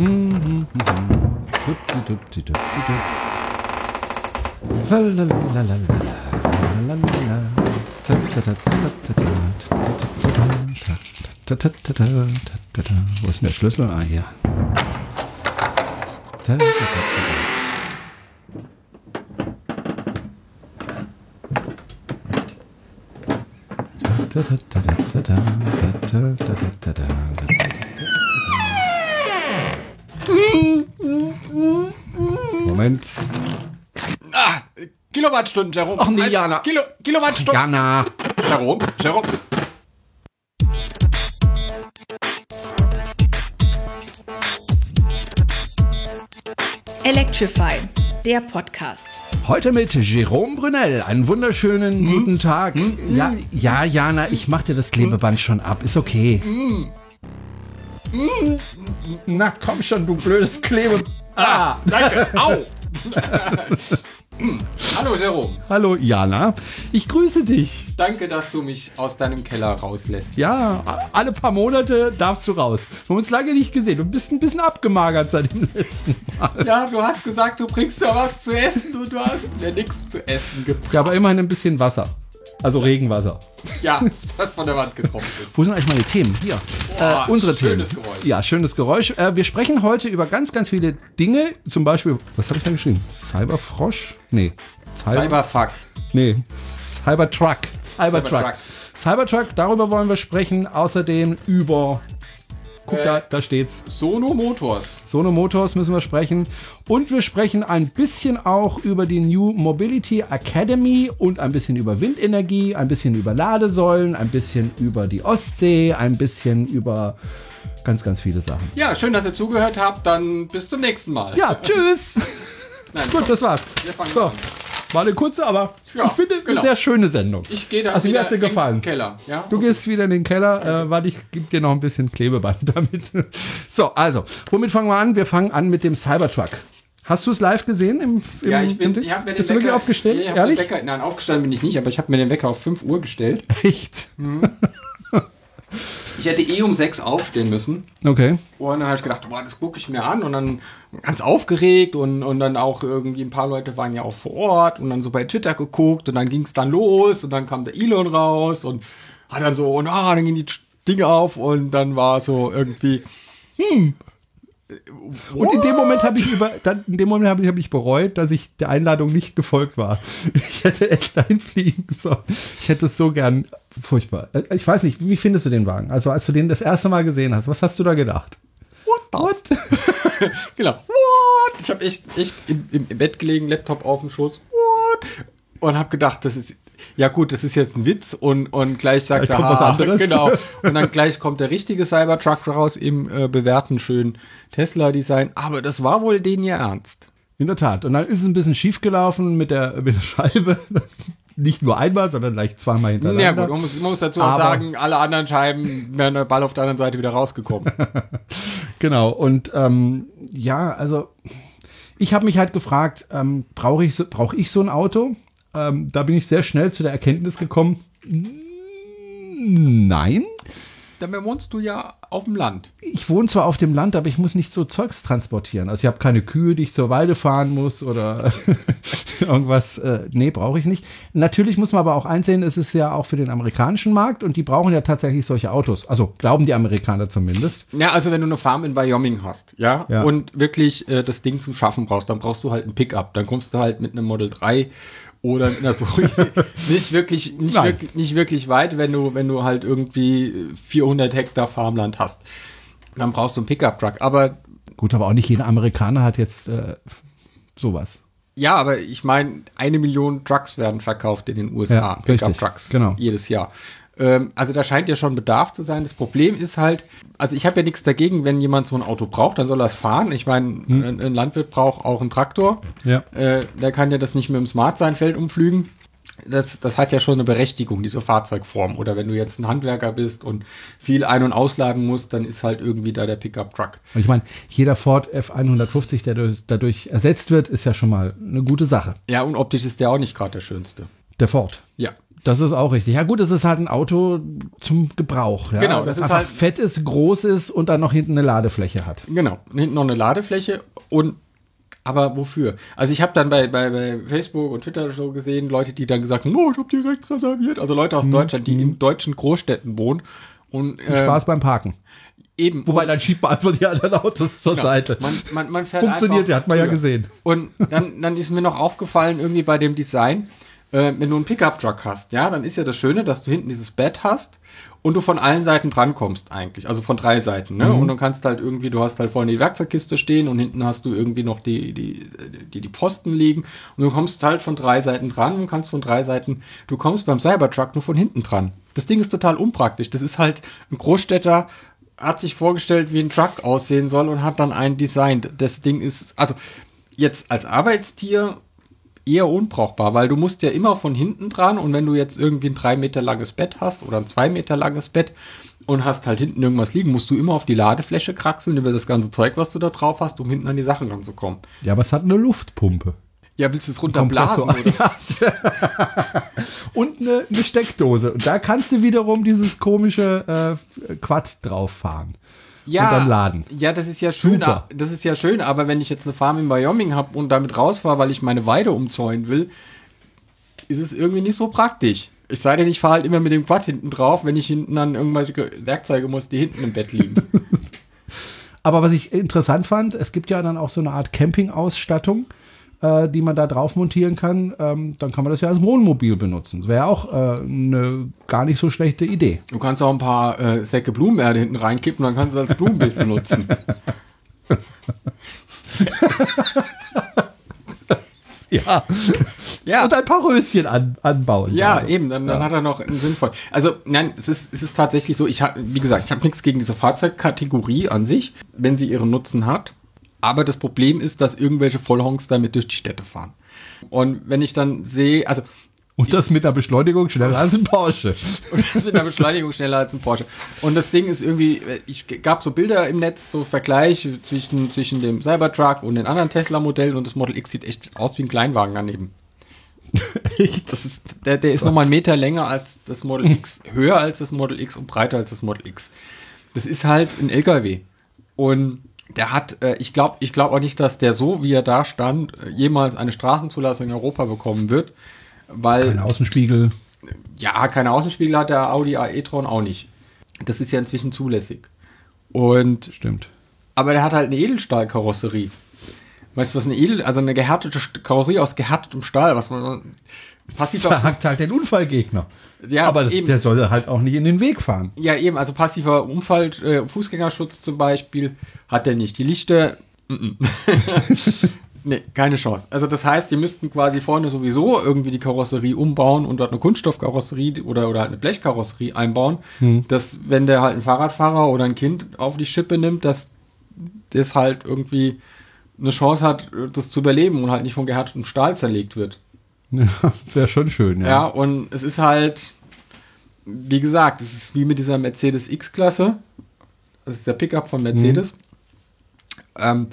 Wo ist denn der Schlüssel? Ah, hier. Moment. Ah, Kilowattstunden, Jerome. Ach nee, Ein Jana. Kilo, Kilowattstunden. Jana. Jerome, Jerome. Electrify, der Podcast. Heute mit Jerome Brunel. Einen wunderschönen guten Tag. Ja, ja, Jana, ich mach dir das Klebeband schon ab. Ist okay. Na komm schon, du blödes Klebe. Ah, danke. Au. Hm. Hallo, Jerome. Hallo, Jana. Ich grüße dich. Danke, dass du mich aus deinem Keller rauslässt. Ja, alle paar Monate darfst du raus. Wir haben uns lange nicht gesehen. Du bist ein bisschen abgemagert seit dem letzten Mal. Ja, du hast gesagt, du bringst mir was zu essen und du hast mir nichts zu essen gebracht. Ja, aber immerhin ein bisschen Wasser. Also Regenwasser. Ja, das von der Wand getroffen ist. Wo sind eigentlich meine Themen? Hier. Boah, äh, unsere schönes Themen. Geräusch. Ja, schönes Geräusch. Äh, wir sprechen heute über ganz, ganz viele Dinge. Zum Beispiel, was habe ich da geschrieben? Cyberfrosch? Nee. Cyber, Cyberfuck. Nee. Cybertruck. Cybertruck. Cybertruck. Cybertruck, darüber wollen wir sprechen. Außerdem über. Guck, Äh. da, da steht's. Sono Motors. Sono Motors müssen wir sprechen. Und wir sprechen ein bisschen auch über die New Mobility Academy und ein bisschen über Windenergie, ein bisschen über Ladesäulen, ein bisschen über die Ostsee, ein bisschen über ganz, ganz viele Sachen. Ja, schön, dass ihr zugehört habt. Dann bis zum nächsten Mal. Ja, tschüss. Nein, Gut, komm, das war's. wir fangen So, an. War eine kurze, aber Ja, ich finde genau. eine sehr schöne Sendung. Ich gehe dann Also mir wieder hat's dir in den gefallen. Keller. Ja? Du gehst wieder in den Keller, äh, warte, ich gebe dir noch ein bisschen Klebeband damit. So, also, womit fangen wir an? Wir fangen an mit dem Cybertruck. Hast du es live gesehen im, im Ja, ich bin, im ich mir den Bist du wirklich aufgestellt? Ich Ehrlich? Wecker, nein, aufgestanden bin ich nicht, aber ich habe mir den Wecker auf 5 Uhr gestellt. Echt? Ich hätte eh um 6 aufstehen müssen. Okay. Und dann habe ich gedacht, boah, das gucke ich mir an. Und dann ganz aufgeregt und, und dann auch irgendwie ein paar Leute waren ja auch vor Ort und dann so bei Twitter geguckt und dann ging es dann los und dann kam der Elon raus und hat dann so, und ah, dann gingen die Dinge auf und dann war so irgendwie, Und in dem Moment habe ich über, dann, in dem Moment habe ich, hab ich bereut, dass ich der Einladung nicht gefolgt war. Ich hätte echt einfliegen sollen. Ich hätte es so gern, furchtbar. Äh, Ich weiß nicht, wie findest du den Wagen? Also als du den das erste Mal gesehen hast, was hast du da gedacht? what the What? Genau. What? Ich habe echt, echt im, im, im Bett gelegen, Laptop auf dem Schoß. What? Und habe gedacht, das ist ja gut, das ist jetzt ein Witz und, und gleich sagt er, kommt was anderes. Genau. Und dann gleich kommt der richtige Cybertruck raus im äh, bewährten schönen Tesla-Design. Aber das war wohl den ihr ernst. In der Tat. Und dann ist es ein bisschen schief gelaufen mit der, mit der Scheibe. Nicht nur einmal, sondern gleich zweimal hintereinander. Ja gut, man muss, man muss dazu auch sagen, alle anderen Scheiben wären der Ball auf der anderen Seite wieder rausgekommen. Genau, und ähm, ja, also ich habe mich halt gefragt, ähm, brauche ich, so, brauch ich so ein Auto? Ähm, da bin ich sehr schnell zu der Erkenntnis gekommen, mm, nein. Dann wohnst du ja auf dem Land. Ich wohne zwar auf dem Land, aber ich muss nicht so Zeugs transportieren. Also ich habe keine Kühe, die ich zur Weide fahren muss oder irgendwas. Äh, nee, brauche ich nicht. Natürlich muss man aber auch einsehen, es ist ja auch für den amerikanischen Markt und die brauchen ja tatsächlich solche Autos. Also glauben die Amerikaner zumindest. Ja, also wenn du eine Farm in Wyoming hast, ja, Ja. und wirklich äh, das Ding zum Schaffen brauchst, dann brauchst du halt ein Pickup. Dann kommst du halt mit einem Model 3 oder mit einer Zoe nicht wirklich, nicht Nein. wirklich, nicht wirklich weit, wenn du, wenn du halt irgendwie 400 Hektar Farmland hast. Dann brauchst du einen Pickup-Truck. Aber Gut, aber auch nicht jeder Amerikaner hat jetzt äh, sowas. ja, aber ich meine, eine Million Trucks werden verkauft in den USA. Ja, Pickup-Trucks. genau. Jedes Jahr. Ähm, also da scheint ja schon Bedarf zu sein. Das Problem ist halt, also ich habe ja nichts dagegen, wenn jemand so ein Auto braucht, dann soll er es fahren. Ich meine, Hm. ein, ein Landwirt braucht auch einen Traktor. Ja. Äh, der kann ja das nicht mit dem Smart sein Feld umflügen. Das, das hat ja schon eine Berechtigung, diese Fahrzeugform. Oder wenn du jetzt ein Handwerker bist und viel ein- und ausladen musst, dann ist halt irgendwie da der Pickup-Truck. Und ich meine, jeder Ford F150, der durch, dadurch ersetzt wird, ist ja schon mal eine gute Sache. Ja, und optisch ist der auch nicht gerade der schönste. Der Ford. Ja. Das ist auch richtig. Ja gut, es ist halt ein Auto zum Gebrauch. Ja? Genau, das das ist einfach halt- fett ist, groß ist und dann noch hinten eine Ladefläche hat. Genau, hinten noch eine Ladefläche und aber wofür? Also ich habe dann bei, bei, bei Facebook und Twitter so gesehen, Leute, die dann gesagt haben, oh, ich habe direkt reserviert. Also Leute aus Deutschland, die in deutschen Großstädten wohnen. Und Viel ähm, Spaß beim Parken. eben. Wobei, dann schiebt man einfach die anderen Autos zur Genau. Seite. Man, man, man Funktioniert, ja, hat man ja gesehen. Und dann, dann ist mir noch aufgefallen, irgendwie bei dem Design, äh, wenn du einen Pickup-Truck hast, ja, dann ist ja das Schöne, dass du hinten dieses Bett hast und du von allen Seiten drankommst eigentlich, also von drei Seiten, ne? Und du kannst halt irgendwie, du hast halt vorne die Werkzeugkiste stehen und hinten hast du irgendwie noch die, die, die, die Pfosten liegen und du kommst halt von drei Seiten dran und kannst von drei Seiten, du kommst beim Cybertruck nur von hinten dran. Das Ding ist total unpraktisch. Das ist halt ein Großstädter, hat sich vorgestellt, wie ein Truck aussehen soll und hat dann einen designt. Das Ding ist, also jetzt als Arbeitstier eher unbrauchbar, weil du musst ja immer von hinten dran und wenn du jetzt irgendwie ein drei Meter langes Bett hast oder ein zwei Meter langes Bett und hast halt hinten irgendwas liegen, musst du immer auf die Ladefläche kraxeln über das ganze Zeug, was du da drauf hast, um hinten an die Sachen ranzukommen. Ja, aber es hat eine Luftpumpe. Ja, willst du es runterblasen? Und eine, eine Steckdose. Und da kannst du wiederum dieses komische äh, Quad drauf fahren. Ja, dann laden. Ja, das ist ja schön. Super. Das ist ja schön, aber wenn ich jetzt eine Farm in Wyoming habe und damit rausfahre, weil ich meine Weide umzäunen will, ist es irgendwie nicht so praktisch. Ich sei denn, ich fahre halt immer mit dem Quad hinten drauf, wenn ich hinten an irgendwelche Ge- Werkzeuge muss, die hinten im Bett liegen. Aber was ich interessant fand, es gibt ja dann auch so eine Art Camping-Ausstattung, äh, die man da drauf montieren kann. Ähm, dann kann man das ja als Wohnmobil benutzen. Das wäre auch äh, eine gar nicht so schlechte Idee. Du kannst auch ein paar äh, Säcke Blumenerde hinten reinkippen, dann kannst du es als Blumenbeet benutzen. Ja. Ja. Und ein paar Röschen an, anbauen. Ja, Also, eben, dann, dann hat er noch einen sinnvoll. Also, nein, es ist, es ist tatsächlich so, ich habe, wie gesagt, ich habe nichts gegen diese Fahrzeugkategorie an sich, wenn sie ihren Nutzen hat. Aber das Problem ist, dass irgendwelche Vollhonks damit durch die Städte fahren. Und wenn ich dann sehe, also, Und das mit der Beschleunigung schneller als ein Porsche. und das mit einer Beschleunigung schneller als ein Porsche. Und das Ding ist irgendwie, ich gab so Bilder im Netz, so Vergleich zwischen, zwischen dem Cybertruck und den anderen Tesla-Modellen und das Model X sieht echt aus wie ein Kleinwagen daneben. Echt? Das ist, der, der ist nochmal einen Meter länger als das Model X, höher als das Model X und breiter als das Model X. Das ist halt ein LKW. Und der hat, äh, ich glaube ich glaub auch nicht, dass der so, wie er da stand, äh, jemals eine Straßenzulassung in Europa bekommen wird. Weil, Ein Außenspiegel. ja, keine Außenspiegel hat der Audi e-tron auch nicht. Das ist ja inzwischen zulässig. Und Stimmt. aber der hat halt eine Edelstahlkarosserie. Weißt du, was eine Edel, also eine gehärtete Karosserie aus gehärtetem Stahl, was man passiv Verhackt halt den Unfallgegner. Ja, aber das, eben. der soll halt auch nicht in den Weg fahren. ja eben, also passiver Unfall, äh, Fußgängerschutz zum Beispiel, hat der nicht. Die Lichter, mm -mm. nee, keine Chance. Also das heißt, die müssten quasi vorne sowieso irgendwie die Karosserie umbauen und dort eine Kunststoffkarosserie oder, oder halt eine Blechkarosserie einbauen, dass wenn der halt ein Fahrradfahrer oder ein Kind auf die Schippe nimmt, dass das halt irgendwie eine Chance hat, das zu überleben und halt nicht von gehärtetem Stahl zerlegt wird. Ja, Wäre schon schön, ja. Ja, und es ist halt, wie gesagt, es ist wie mit dieser Mercedes X-Klasse. Das ist der Pickup von Mercedes. Ähm,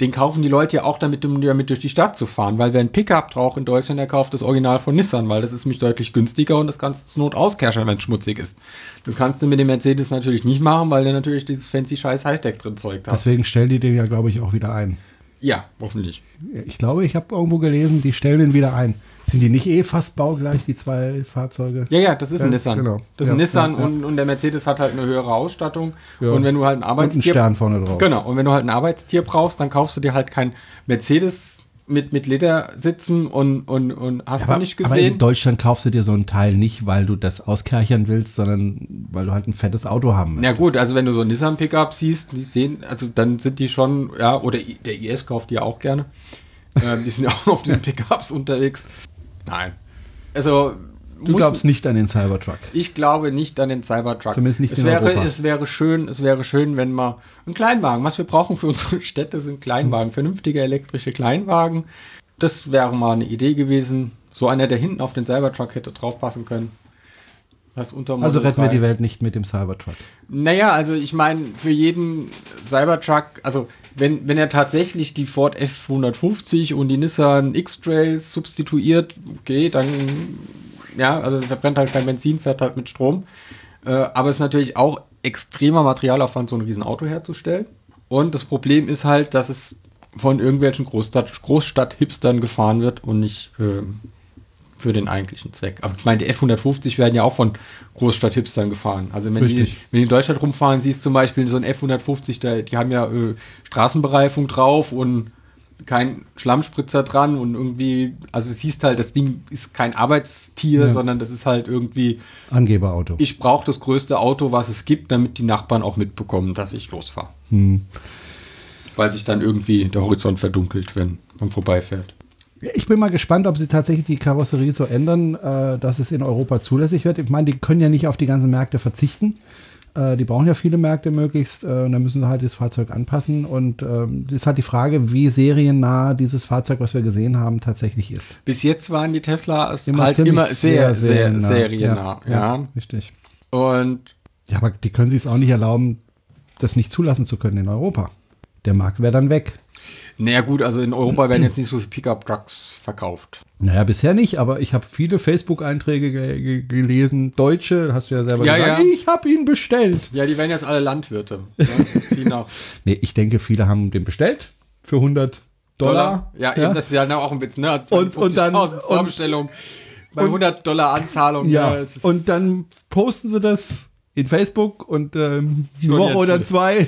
den kaufen die Leute ja auch damit, um damit durch die Stadt zu fahren, weil wer ein Pickup braucht in Deutschland, der kauft das Original von Nissan, weil das ist nämlich deutlich günstiger und das kannst du zur Not auskerchern, wenn es schmutzig ist. Das kannst du mit dem Mercedes natürlich nicht machen, weil der natürlich dieses fancy scheiß Hightech drin Zeug hat. Deswegen stellen die den ja, glaube ich, auch wieder ein. Ja, hoffentlich. Ich glaube, ich habe irgendwo gelesen, die stellen den wieder ein. Sind die nicht eh fast baugleich, die zwei Fahrzeuge? Ja, ja, das ist ein Ja, Nissan. genau. Das ist ein Ja, Nissan ja. Und, und der Mercedes hat halt eine höhere Ausstattung. Ja. Und wenn du halt ein Und ein Arbeitstier Stern vorne drauf. Genau, und wenn du halt ein Arbeitstier brauchst, dann kaufst du dir halt kein Mercedes mit, mit Ledersitzen und, und, und hast Aber, du nicht aber in gesehen. Deutschland kaufst du dir so ein Teil nicht, weil du das auskerchern willst, sondern weil du halt ein fettes Auto haben Ja gut, also wenn du so ein Nissan-Pickup siehst, die sehen, also dann sind die schon, ja, oder der IS kauft die auch gerne. ähm, die sind ja auch auf diesen Pickups unterwegs. Nein. Also, Du glaubst nicht an den Cybertruck. Ich glaube nicht an den Cybertruck. Zumindest nicht es wäre, Europa. es wäre schön, es wäre schön, wenn man ein Kleinwagen, was wir brauchen für unsere Städte sind Kleinwagen, vernünftige elektrische Kleinwagen. Das wäre mal eine Idee gewesen. So einer, der hinten auf den Cybertruck hätte draufpassen können. Also retten wir 3. die Welt nicht mit dem Cybertruck. Naja, also ich meine, für jeden Cybertruck, also wenn, wenn er tatsächlich die Ford F150 und die Nissan X-Trails substituiert, okay, dann Ja, also verbrennt halt kein Benzin, fährt halt mit Strom. Äh, aber es ist natürlich auch extremer Materialaufwand, so ein Riesenauto herzustellen. Und das Problem ist halt, dass es von irgendwelchen Großstadt, Großstadt-Hipstern gefahren wird und nicht ähm, für den eigentlichen Zweck. Aber ich meine, die F-150 werden ja auch von Großstadt-Hipstern gefahren. Also wenn die, wenn die in Deutschland rumfahren, siehst du zum Beispiel so ein F-150, da- die haben ja äh, Straßenbereifung drauf und kein Schlammspritzer dran und irgendwie, also es siehst halt, das Ding ist kein Arbeitstier, Ja. sondern das ist halt irgendwie, Angeberauto. ich brauche das größte Auto, was es gibt, damit die Nachbarn auch mitbekommen, dass ich losfahre. Hm. Weil sich dann irgendwie der Horizont verdunkelt, wenn man vorbeifährt. Ich bin mal gespannt, ob sie tatsächlich die Karosserie so ändern, äh, dass es in Europa zulässig wird. Ich meine, die können ja nicht auf die ganzen Märkte verzichten. Äh, die brauchen ja viele Märkte möglichst. Äh, und dann müssen sie halt das Fahrzeug anpassen. Und ähm, das ist halt die Frage, wie seriennah dieses Fahrzeug, was wir gesehen haben, tatsächlich ist. Bis jetzt waren die Teslas Immer halt immer sehr, sehr, seriennah. seriennah. Ja, ja, richtig. Und Ja, aber die können sich es auch nicht erlauben, das nicht zulassen zu können in Europa. Der Markt wäre dann weg. Naja gut, also in Europa werden jetzt nicht so viele Pickup-Trucks verkauft. Naja, bisher nicht, aber ich habe viele Facebook-Einträge ge ge gelesen. Deutsche, hast du ja selber Ja, gesagt, ja. ich habe ihn bestellt. Ja, die werden jetzt alle Landwirte. Ne? Ziehen auch Nee, ich denke, viele haben den bestellt für 100 Dollar. Ja, eben, das ist ja auch ein Witz, ne? Also Und- und dann- 52.000 und- Vorbestellung bei und- 100 Dollar Anzahlung. ja. ne, es ist- und dann posten sie das in Facebook und ähm, eine Woche oder zwei,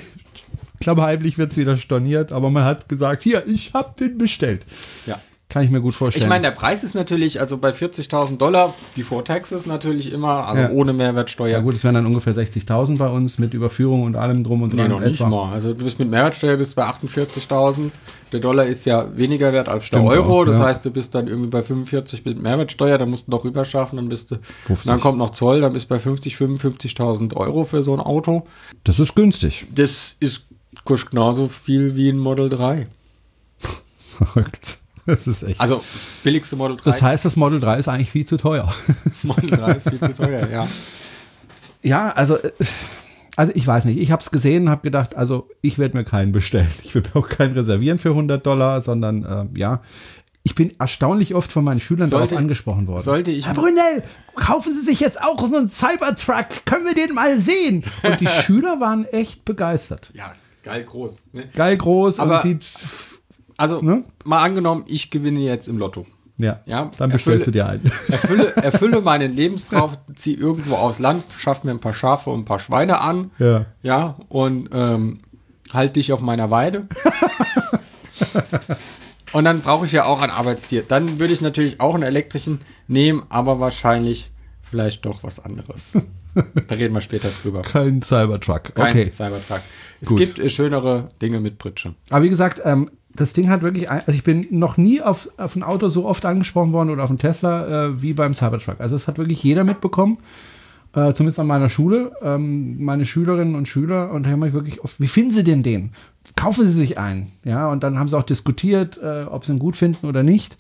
klammheimlich wird es wieder storniert, aber man hat gesagt, hier, ich habe den bestellt. ja. Kann ich mir gut vorstellen. Ich meine, der Preis ist natürlich, also bei 40.000 Dollar, before taxes natürlich immer, also Ja. ohne Mehrwertsteuer. ja gut, es wären dann ungefähr 60.000 bei uns mit Überführung und allem drum und Nee, dran. noch nicht etwa. mal. Also du bist mit Mehrwertsteuer bist bei 48.000. Der Dollar ist ja weniger wert als der Stimmt Euro. auch, das ja. heißt, du bist dann irgendwie bei 45 mit Mehrwertsteuer. Da musst du noch rüberschaffen. Dann bist du. 50. Dann kommt noch Zoll. Dann bist du bei 50, 55.000 Euro für so ein Auto. Das ist günstig. Das ist kostet genauso viel wie ein Model 3. Verrückt. Das ist echt. Also das billigste Model 3. das heißt, das Model 3 ist eigentlich viel zu teuer. das Model 3 ist viel zu teuer. Ja. Ja, also, äh, also ich weiß nicht. Ich habe es gesehen, habe gedacht, also ich werde mir keinen bestellen. Ich will mir auch keinen reservieren für 100 Dollar, sondern ähm, ja. Ich bin erstaunlich oft von meinen Schülern Sollte- darauf angesprochen worden. sollte ich- Herr Brunel, kaufen Sie sich jetzt auch so einen Cybertruck. Können wir den mal sehen? Und die Schüler waren echt begeistert. ja, geil groß. Ne? Geil groß Aber- und sieht. Also Ne? mal angenommen, ich gewinne jetzt im Lotto. Ja, Ja, dann bestellst erfülle- du dir einen. Erfülle, erfülle meinen Lebenstraum, zieh irgendwo aufs Land, schaff mir ein paar Schafe und ein paar Schweine an. Ja. Ja, und ähm, halt dich auf meiner Weide. und dann brauche ich ja auch ein Arbeitstier. Dann würde ich natürlich auch einen elektrischen nehmen, aber wahrscheinlich vielleicht doch was anderes. da reden wir später drüber. Kein Cybertruck. Kein okay. Cybertruck. Es Gut. gibt äh, schönere Dinge mit Pritsche. Aber wie gesagt, ähm, das Ding hat wirklich, ein, also ich bin noch nie auf, auf ein Auto so oft angesprochen worden oder auf einen Tesla äh, wie beim Cybertruck. Also es hat wirklich jeder mitbekommen, äh, zumindest an meiner Schule, ähm, meine Schülerinnen und Schüler und da haben mich wirklich oft, wie finden Sie denn den? Kaufen Sie sich einen. Ja, und dann haben sie auch diskutiert, äh, ob sie ihn gut finden oder nicht.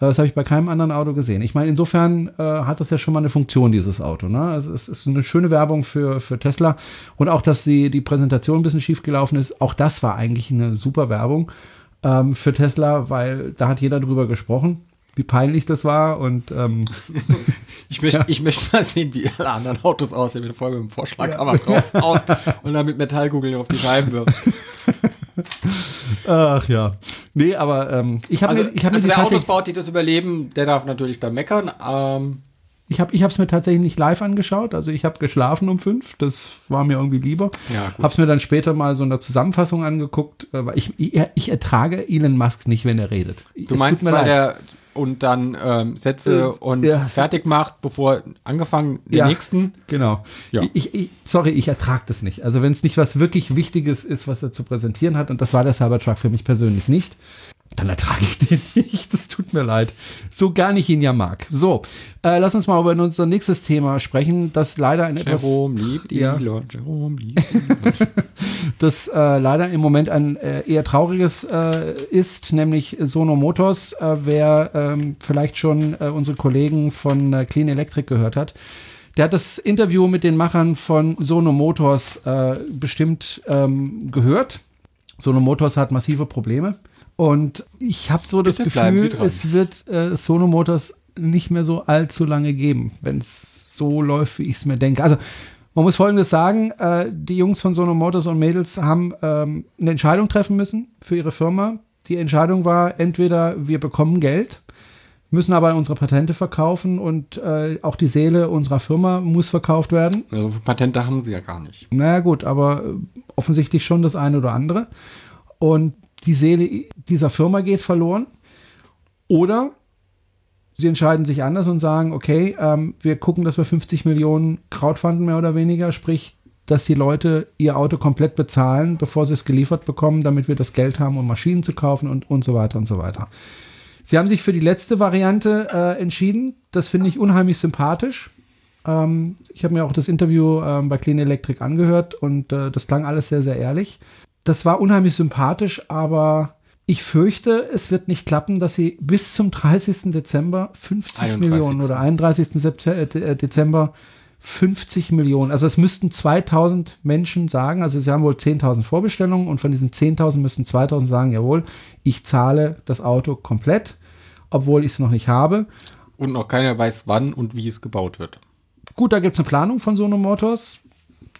Äh, Das habe ich bei keinem anderen Auto gesehen. Ich meine, insofern äh, hat das ja schon mal eine Funktion, dieses Auto. Ne? Also es ist eine schöne Werbung für, für Tesla. Und auch, dass die, die Präsentation ein bisschen schief gelaufen ist, auch das war eigentlich eine super Werbung ähm, für Tesla, weil da hat jeder drüber gesprochen, wie peinlich das war. Und ähm, Ich möchte, ich möchte mal sehen, wie alle anderen Autos aussehen, wenn du vorher mit dem Vorschlaghammer drauf haust und dann mit Metallkugeln auf die Scheiben wirft. ach ja. Nee, aber ähm, ich habe Also, mir, ich hab mir also wer Autos baut, die das überleben, der darf natürlich da meckern. Ähm, ich habe es mir tatsächlich nicht live angeschaut. Also ich habe geschlafen um fünf. Das war mir irgendwie lieber. Ja. Habe es mir dann später mal so in der Zusammenfassung angeguckt. äh, Weil ich, ich, ich ertrage Elon Musk nicht, wenn er redet. du meinst, weil der und dann ähm, Sätze Äh, und ja. fertig macht, bevor angefangen den Ja. nächsten. Genau. Ja. Ich, ich, sorry, ich ertrage das nicht. Also wenn es nicht was wirklich Wichtiges ist, was er zu präsentieren hat, und das war der Cybertruck für mich persönlich nicht, dann ertrage ich den nicht. Das tut mir leid. So gern ich ihn ja mag. So, äh, lass uns mal über unser nächstes Thema sprechen, das leider ein etwas, Jerome liebt Ja. Elon, Jerome liebt das äh, leider im Moment ein äh, eher trauriges äh, ist, nämlich Sono Motors. Äh, wer ähm, vielleicht schon äh, unsere Kollegen von Clean Electric gehört hat, der hat das Interview mit den Machern von Sono Motors bestimmt ähm, gehört. Sono Motors hat massive Probleme. Und ich habe so das Bitte Gefühl, es wird äh, Sono Motors nicht mehr so allzu lange geben, wenn es so läuft, wie ich es mir denke. Also man muss Folgendes sagen, äh, die Jungs von Sono Motors und Mädels haben ähm, eine Entscheidung treffen müssen für ihre Firma. Die Entscheidung war, entweder wir bekommen Geld, müssen aber unsere Patente verkaufen und äh, auch die Seele unserer Firma muss verkauft werden. Also Patente haben sie ja gar nicht. Naja gut, aber äh, offensichtlich schon das eine oder andere. Und die Seele dieser Firma geht verloren. Oder sie entscheiden sich anders und sagen, okay, ähm, wir gucken, dass wir 50 Millionen Crowdfunden mehr oder weniger, sprich, dass die Leute ihr Auto komplett bezahlen, bevor sie es geliefert bekommen, damit wir das Geld haben, um Maschinen zu kaufen und, und so weiter und so weiter. Sie haben sich für die letzte Variante äh, entschieden. Das finde ich unheimlich sympathisch. Ähm, ich habe mir auch das Interview ähm, bei Clean Electric angehört und äh, das klang alles sehr, sehr ehrlich. Das war unheimlich sympathisch, aber ich fürchte, es wird nicht klappen, dass sie bis zum 30. Dezember 50 31. Millionen oder 31. Septe- äh, Dezember 50 Millionen. Also es müssten 2000 Menschen sagen, also sie haben wohl 10.000 Vorbestellungen und von diesen 10.000 müssten 2000 sagen, jawohl, ich zahle das Auto komplett, obwohl ich es noch nicht habe. Und noch keiner weiß, wann und wie es gebaut wird. Gut, da gibt es eine Planung von Sono Motors.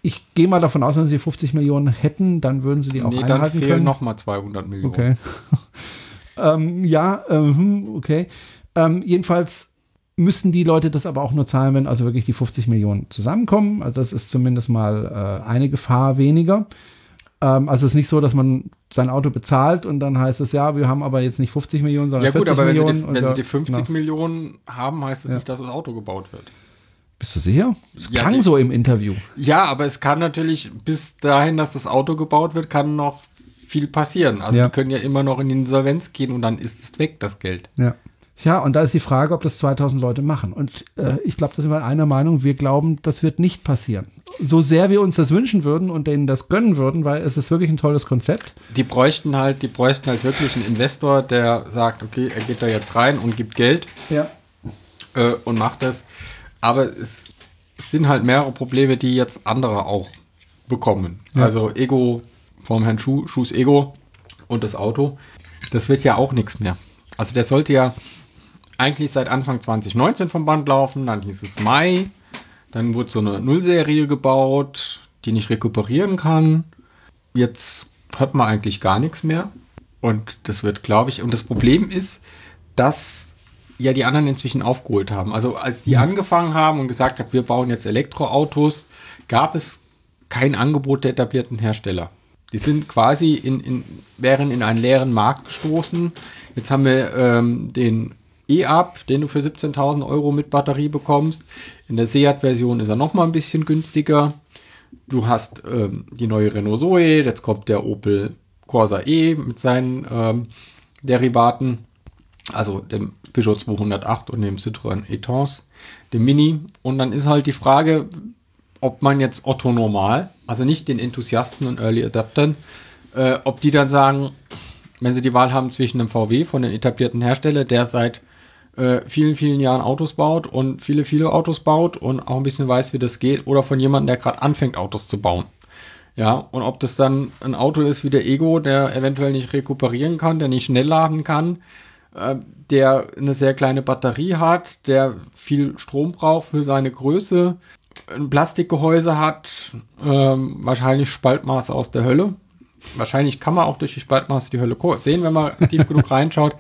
Ich gehe mal davon aus, wenn sie 50 Millionen hätten, dann würden sie die auch nee, dann einhalten fehlen können. nochmal 200 Millionen. Okay. ähm, ja, ähm, okay. Ähm, jedenfalls müssen die Leute das aber auch nur zahlen, wenn also wirklich die 50 Millionen zusammenkommen. Also das ist zumindest mal äh, eine Gefahr weniger. Ähm, also es ist nicht so, dass man sein Auto bezahlt und dann heißt es ja, wir haben aber jetzt nicht 50 Millionen, sondern Ja gut, 40 aber wenn, sie Millionen. die, und wenn sie die 50 genau. Millionen haben, heißt das Ja. nicht, dass das Auto gebaut wird. Bist du sicher? Es Ja, klang so im Interview. Ja, aber es kann natürlich bis dahin, dass das Auto gebaut wird, kann noch viel passieren. Also Ja. die können ja immer noch in die Insolvenz gehen und dann ist es weg, das Geld. Ja. Ja, und da ist die Frage, ob das 2000 Leute machen. Und äh, ich glaube, da sind wir einer Meinung. Wir glauben, das wird nicht passieren. So sehr wir uns das wünschen würden und denen das gönnen würden, weil es ist wirklich ein tolles Konzept. Die bräuchten halt, die bräuchten halt wirklich einen Investor, der sagt, okay, er geht da jetzt rein und gibt Geld Ja. äh, und macht das. Aber es, sind halt mehrere Probleme, die jetzt andere auch bekommen. Ja. Also Ego vom Herrn Schuh, Schuhs Ego und das Auto, das wird ja auch nichts mehr. Also der sollte ja eigentlich seit Anfang 2019 vom Band laufen, dann hieß es Mai, dann wurde so eine Nullserie gebaut, die nicht rekuperieren kann. Jetzt hört man eigentlich gar nichts mehr. Und das wird, glaube ich, und das Problem ist, dass ja die anderen inzwischen aufgeholt haben. Also als die angefangen haben und gesagt haben, wir bauen jetzt Elektroautos, gab es kein Angebot der etablierten Hersteller. Die sind quasi in, in, wären in einen leeren Markt gestoßen. Jetzt haben wir ähm, den E-Up, den du für 17.000 Euro mit Batterie bekommst. In der Seat-Version ist er noch mal ein bisschen günstiger. Du hast ähm, die neue Renault Zoe, jetzt kommt der Opel Corsa E mit seinen ähm, Derivaten, also dem Peugeot 208 und dem Citroën e-Tons, dem Mini. Und dann ist halt die Frage, ob man jetzt Otto Normal, also nicht den Enthusiasten und Early Adaptern, äh, ob die dann sagen, wenn sie die Wahl haben zwischen einem VW von einem etablierten Hersteller, der seit äh, vielen, vielen Jahren Autos baut und viele, viele Autos baut und auch ein bisschen weiß, wie das geht, oder von jemandem, der gerade anfängt, Autos zu bauen. Ja, und ob das dann ein Auto ist wie der Ego, der eventuell nicht rekuperieren kann, der nicht schnell laden kann, äh, der eine sehr kleine Batterie hat, der viel Strom braucht für seine Größe, ein Plastikgehäuse hat, ähm, wahrscheinlich Spaltmaße aus der Hölle. Wahrscheinlich kann man auch durch die Spaltmaße die Hölle sehen, wenn man tief genug reinschaut.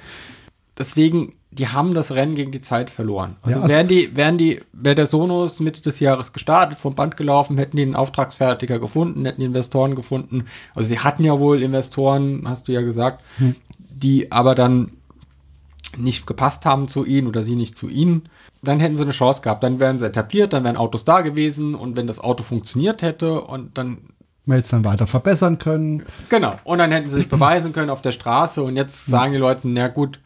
Deswegen, die haben das Rennen gegen die Zeit verloren. Also, Ja, also- wären die, wären die, wäre der Sonos Mitte des Jahres gestartet, vom Band gelaufen, hätten die einen Auftragsfertiger gefunden, hätten die Investoren gefunden. Also sie hatten ja wohl Investoren, hast du ja gesagt, die aber dann nicht gepasst haben zu ihnen oder sie nicht zu ihnen, dann hätten sie eine Chance gehabt. Dann wären sie etabliert, dann wären Autos da gewesen und wenn das Auto funktioniert hätte und dann Wir jetzt dann weiter verbessern können. Genau. Und dann hätten sie sich beweisen können auf der Straße und jetzt sagen die Leute, na gut,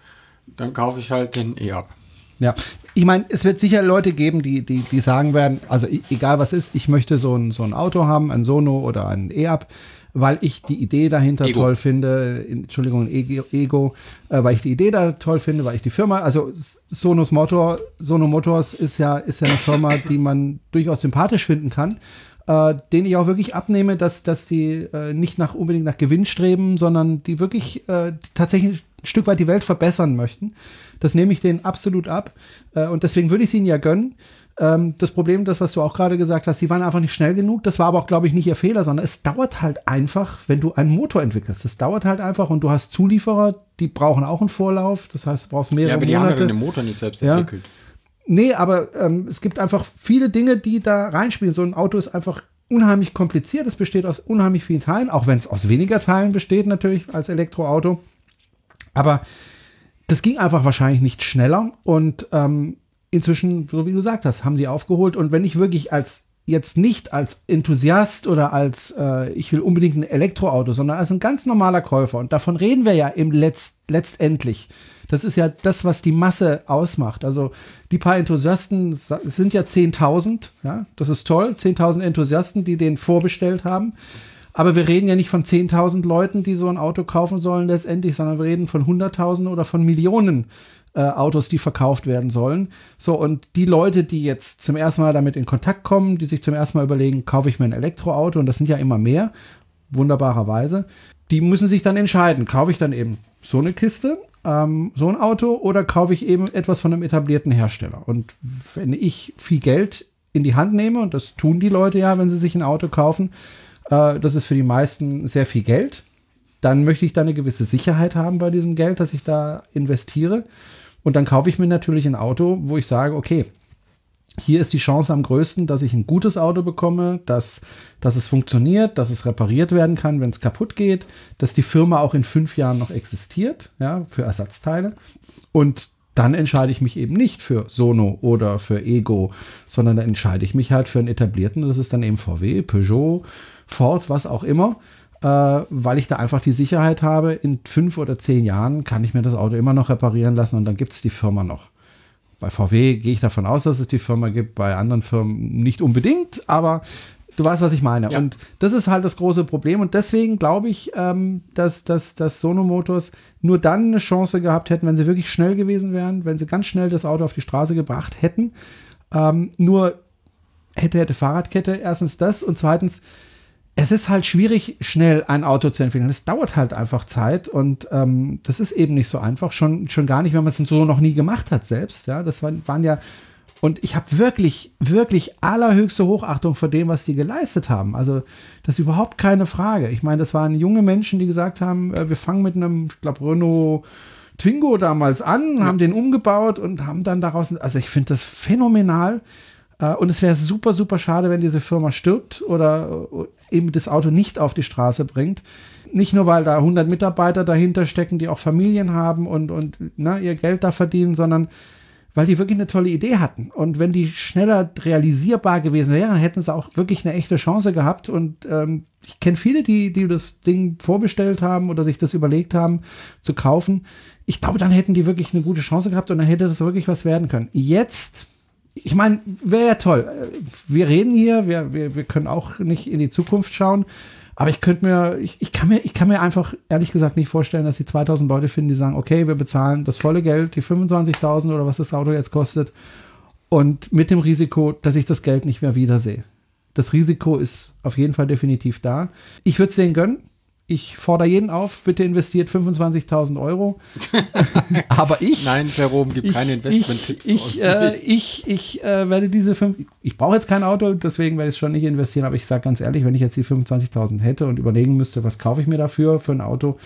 dann kaufe ich halt den E ab. Ja, ich meine, es wird sicher Leute geben, die, die, die sagen werden, also e- egal was ist, ich möchte so ein, so ein Auto haben, ein Sono oder ein E-Up, weil ich die Idee dahinter Ego. toll finde, Entschuldigung, Ego, äh, weil ich die Idee da toll finde, weil ich die Firma, also Sonos Motor, Sono Motors ist ja, ist ja eine Firma, die man durchaus sympathisch finden kann, äh, den ich auch wirklich abnehme, dass, dass die äh, nicht nach, unbedingt nach Gewinn streben, sondern die wirklich äh, tatsächlich ein Stück weit die Welt verbessern möchten. Das nehme ich denen absolut ab. Äh, und deswegen würde ich es ihnen ja gönnen. Ähm, das Problem, das, was du auch gerade gesagt hast, sie waren einfach nicht schnell genug. Das war aber auch, glaube ich, nicht ihr Fehler, sondern es dauert halt einfach, wenn du einen Motor entwickelst. Es dauert halt einfach und du hast Zulieferer, die brauchen auch einen Vorlauf. Das heißt, du brauchst mehrere Ja, aber die Monate. haben ja den Motor nicht selbst Ja. entwickelt. Nee, aber ähm, es gibt einfach viele Dinge, die da reinspielen. So ein Auto ist einfach unheimlich kompliziert. Es besteht aus unheimlich vielen Teilen, auch wenn es aus weniger Teilen besteht, natürlich als Elektroauto. Aber das ging einfach wahrscheinlich nicht schneller. Und ähm, inzwischen, so wie du gesagt hast, haben die aufgeholt. Und wenn ich wirklich als jetzt nicht als Enthusiast oder als äh, ich will unbedingt ein Elektroauto, sondern als ein ganz normaler Käufer. Und davon reden wir ja im Letzt, letztendlich. Das ist ja das, was die Masse ausmacht. Also die paar Enthusiasten sind ja 10.000. Ja, das ist toll. 10.000 Enthusiasten, die den vorbestellt haben. Aber wir reden ja nicht von 10.000 Leuten, die so ein Auto kaufen sollen letztendlich, sondern wir reden von 100.000 oder von Millionen äh, Autos, die verkauft werden sollen. So, und die Leute, die jetzt zum ersten Mal damit in Kontakt kommen, die sich zum ersten Mal überlegen, kaufe ich mir ein Elektroauto, und das sind ja immer mehr, wunderbarerweise, die müssen sich dann entscheiden, kaufe ich dann eben so eine Kiste, ähm, so ein Auto, oder kaufe ich eben etwas von einem etablierten Hersteller. Und wenn ich viel Geld in die Hand nehme, und das tun die Leute ja, wenn sie sich ein Auto kaufen, äh, das ist für die meisten sehr viel Geld, dann möchte ich da eine gewisse Sicherheit haben bei diesem Geld, das ich da investiere. Und dann kaufe ich mir natürlich ein Auto, wo ich sage, okay, hier ist die Chance am größten, dass ich ein gutes Auto bekomme, dass, dass es funktioniert, dass es repariert werden kann, wenn es kaputt geht, dass die Firma auch in fünf Jahren noch existiert, ja, für Ersatzteile. Und dann entscheide ich mich eben nicht für Sono oder für Ego, sondern dann entscheide ich mich halt für einen etablierten. Das ist dann eben VW, Peugeot, Ford, was auch immer äh, weil ich da einfach die Sicherheit habe, in fünf oder zehn Jahren kann ich mir das Auto immer noch reparieren lassen und dann gibt es die Firma noch. Bei VW gehe ich davon aus, dass es die Firma gibt, bei anderen Firmen nicht unbedingt, aber du weißt, was ich meine. Ja. Und das ist halt das große Problem und deswegen glaube ich, ähm, dass, dass, dass Sono Motors nur dann eine Chance gehabt hätten, wenn sie wirklich schnell gewesen wären, wenn sie ganz schnell das Auto auf die Straße gebracht hätten. Ähm, nur hätte, hätte Fahrradkette, erstens das und zweitens, es ist halt schwierig, schnell ein Auto zu entwickeln. Es dauert halt einfach Zeit und ähm, das ist eben nicht so einfach. Schon, schon gar nicht, wenn man es so noch nie gemacht hat selbst. Ja, das waren, waren ja. Und ich habe wirklich, wirklich allerhöchste Hochachtung vor dem, was die geleistet haben. Also, das ist überhaupt keine Frage. Ich meine, das waren junge Menschen, die gesagt haben, äh, wir fangen mit einem, ich glaube, Renault Twingo damals an, Ja. haben den umgebaut und haben dann daraus, also ich finde das phänomenal. Äh, Und es wäre super, super schade, wenn diese Firma stirbt oder äh, eben das Auto nicht auf die Straße bringt. Nicht nur, weil da 100 Mitarbeiter dahinter stecken, die auch Familien haben und, und ne, ihr Geld da verdienen, sondern weil die wirklich eine tolle Idee hatten. Und wenn die schneller realisierbar gewesen wären, hätten sie auch wirklich eine echte Chance gehabt. Und ähm, ich kenne viele, die, die das Ding vorbestellt haben oder sich das überlegt haben zu kaufen. Ich glaube, dann hätten die wirklich eine gute Chance gehabt und dann hätte das wirklich was werden können. Jetzt ich meine, wäre ja toll. Wir reden hier, wir, wir, wir können auch nicht in die Zukunft schauen. Aber ich könnte mir, ich, ich, kann mir, ich kann mir einfach ehrlich gesagt nicht vorstellen, dass die 2000 Leute finden, die sagen, okay, wir bezahlen das volle Geld, die 25.000 oder was das Auto jetzt kostet. Und mit dem Risiko, dass ich das Geld nicht mehr wiedersehe. Das Risiko ist auf jeden Fall definitiv da. Ich würde es denen gönnen. Ich fordere jeden auf, bitte investiert 25.000 Euro. Aber ich. Nein, Jerome, gib keine Investment-Tipps. Ich, ich, äh, ich, ich äh, werde diese fünf. Ich brauche jetzt kein Auto, deswegen werde ich es schon nicht investieren. Aber ich sage ganz ehrlich, wenn ich jetzt die 25.000 hätte und überlegen müsste, was kaufe ich mir dafür für ein Auto,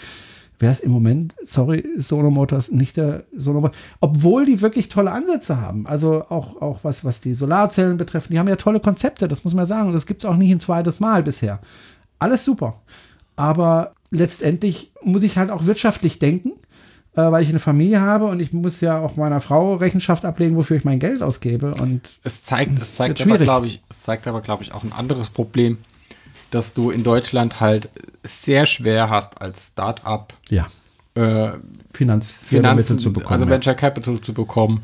wäre es im Moment, sorry, Sono Motors nicht der Sono Motors. Obwohl die wirklich tolle Ansätze haben. Also auch, auch was, was die Solarzellen betrifft. Die haben ja tolle Konzepte, das muss man sagen. Und das gibt es auch nicht ein zweites Mal bisher. Alles super. Aber letztendlich muss ich halt auch wirtschaftlich denken, äh, weil ich eine Familie habe und ich muss ja auch meiner Frau Rechenschaft ablegen, wofür ich mein Geld ausgebe. Und Es zeigt, es zeigt aber, glaube ich, es zeigt aber, glaube ich, auch ein anderes Problem, dass du in Deutschland halt sehr schwer hast, als Start-up ja, äh, Finanzen, Mittel zu bekommen. also. Venture Capital zu bekommen.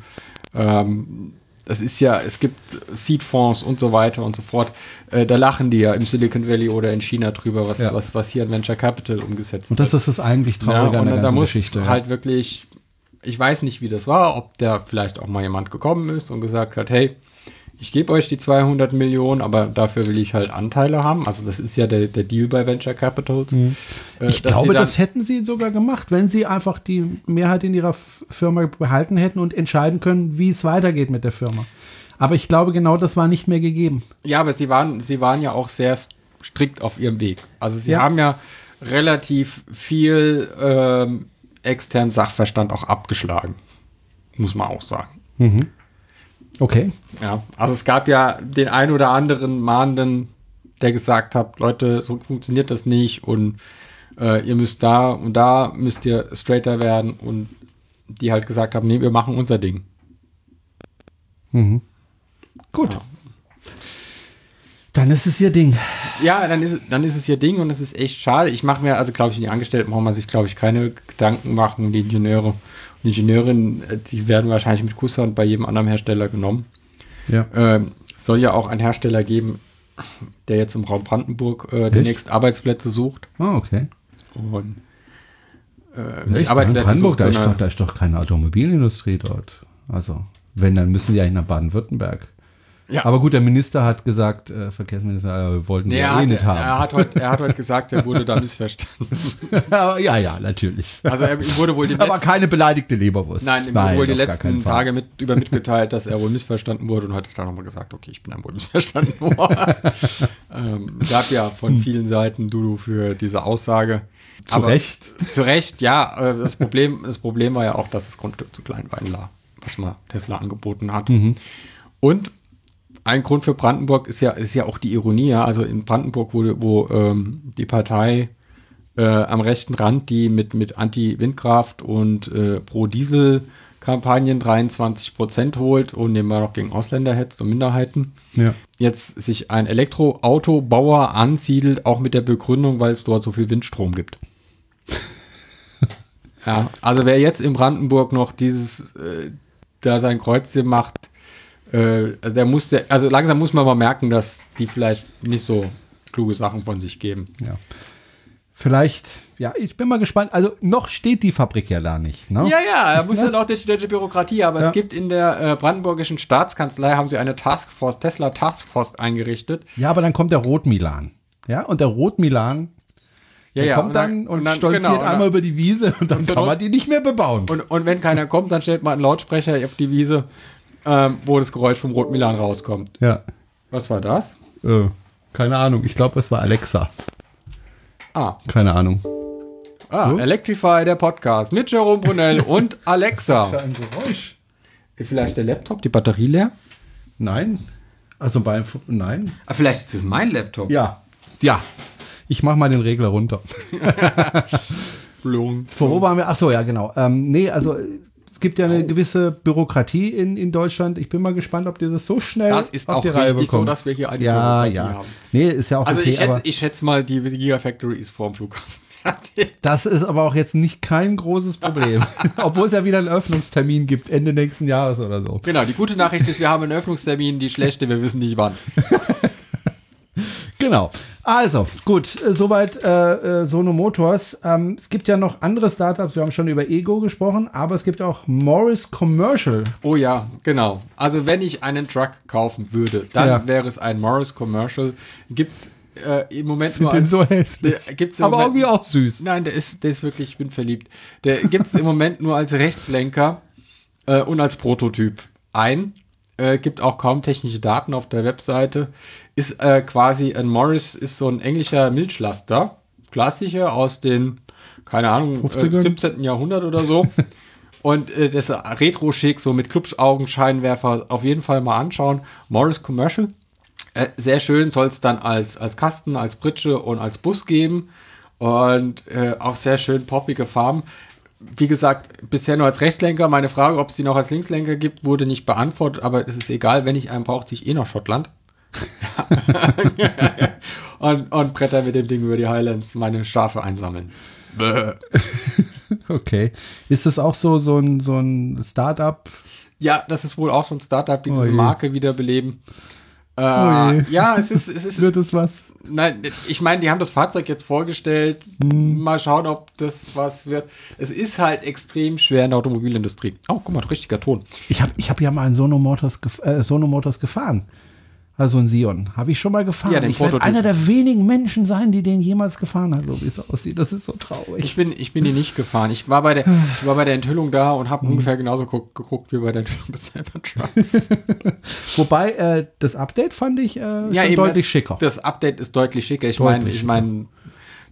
Ähm, das ist ja, es gibt Seed-Fonds und so weiter und so fort. Äh, da lachen die ja im Silicon Valley oder in China drüber, was, Ja. was, was hier an Venture Capital umgesetzt Und das ist das eigentlich ja, Traurige an und der da muss Geschichte. halt wirklich, ich weiß nicht, wie das war, ob da vielleicht auch mal jemand gekommen ist und gesagt hat, hey, ich gebe euch die 200 Millionen, aber dafür will ich halt Anteile haben. Also das ist ja der, der Deal bei Venture Capitals. Mhm. Äh, Ich glaube, das hätten sie sogar gemacht, wenn sie einfach die Mehrheit in ihrer Firma behalten hätten und entscheiden können, wie es weitergeht mit der Firma. Aber ich glaube, genau das war nicht mehr gegeben. Ja, aber sie waren, sie waren ja auch sehr strikt auf ihrem Weg. Also sie Ja. haben ja relativ viel ähm, externen Sachverstand auch abgeschlagen. Muss man auch sagen. Okay. Ja, also es gab ja den ein oder anderen Mahnenden, der gesagt hat, Leute, so funktioniert das nicht und äh, ihr müsst da und da müsst ihr straighter werden und die halt gesagt haben, nee, wir machen unser Ding. Gut. Ja. Dann ist es ihr Ding. Ja, dann ist, es- dann ist es ihr Ding und es ist echt schade. Ich mache mir, also glaube ich, die Angestellten braucht man sich, glaube ich, keine Gedanken machen. Die Ingenieure und Ingenieurinnen, äh, die werden wahrscheinlich mit Kusshand bei jedem anderen Hersteller genommen. Ja. Ähm, es soll ja auch einen Hersteller geben, der jetzt im Raum Brandenburg äh, demnächst Arbeitsplätze sucht. Ah, okay. Und äh, Echt? Arbeitsplätze Brandenburg, sucht, da ist, doch, da ist doch keine Automobilindustrie dort. Also, wenn, dann müssen die eigentlich nach Baden-Württemberg. Ja. Aber gut, der Minister hat gesagt, äh, Verkehrsminister, äh, wollten Nee, wir er, eh hat, nicht er, haben. hat heute, er hat heute gesagt, er wurde da missverstanden. ja, ja, natürlich. Also er, wurde wohl die Aber letzten, keine beleidigte Leberwurst. nein, ihm wurde wohl die letzten. Tage mit, über mitgeteilt, dass er wohl missverstanden wurde und heute hat er nochmal gesagt, okay, ich bin dann wohl missverstanden worden. ähm, gab ja von vielen Seiten Dudu für diese Aussage. Zu Aber- Recht. Zu Recht, ja. äh, Das Problem, das Problem war ja auch, dass das Grundstück zu klein war, was mal Tesla angeboten hat. Und ein Grund für Brandenburg ist ja, ist ja auch die Ironie, ja. Also in Brandenburg, wo, wo ähm, die Partei äh, am rechten Rand, die mit, mit Anti-Windkraft und äh, Pro-Diesel-Kampagnen 23 Prozent holt und nebenbei noch gegen Ausländer hetzt und Minderheiten, Ja. jetzt sich ein Elektroautobauer ansiedelt, auch mit der Begründung, weil es dort so viel Windstrom gibt. ja, also wer jetzt in Brandenburg noch dieses, äh, da sein Kreuzchen macht, äh, also der muss, der, also langsam muss man mal merken, dass die vielleicht nicht so kluge Sachen von sich geben. ja. Vielleicht, ja, ich bin mal gespannt. Also, noch steht die Fabrik ja da nicht. Ne? Ja, ja, er muss ja noch durch die deutsche Bürokratie, aber Ja. es gibt in der äh, brandenburgischen Staatskanzlei, haben sie eine Taskforce, Tesla Taskforce eingerichtet. Ja, aber dann kommt der Rot-Milan. Ja, und der Rot-Milan Ja, ja, kommt dann und, dann- stolziert genau, und dann- einmal über die Wiese und dann zur kann man die nicht mehr bebauen. Und, und wenn keiner kommt, dann stellt man einen Lautsprecher auf die Wiese, ähm, wo das Geräusch vom Rot Milan rauskommt. ja, Was war das? äh, keine Ahnung. Ich glaube, es war Alexa. Ah, Keine Ahnung. ah So? Electrify, der Podcast mit Jerome Brunel und Alexa. ein Geräusch? Ist Vielleicht der Laptop, die Batterie leer? Nein. Also beim, nein. Ah, vielleicht ist es mein Laptop. Ja. Ja. Ich mach mal den Regler runter. Blum. So, wo waren wir? Ach so, ja, genau. Ähm, nee, also äh, es gibt ja eine gewisse Bürokratie in, in Deutschland. Ich bin mal gespannt, ob die das so schnell Das ist auf auch die Reihe richtig so, bekommen. dass wir hier eine ja, Bürokratie ja. haben. Nee, ist ja auch Also okay, ich, schätze, ich schätze mal, die Gigafactory ist vorm Flughafen. das ist aber auch jetzt nicht kein großes Problem. Obwohl es ja wieder einen Öffnungstermin gibt, Ende nächsten Jahres oder so. genau, die gute Nachricht ist, wir haben einen Öffnungstermin, die schlechte, wir wissen nicht wann. Genau. Also, gut, äh, soweit äh, äh, Sono Motors. Ähm, es gibt ja noch andere Startups, wir haben schon über Ego gesprochen, aber es gibt auch Morris Commercial. Oh ja, genau. Also wenn ich einen Truck kaufen würde, dann Ja. wäre es ein Morris Commercial. Gibt's äh, im Moment nur als so hässlich. Der, Aber Moment, irgendwie auch süß. Nein, der ist, der ist wirklich, ich bin verliebt. Der gibt's im Moment nur als Rechtslenker äh, und als Prototyp ein. Äh, gibt auch kaum technische Daten auf der Webseite. Ist äh, quasi ein Morris, ist so ein englischer Milchlaster. Klassischer aus den, keine Ahnung, äh, 50ern? 17. Jahrhundert oder so. Und äh, das retro-schick, so mit Klubschaugen-Scheinwerfer, auf jeden Fall mal anschauen. Morris Commercial. Äh, sehr schön soll es dann als, als Kasten, als Pritsche und als Bus geben. Und äh, auch sehr schön poppige Farben. Wie gesagt, bisher nur als Rechtslenker. Meine Frage, ob es die noch als Linkslenker gibt, wurde nicht beantwortet, aber es ist egal, wenn ich einen brauche, ziehe ich eh nach Schottland. und, und bretter mit dem Ding über die Highlands meine Schafe einsammeln. Okay. Ist das auch so, so ein, so ein Startup? Ja, das ist wohl auch so ein Startup, die Oh diese. Marke wiederbeleben. Äh, ja, es ist, es ist, Wird es was? nein, ich meine, die haben das Fahrzeug jetzt vorgestellt. Mal schauen, ob das was wird. Es ist halt extrem schwer in der Automobilindustrie. Oh, guck mal, richtiger Ton. Ich habe ich hab ja mal einen Sono Motors, gef äh, Sono Motors gefahren. Also ein Sion. Habe ich schon mal gefahren. Ja, den ich werde einer der wenigen Menschen sein, die den jemals gefahren hat, so wie es aussieht. Das ist so traurig. Ich bin, ich bin die nicht gefahren. Ich war bei der, ich war bei der Enthüllung da und habe ungefähr genauso guck, geguckt wie bei der Enthüllung des Cybertrucks. Wobei, äh, das Update fand ich äh, schon eben, deutlich schicker. Das Update ist deutlich schicker. Ich meine, ich meine,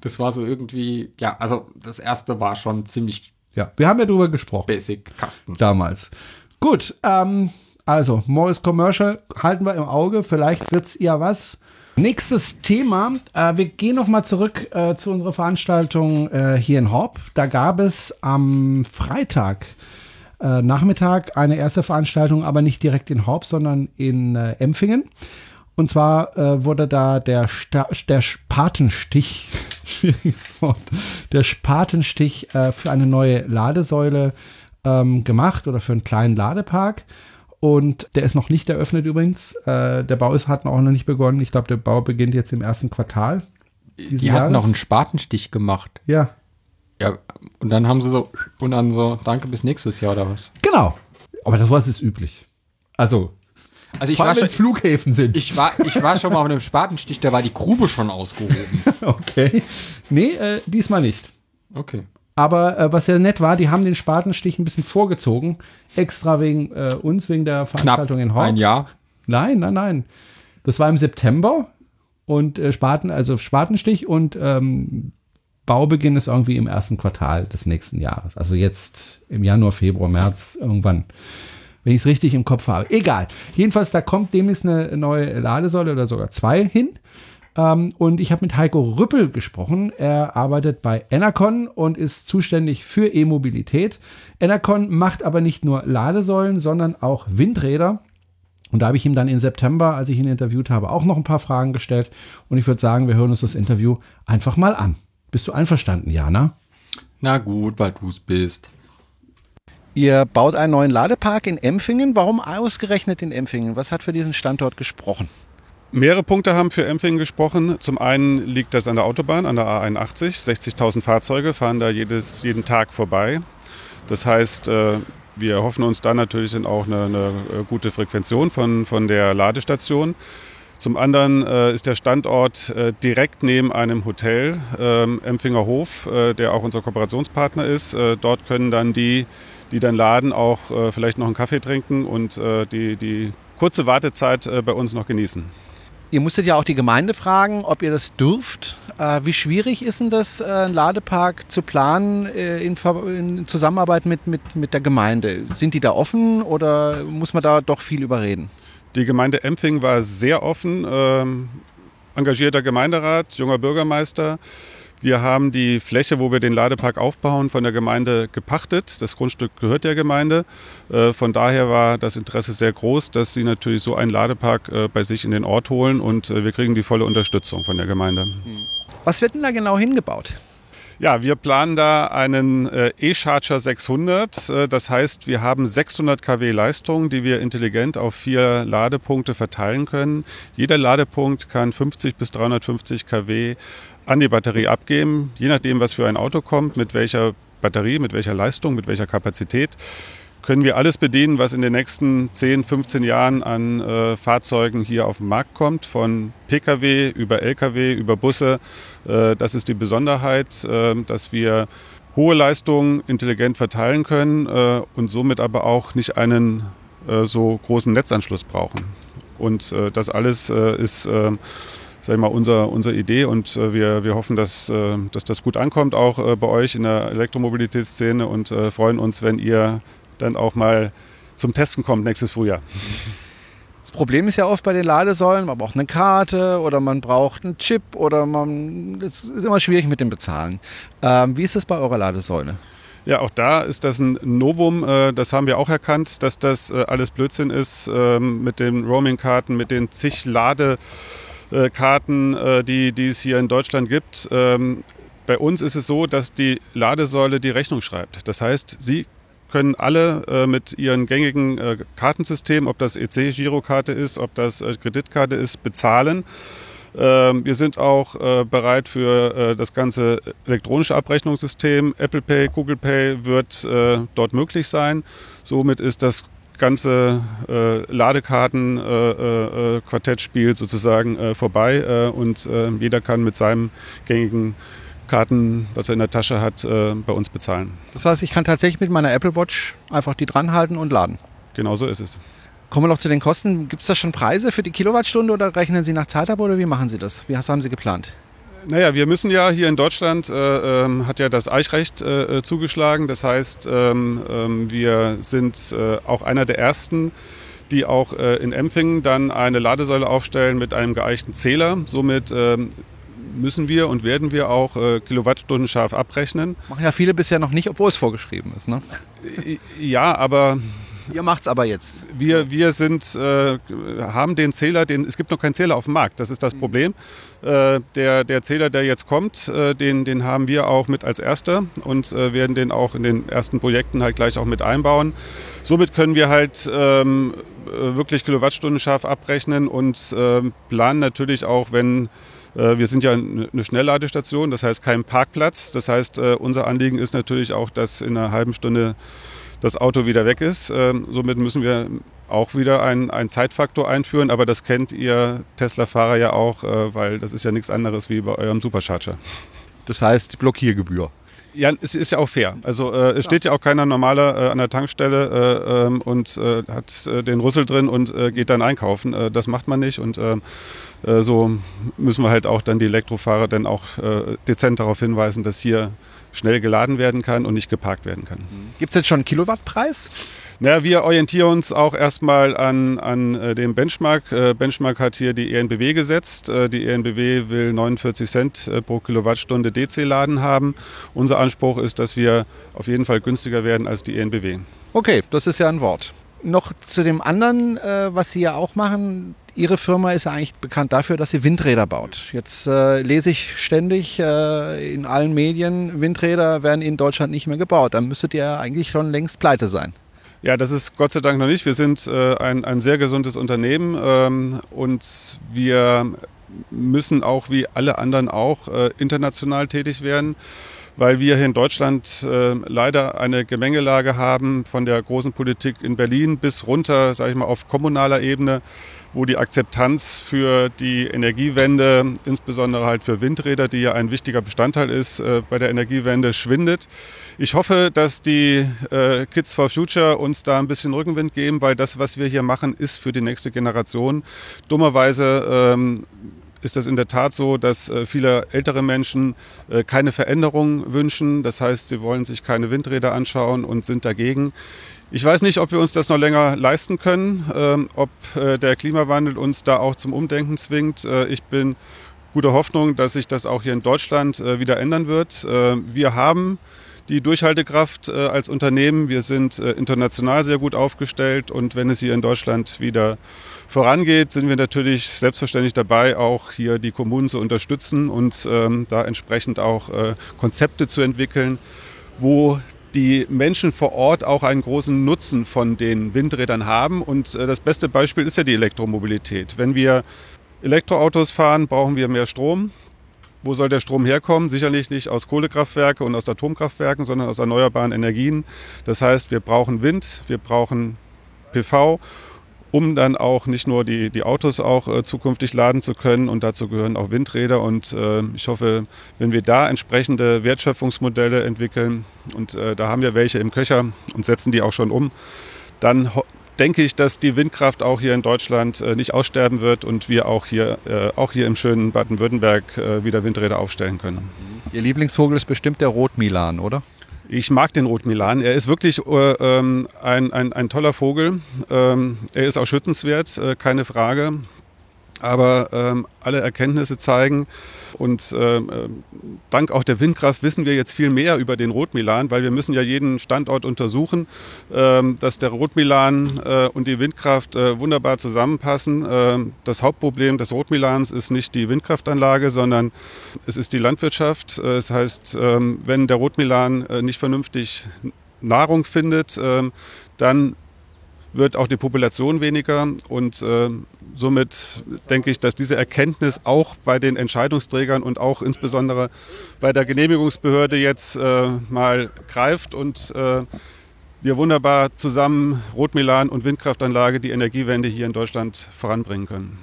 das war so irgendwie, ja, also das erste war schon ziemlich Ja, wir haben ja drüber gesprochen. basic Kasten. damals. Gut, ähm, also Morris Commercial halten wir im Auge. Vielleicht wird's ja was. Nächstes Thema. Äh, wir gehen noch mal zurück äh, zu unserer Veranstaltung äh, hier in Horb. Da gab es am Freitag äh, Nachmittag eine erste Veranstaltung, aber nicht direkt in Horb, sondern in äh, Empfingen. Und zwar äh, wurde da der, Sta der Spatenstich, schwieriges Wort, der Spatenstich für eine neue Ladesäule ähm, gemacht oder für einen kleinen Ladepark. Und der ist noch nicht eröffnet übrigens. Äh, der Bau ist, hat auch noch nicht begonnen. Ich glaube, der Bau beginnt jetzt im ersten Quartal. Die hatten Jahres. noch einen Spatenstich gemacht. Ja, Ja, und dann haben sie so, und dann so, danke bis nächstes Jahr oder was? genau. Aber das was ist üblich. Also, Also ich vor war, schon, Flughäfen sind. ich, war, ich war schon mal auf einem Spatenstich, da war die Grube schon ausgehoben. okay. Nee, äh, diesmal nicht. Okay. Aber äh, was sehr nett war, die haben den Spatenstich ein bisschen vorgezogen. Extra wegen äh, uns, wegen der Knapp Veranstaltung in Horb. ein Jahr. Nein, nein, nein. Das war im September und äh, Spaten, also Spatenstich und ähm, Baubeginn ist irgendwie im ersten Quartal des nächsten Jahres. Also jetzt im Januar, Februar, März irgendwann. Wenn ich es richtig im Kopf habe. Egal. Jedenfalls, da kommt demnächst eine neue Ladesäule oder sogar zwei hin. Ähm, und ich habe mit Heiko Rüppel gesprochen. Er arbeitet bei Enercon und ist zuständig für E-Mobilität. Enercon macht aber nicht nur Ladesäulen, sondern auch Windräder. Und da habe ich ihm dann im September, als ich ihn interviewt habe, auch noch ein paar Fragen gestellt. Und ich würde sagen, wir hören uns das Interview einfach mal an. Bist du einverstanden, Jana? Na gut, weil du es bist. Ihr baut einen neuen Ladepark in Empfingen. Warum ausgerechnet in Empfingen? Was hat für diesen Standort gesprochen? Mehrere Punkte haben für Empfingen gesprochen. Zum einen liegt das an der Autobahn, an der A81. 60.000 Fahrzeuge fahren da jedes, jeden Tag vorbei. Das heißt, äh, wir hoffen uns da natürlich dann auch eine, eine äh, gute Frequention von, von der Ladestation. Zum anderen äh, ist der Standort direkt neben einem Hotel, ähm, Empfinger Hof, der auch unser Kooperationspartner ist. Dort können dann die, die dann laden, auch vielleicht noch einen Kaffee trinken und die, die kurze Wartezeit bei uns noch genießen. Ihr musstet ja auch die Gemeinde fragen, ob ihr das dürft. Äh, wie schwierig ist denn das, äh, einen Ladepark zu planen äh, in, in Zusammenarbeit mit, mit, mit der Gemeinde? Sind die da offen oder muss man da doch viel überreden? Die Gemeinde Empfing war sehr offen, ähm, engagierter Gemeinderat, junger Bürgermeister. Wir haben die Fläche, wo wir den Ladepark aufbauen, von der Gemeinde gepachtet. Das Grundstück gehört der Gemeinde. Äh, von daher war das Interesse sehr groß, dass sie natürlich so einen Ladepark äh, bei sich in den Ort holen und äh, wir kriegen die volle Unterstützung von der Gemeinde. Was wird denn da genau hingebaut? Ja, wir planen da einen E-Charger 600. Äh, das heißt, wir haben 600 kW Leistung, die wir intelligent auf vier Ladepunkte verteilen können. Jeder Ladepunkt kann 50 bis 350 kW an die Batterie abgeben, je nachdem, was für ein Auto kommt, mit welcher Batterie, mit welcher Leistung, mit welcher Kapazität können wir alles bedienen, was in den nächsten 10, 15 Jahren an äh, Fahrzeugen hier auf den Markt kommt, von Pkw über Lkw, über Busse. Äh, das ist die Besonderheit, äh, dass wir hohe Leistungen intelligent verteilen können äh, und somit aber auch nicht einen äh, so großen Netzanschluss brauchen. Und äh, das alles ist sag ich mal, unser, unsere Idee und äh, wir, wir hoffen, dass, äh, dass das gut ankommt, auch äh, bei euch in der Elektromobilitätsszene und äh, freuen uns, wenn ihr dann auch mal zum Testen kommt nächstes Frühjahr. Das Problem ist ja oft bei den Ladesäulen, man braucht eine Karte oder man braucht einen Chip oder man. Das ist immer schwierig mit dem Bezahlen. Ähm, wie ist das bei eurer Ladesäule? Ja, auch da ist das ein Novum. äh, Das haben wir auch erkannt, dass das äh, alles Blödsinn ist ähm, mit den Roaming-Karten, mit den zig Ladekarten, äh, die, die es hier in Deutschland gibt. Ähm, Bei uns ist es so, dass die Ladesäule die Rechnung schreibt. Das heißt, Sie können alle äh, mit ihren gängigen äh, Kartensystemen, ob das EC-Girokarte ist, ob das äh, Kreditkarte ist, bezahlen. Ähm, wir sind auch äh, bereit für äh, das ganze elektronische Abrechnungssystem. Apple Pay, Google Pay wird äh, dort möglich sein. Somit ist das ganze Ladekarten-Quartettspiel sozusagen vorbei und jeder kann mit seinem gängigen Karten, was er in der Tasche hat, äh, bei uns bezahlen. Das heißt, ich kann tatsächlich mit meiner Apple Watch einfach die dranhalten und laden. Genau so ist es. Kommen wir noch zu den Kosten. Gibt es da schon Preise für die Kilowattstunde oder rechnen Sie nach Zeit ab oder wie machen Sie das? Wie haben Sie geplant? Naja, wir müssen ja hier in Deutschland, äh, ähm, hat ja das Eichrecht äh, zugeschlagen. Das heißt, ähm, ähm, wir sind äh, auch einer der ersten, die auch äh, in Empfingen dann eine Ladesäule aufstellen mit einem geeichten Zähler. Somit ähm, müssen wir und werden wir auch äh, Kilowattstunden scharf abrechnen. Machen ja viele bisher noch nicht, obwohl es vorgeschrieben ist. Ne? Ja, aber Ihr macht es aber jetzt. Wir, wir sind, äh, haben den Zähler, den, es gibt noch keinen Zähler auf dem Markt, das ist das Problem. Äh, der, der Zähler, der jetzt kommt, äh, den, den haben wir auch mit als erster und äh, werden den auch in den ersten Projekten halt gleich auch mit einbauen. Somit können wir halt ähm, äh, wirklich Kilowattstunden scharf abrechnen und ähm, planen natürlich auch, wenn äh, wir sind ja eine Schnellladestation, das heißt kein Parkplatz. Das heißt, äh, unser Anliegen ist natürlich auch, dass in einer halben Stunde das Auto wieder weg ist. Ähm, somit müssen wir auch wieder einen, einen Zeitfaktor einführen, aber das kennt ihr Tesla-Fahrer ja auch, äh, weil das ist ja nichts anderes wie bei eurem Supercharger. Das heißt Blockiergebühr. Ja, es ist ja auch fair. Also äh, es steht ja auch keiner normaler äh, an der Tankstelle äh, ähm, und äh, hat äh, den Rüssel drin und äh, geht dann einkaufen. das macht man nicht und so müssen wir halt auch dann die Elektrofahrer dann auch dezent darauf hinweisen, dass hier schnell geladen werden kann und nicht geparkt werden kann. Gibt es jetzt schon einen Kilowattpreis? Na, wir orientieren uns auch erstmal an, an äh, dem Benchmark. Äh, Benchmark hat hier die ENBW gesetzt. Äh, die ENBW will 49 Cent äh, pro Kilowattstunde DC-Laden haben. Unser Anspruch ist, dass wir auf jeden Fall günstiger werden als die ENBW. Okay, das ist ja ein Wort. Noch zu dem anderen, äh, was Sie ja auch machen. Ihre Firma ist ja eigentlich bekannt dafür, dass sie Windräder baut. Jetzt äh, lese ich ständig in allen Medien, Windräder werden in Deutschland nicht mehr gebaut. Dann müsstet ihr eigentlich schon längst pleite sein. Ja, das ist Gott sei Dank noch nicht. Wir sind äh, ein, ein sehr gesundes Unternehmen ähm, und wir müssen auch wie alle anderen auch äh, international tätig werden weil wir hier in Deutschland äh, leider eine Gemengelage haben von der großen Politik in Berlin bis runter, sage ich mal, auf kommunaler Ebene, wo die Akzeptanz für die Energiewende, insbesondere halt für Windräder, die ja ein wichtiger Bestandteil ist äh, bei der Energiewende, schwindet. Ich hoffe, dass die äh, Kids for Future uns da ein bisschen Rückenwind geben, weil das, was wir hier machen, ist für die nächste Generation. Dummerweise ähm, ist das in der Tat so, dass äh, viele ältere Menschen äh, keine Veränderung wünschen. Das heißt, sie wollen sich keine Windräder anschauen und sind dagegen. Ich weiß nicht, ob wir uns das noch länger leisten können, ähm, ob äh, der Klimawandel uns da auch zum Umdenken zwingt. Ich bin guter Hoffnung, dass sich das auch hier in Deutschland wieder ändern wird. Wir haben die Durchhaltekraft äh, als Unternehmen. Wir sind äh, international sehr gut aufgestellt und wenn es hier in Deutschland wieder vorangeht, sind wir natürlich selbstverständlich dabei, auch hier die Kommunen zu unterstützen und ähm, da entsprechend auch äh, Konzepte zu entwickeln, wo die Menschen vor Ort auch einen großen Nutzen von den Windrädern haben. Und das beste Beispiel ist ja die Elektromobilität. Wenn wir Elektroautos fahren, brauchen wir mehr Strom. Wo soll der Strom herkommen? Sicherlich nicht aus Kohlekraftwerken und aus Atomkraftwerken, sondern aus erneuerbaren Energien. Das heißt, wir brauchen Wind, wir brauchen PV, um dann auch nicht nur die, die Autos auch äh, zukünftig laden zu können. Und dazu gehören auch Windräder. Und äh, ich hoffe, wenn wir da entsprechende Wertschöpfungsmodelle entwickeln, und äh, da haben wir welche im Köcher und setzen die auch schon um, dann denke ich, dass die Windkraft auch hier in Deutschland äh, nicht aussterben wird und wir auch hier, äh, auch hier im schönen Baden-Württemberg äh, wieder Windräder aufstellen können. Ihr Lieblingsvogel ist bestimmt der Rotmilan, oder? Ich mag den Rotmilan. Er ist wirklich äh, ähm, ein, ein, ein, toller Vogel. Ähm, er ist auch schützenswert, äh, keine Frage. Aber ähm, alle Erkenntnisse zeigen und äh, dank auch der Windkraft wissen wir jetzt viel mehr über den Rotmilan, weil wir müssen ja jeden Standort untersuchen, äh, dass der Rotmilan äh, und die Windkraft äh, wunderbar zusammenpassen. Ähm, das Hauptproblem des Rotmilans ist nicht die Windkraftanlage, sondern es ist die Landwirtschaft. Äh, das heißt, ähm, wenn der Rotmilan äh, nicht vernünftig Nahrung findet, ähm, dann wird auch die Population weniger und äh, somit denke ich, dass diese Erkenntnis auch bei den Entscheidungsträgern und auch insbesondere bei der Genehmigungsbehörde jetzt äh, mal greift und äh, wir wunderbar zusammen Rotmilan und Windkraftanlage die Energiewende hier in Deutschland voranbringen können.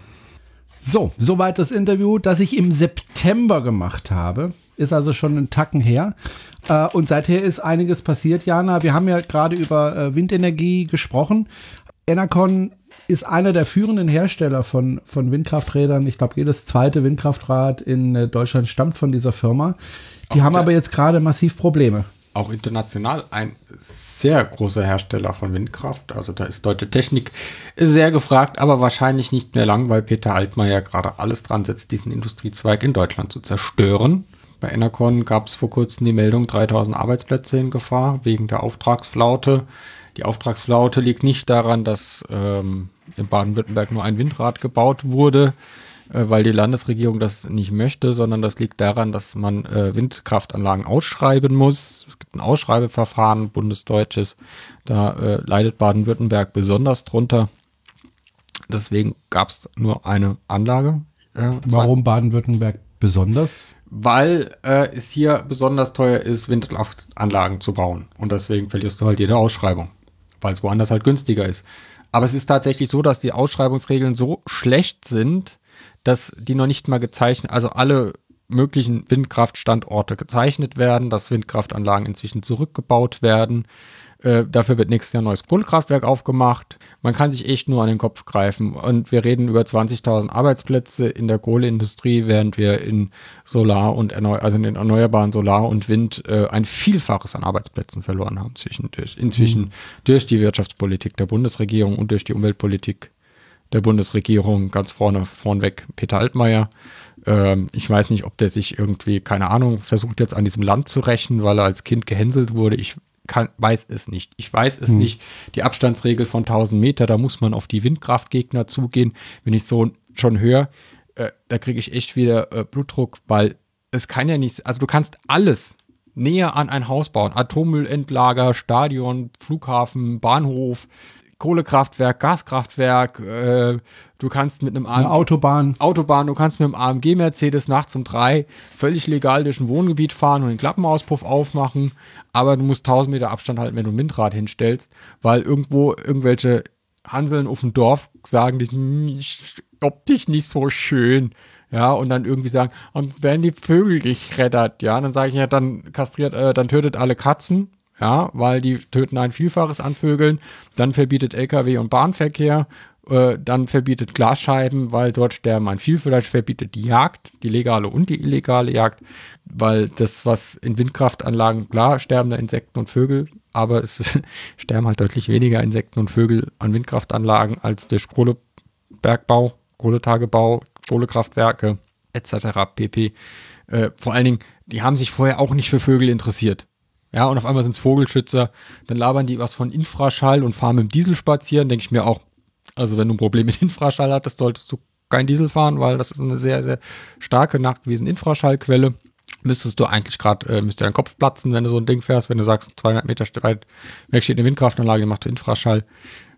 So, soweit das Interview, das ich im September gemacht habe. Ist also schon ein Tacken her. Äh, und seither ist einiges passiert, Jana. Wir haben ja gerade über äh, Windenergie gesprochen. Enercon ist einer der führenden Hersteller von, von Windkrafträdern. Ich glaube, jedes zweite Windkraftrad in äh, Deutschland stammt von dieser Firma. Die Auch haben aber jetzt gerade massiv Probleme. auch international ein sehr großer Hersteller von Windkraft. Also da ist deutsche Technik sehr gefragt, aber wahrscheinlich nicht mehr lang, weil Peter Altmaier gerade alles dran setzt, diesen Industriezweig in Deutschland zu zerstören. Bei Enercon gab es vor kurzem die Meldung 3000 Arbeitsplätze in Gefahr wegen der Auftragsflaute. Die Auftragsflaute liegt nicht daran, dass ähm, in Baden-Württemberg nur ein Windrad gebaut wurde, äh, weil die Landesregierung das nicht möchte, sondern das liegt daran, dass man äh, Windkraftanlagen ausschreiben muss. Es gibt ein Ausschreibeverfahren, bundesdeutsches. Da äh, leidet Baden-Württemberg besonders drunter. Deswegen gab es nur eine Anlage. Äh, Warum Baden-Württemberg besonders? Weil äh, es hier besonders teuer ist, Windkraftanlagen zu bauen. Und deswegen verlierst du halt jede Ausschreibung, weil es woanders halt günstiger ist. Aber es ist tatsächlich so, dass die Ausschreibungsregeln so schlecht sind, dass die noch nicht mal gezeichnet, also alle möglichen Windkraftstandorte gezeichnet werden, dass Windkraftanlagen inzwischen zurückgebaut werden. Äh, dafür wird nächstes Jahr ein neues Kohlekraftwerk aufgemacht. Man kann sich echt nur an den Kopf greifen. Und wir reden über 20.000 Arbeitsplätze in der Kohleindustrie, während wir in Solar und erneu also in den erneuerbaren Solar und Wind äh, ein Vielfaches an Arbeitsplätzen verloren haben zwischendurch. Inzwischen durch die Wirtschaftspolitik der Bundesregierung und durch die Umweltpolitik der Bundesregierung ganz vorne vornweg Peter Altmaier. Ähm, ich weiß nicht, ob der sich irgendwie, keine Ahnung, versucht jetzt an diesem Land zu rächen, weil er als Kind gehänselt wurde. Ich kann, weiß es nicht. Ich weiß es nicht. Die Abstandsregel von 1000 Meter, da muss man auf die Windkraftgegner zugehen. Wenn ich so schon höre, äh, da kriege ich echt wieder äh, Blutdruck, weil es kann ja nicht, also du kannst alles näher an ein Haus bauen. Atommüllendlager, Stadion, Flughafen, Bahnhof, Kohlekraftwerk, Gaskraftwerk, äh, du kannst mit einem Eine AMG Autobahn. Autobahn, du kannst mit dem AMG Mercedes nachts um drei völlig legal durch ein Wohngebiet fahren und den Klappenauspuff aufmachen, aber du musst 1000 Meter Abstand halten, wenn du ein Windrad hinstellst, weil irgendwo irgendwelche Hanseln auf dem Dorf sagen, nicht- optisch nicht so schön. Ja, und dann irgendwie sagen, und werden die Vögel gerettert, ja, dann sage ich ja, dann kastriert, äh, dann tötet alle Katzen, ja, weil die töten ein Vielfaches an Vögeln, dann verbietet Lkw und Bahnverkehr, äh, dann verbietet Glasscheiben, weil dort sterben ein viel, vielleicht verbietet die Jagd, die legale und die illegale Jagd, weil das, was in Windkraftanlagen, klar, sterben da Insekten und Vögel, aber es ist, sterben halt deutlich weniger Insekten und Vögel an Windkraftanlagen als durch Kohlebergbau, Kohletagebau, Kohlekraftwerke etc. pp. Äh, vor allen Dingen, die haben sich vorher auch nicht für Vögel interessiert. Ja, und auf einmal sind es Vogelschützer, dann labern die was von Infraschall und fahren mit dem Diesel spazieren, denke ich mir auch, also wenn du ein Problem mit Infraschall hattest, solltest du kein Diesel fahren, weil das ist eine sehr, sehr starke, nachgewiesene Infraschallquelle. Müsstest du eigentlich gerade, äh, müsste dein Kopf platzen, wenn du so ein Ding fährst, wenn du sagst, 200 Meter weit weg steht eine Windkraftanlage, die macht Infraschall.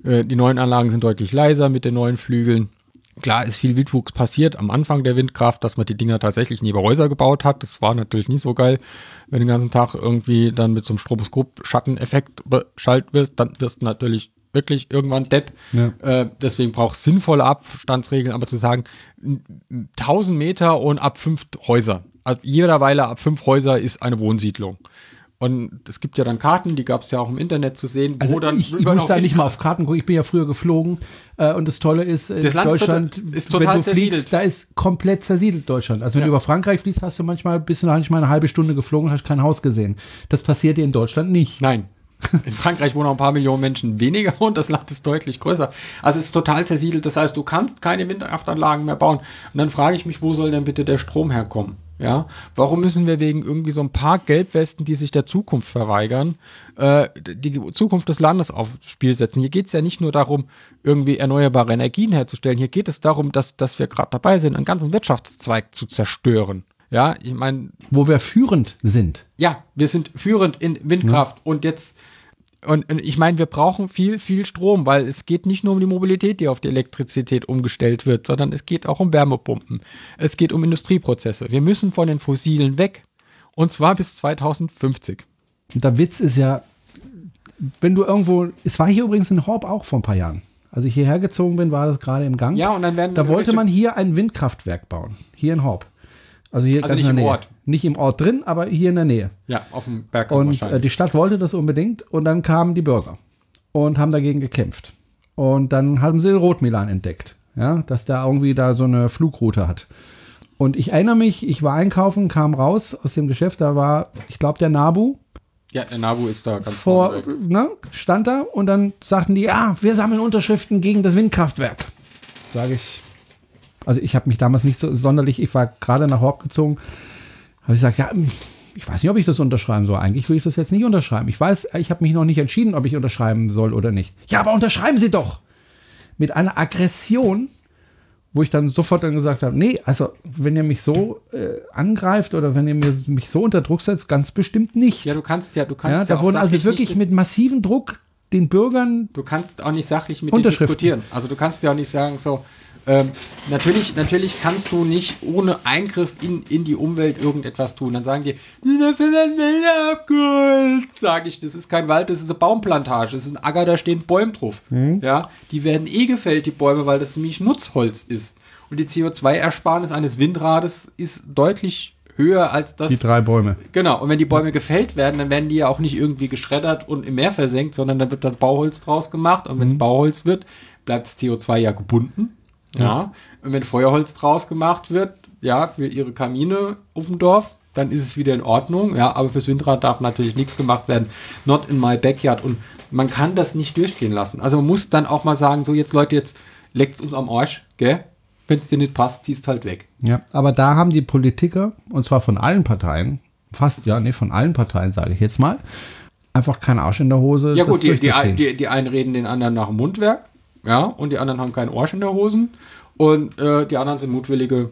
Äh, die neuen Anlagen sind deutlich leiser mit den neuen Flügeln. Klar ist viel Wildwuchs passiert am Anfang der Windkraft, dass man die Dinger tatsächlich neben Häuser gebaut hat. Das war natürlich nicht so geil, wenn du den ganzen Tag irgendwie dann mit so einem Stroboskop-Schatteneffekt beschallt wirst, dann wirst du natürlich wirklich irgendwann depp. Ja. Äh, deswegen braucht es sinnvolle Abstandsregeln, aber zu sagen, n- n- 1000 Meter und ab fünf Häuser. Also jeder Weile ab fünf Häuser ist eine Wohnsiedlung. Und es gibt ja dann Karten, die gab es ja auch im Internet zu sehen, Also wo dann ich, ich muss da nicht mal auf Karten gucken. Ich bin ja früher geflogen. Äh, und das Tolle ist, in Das Deutschland, ist total wenn du zersiedelt. fliegst, da ist komplett zersiedelt Deutschland. Also wenn Ja. du über Frankreich fliegst, hast du manchmal bist du nicht mal eine halbe Stunde geflogen, hast kein Haus gesehen. Das passiert dir in Deutschland nicht. Nein. In Frankreich wohnen auch ein paar Millionen Menschen weniger und das Land ist deutlich größer. Also es ist total zersiedelt. Das heißt, du kannst keine Windkraftanlagen mehr bauen. Und dann frage ich mich, wo soll denn bitte der Strom herkommen? Ja, warum müssen wir wegen irgendwie so ein paar Gelbwesten, die sich der Zukunft verweigern, äh, die Zukunft des Landes aufs Spiel setzen? Hier geht es ja nicht nur darum, irgendwie erneuerbare Energien herzustellen. Hier geht es darum, dass, dass wir gerade dabei sind, einen ganzen Wirtschaftszweig zu zerstören. Ja, ich meine, Wo wir führend sind. ja, wir sind führend in Windkraft und jetzt Und, und ich meine, wir brauchen viel, viel Strom, weil es geht nicht nur um die Mobilität, die auf die Elektrizität umgestellt wird, sondern es geht auch um Wärmepumpen. Es geht um Industrieprozesse. Wir müssen von den Fossilen weg. Und zwar bis 2050. Und der Witz ist ja, wenn du irgendwo, es war hier übrigens in Horb auch vor ein paar Jahren. Als ich hierher gezogen bin, war das gerade im Gang. Ja, und dann werden Da wollte man hier ein Windkraftwerk bauen. Hier in Horb. Also hier Also nicht in der im Nähe. Ort. Nicht im Ort drin, aber hier in der Nähe. Ja, auf dem Berg Und äh, die Stadt wollte das unbedingt und dann kamen die Bürger und haben dagegen gekämpft. Und dann haben sie Rotmilan entdeckt, ja, dass der irgendwie da so eine Flugroute hat. Und ich erinnere mich, ich war einkaufen, kam raus aus dem Geschäft, da war, ich glaube, der Nabu Ja, der Nabu ist da ganz vor, ne, stand da und dann sagten die, ja, wir sammeln Unterschriften gegen das Windkraftwerk. Sage ich, also ich habe mich damals nicht so sonderlich, ich war gerade nach Horb gezogen, habe ich gesagt, ja, hm, ich weiß nicht, ob ich das unterschreiben soll. Eigentlich will ich das jetzt nicht unterschreiben. Ich weiß, ich habe mich noch nicht entschieden, ob ich unterschreiben soll oder nicht. Ja, aber unterschreiben Sie doch! Mit einer Aggression, wo ich dann sofort dann gesagt habe, nee, also wenn ihr mich so äh, angreift oder wenn ihr mir, mich so unter Druck setzt, ganz bestimmt nicht. Ja, du kannst ja, du kannst Ja, ja, da auch wurden also wirklich mit massivem Druck den Bürgern. du kannst auch nicht sachlich mit denen diskutieren. Also du kannst ja auch nicht sagen, so, ähm, natürlich, natürlich kannst du nicht ohne Eingriff in, in die Umwelt irgendetwas tun. Dann sagen die, das ist ein Wälder abgeholzt. Sag ich, das ist kein Wald, das ist eine Baumplantage, das ist ein Acker, da stehen Bäume drauf. Mhm. Ja, die werden eh gefällt, die Bäume, weil das nämlich Nutzholz ist. Und die CO2-Ersparnis eines Windrades ist deutlich höher als das. Die drei Bäume. Genau, und wenn die Bäume gefällt werden, dann werden die ja auch nicht irgendwie geschreddert und im Meer versenkt, sondern dann wird dann Bauholz draus gemacht und wenn es Bauholz wird, bleibt das CO2 ja gebunden. Ja. Und wenn Feuerholz draus gemacht wird, ja, für ihre Kamine auf dem Dorf, dann ist es wieder in Ordnung. Ja, aber fürs Windrad darf natürlich nichts gemacht werden. Not in my backyard. Und man kann das nicht durchgehen lassen. Also man muss dann auch mal sagen, so jetzt Leute, jetzt leckt's uns am Arsch, gell? Wenn es dir nicht passt, ziehst halt weg. Ja, aber da haben die Politiker, und zwar von allen Parteien, fast, ja, nee, von allen Parteien, sage ich jetzt mal, einfach keinen Arsch in der Hose. Ja gut, die, die, die, die einen reden den anderen nach dem Mundwerk, ja, und die anderen haben keinen Arsch in der Hosen und äh, die anderen sind mutwillige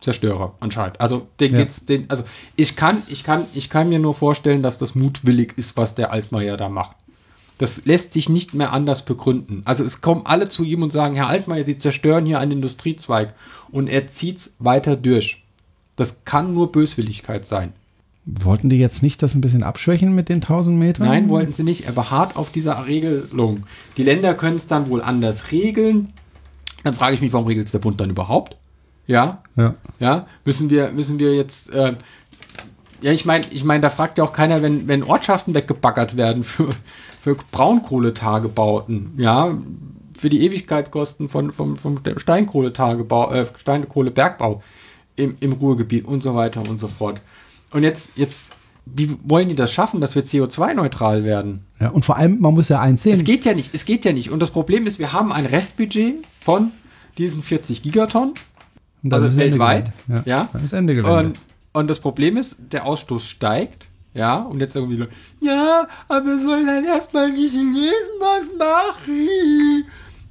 Zerstörer anscheinend. Also den Ja. geht's, den, also ich kann, ich kann, ich kann mir nur vorstellen, dass das mutwillig ist, was der Altmaier da macht. Das lässt sich nicht mehr anders begründen. Also es kommen alle zu ihm und sagen, Herr Altmaier, Sie zerstören hier einen Industriezweig und er zieht's weiter durch. Das kann nur Böswilligkeit sein. Wollten die jetzt nicht das ein bisschen abschwächen mit den 1000 Metern? Nein, wollten sie nicht. Er beharrt auf dieser Regelung. Die Länder können es dann wohl anders regeln. Dann frage ich mich, warum regelt es der Bund dann überhaupt? Ja, Ja. ja. Müssen wir, müssen wir jetzt. Äh, ja, ich meine, ich meine, da fragt ja auch keiner, wenn, wenn Ortschaften weggebaggert werden für, für Braunkohletagebauten, ja, für die Ewigkeitskosten von, vom, vom Steinkohletagebau, äh, Steinkohlebergbau im, im Ruhrgebiet und so weiter und so fort. Und jetzt, jetzt, wie wollen die das schaffen, dass wir CO2-neutral werden? ja. Und vor allem, man muss ja eins sehen. Es geht ja nicht, es geht ja nicht. Und das Problem ist, wir haben ein Restbudget von diesen 40 Gigaton, Und dann also weltweit, Gelände. ja. Dann ist Ende Gelände. Und, und das Problem ist, der Ausstoß steigt, ja, und jetzt irgendwie, ja, aber wir sollen dann erstmal die Chinesen was machen.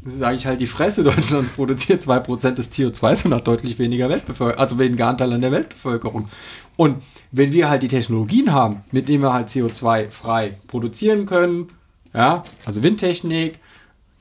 Sage ich halt die Fresse, Deutschland produziert 2% des CO2 und hat deutlich weniger Weltbevölkerung, also weniger Anteil an der Weltbevölkerung. Und wenn wir halt die Technologien haben, mit denen wir halt CO2 frei produzieren können, ja, also Windtechnik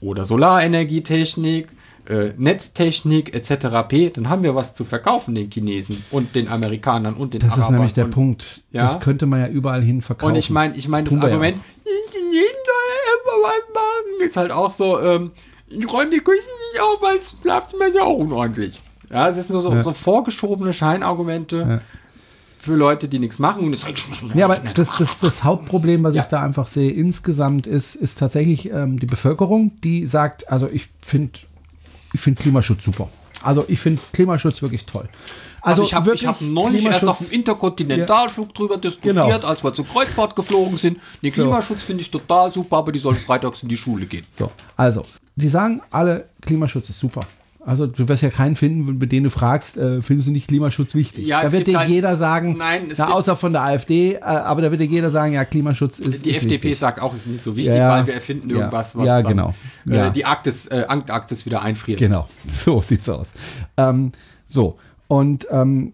oder Solarenergietechnik, äh, Netztechnik etc. p., dann haben wir was zu verkaufen den Chinesen und den Amerikanern und den das Arabern. ist nämlich der und, Punkt. Ja. Das könnte man ja überall hin verkaufen. Und ich meine, ich meine, das ja Argument, die Chinesen sollen immer was machen, ist halt auch so, ähm, ich räume die Küche nicht auf, weil das Schlafzimmer ist ja auch unordentlich. Ja, es sind nur so, Ja. so vorgeschobene Scheinargumente. Für Leute, die nichts machen. Und das Ja, aber das, das, das Hauptproblem, was Ja. ich da einfach sehe, insgesamt ist, ist tatsächlich ähm, die Bevölkerung, die sagt, also ich finde ich find Klimaschutz super. Also ich finde Klimaschutz wirklich toll. Also, ich habe hab neulich erst auf dem Interkontinentalflug drüber diskutiert, Genau. als wir zur Kreuzfahrt geflogen sind. Den So. Klimaschutz finde ich total super, aber die sollen freitags in die Schule gehen. So, also, die sagen alle, Klimaschutz ist super. Also du wirst ja keinen finden, mit denen du fragst, äh, findest du nicht Klimaschutz wichtig? Ja, da wird dir halt- jeder sagen, Nein, na, außer von der AfD, äh, aber da wird dir jeder sagen, ja, Klimaschutz ist Die ist FDP wichtig. sagt auch, es ist nicht so wichtig, Ja, weil wir erfinden ja, irgendwas, was ja, dann, genau. Äh, die Arktis, äh, Antarktis wieder einfriert. Genau, so sieht's aus. Ähm, so, und ähm,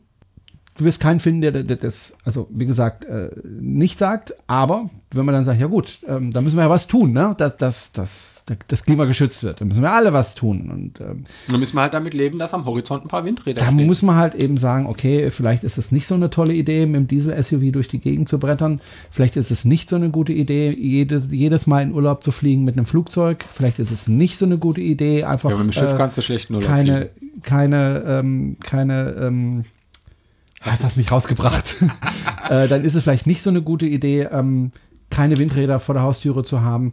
du wirst keinen finden, der, der, der das, also wie gesagt, äh, nicht sagt. Aber wenn man dann sagt, ja gut, ähm, da müssen wir ja was tun, ne? dass, dass, dass das Klima geschützt wird. Da müssen wir alle was tun. Und ähm, Dann müssen wir halt damit leben, dass am Horizont ein paar Windräder da stehen. muss man halt eben sagen, okay, vielleicht ist es nicht so eine tolle Idee, mit dem Diesel-SUV durch die Gegend zu brettern. Vielleicht ist es nicht so eine gute Idee, jedes, jedes Mal in Urlaub zu fliegen mit einem Flugzeug. Vielleicht ist es nicht so eine gute Idee, einfach ja, mit dem Schiff äh, kannst du schlecht nur keine, keine, ähm, keine, ähm, ah, jetzt hast du mich rausgebracht. äh, dann ist es vielleicht nicht so eine gute Idee, ähm, keine Windräder vor der Haustüre zu haben.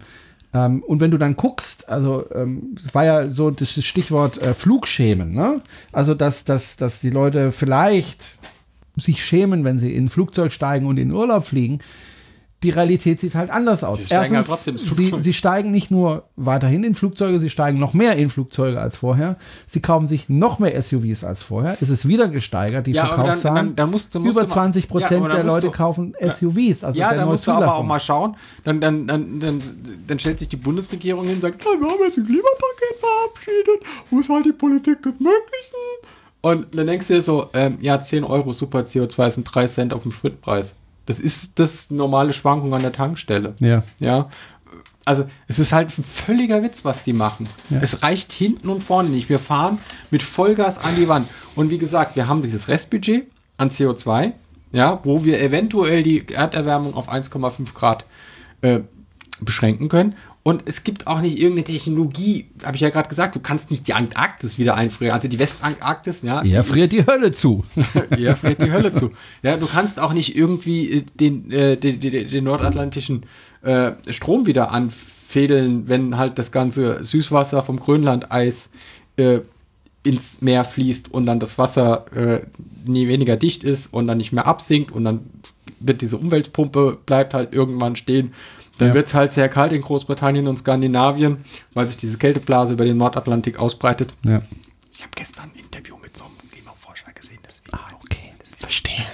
Ähm, und wenn du dann guckst, also ähm, war ja so das Stichwort äh, Flugschämen, ne? Also dass, dass, dass die Leute vielleicht sich schämen, wenn sie in ein Flugzeug steigen und in Urlaub fliegen. Die Realität sieht halt anders aus. Sie steigen ja trotzdem ins sie, Flugzeug. sie steigen nicht nur weiterhin in Flugzeuge, sie steigen noch mehr in Flugzeuge als vorher. Sie kaufen sich noch mehr SUVs als vorher. Es ist wieder gesteigert, die Ja, dann- Verkaufszahlen. dann- dann musst musst Über du mal- 20 Ja, Prozent dann der Leute du- kaufen SUVs. Also ja, da musst du aber auch mal schauen. Dann, dann, dann, dann, dann stellt sich die Bundesregierung hin und sagt, "Ja, wir haben jetzt ein Klimapaket verabschiedet. Wo ist halt die Politik des Möglichen? Und dann denkst du dir so, ähm, ja, 10 Euro super CO2 sind 3 Cent auf dem Spritpreis. Das ist das normale Schwankung an der Tankstelle. Ja. Ja. Also es ist halt ein völliger Witz, was die machen. Ja. Es reicht hinten und vorne nicht. Wir fahren mit Vollgas an die Wand. Und wie gesagt, wir haben dieses Restbudget an CO2, ja, wo wir eventuell die Erderwärmung auf 1,5 Grad äh, beschränken können. Und es gibt auch nicht irgendeine Technologie, habe ich ja gerade gesagt, du kannst nicht die Antarktis wieder einfrieren, also die Westantarktis, ja. Er die friert die Hölle zu. ja, friert die Hölle zu. Ja, du kannst auch nicht irgendwie äh, den, äh, den, den, den nordatlantischen äh, Strom wieder anfädeln, wenn halt das ganze Süßwasser vom Grönlandeis äh, ins Meer fließt und dann das Wasser äh, nie weniger dicht ist und dann nicht mehr absinkt und dann wird diese Umweltpumpe bleibt halt irgendwann stehen. Dann Ja. wird es halt sehr kalt in Großbritannien und Skandinavien, weil sich diese Kälteblase über den Nordatlantik ausbreitet. Ja. Ich habe gestern ein Interview mit so einem Klimaforscher gesehen, deswegen. Ah, okay. Verstehe.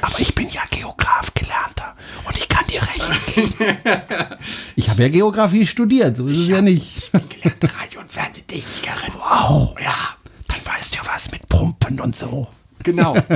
Aber ich bin ja Geograf gelernter und ich kann dir recht geben. Ich habe ja Geografie studiert, so ist es ja nicht. gelernte Radio- und Fernsehtechnikerin. Wow. Ja, Dann weißt du ja was mit Pumpen und so. Genau.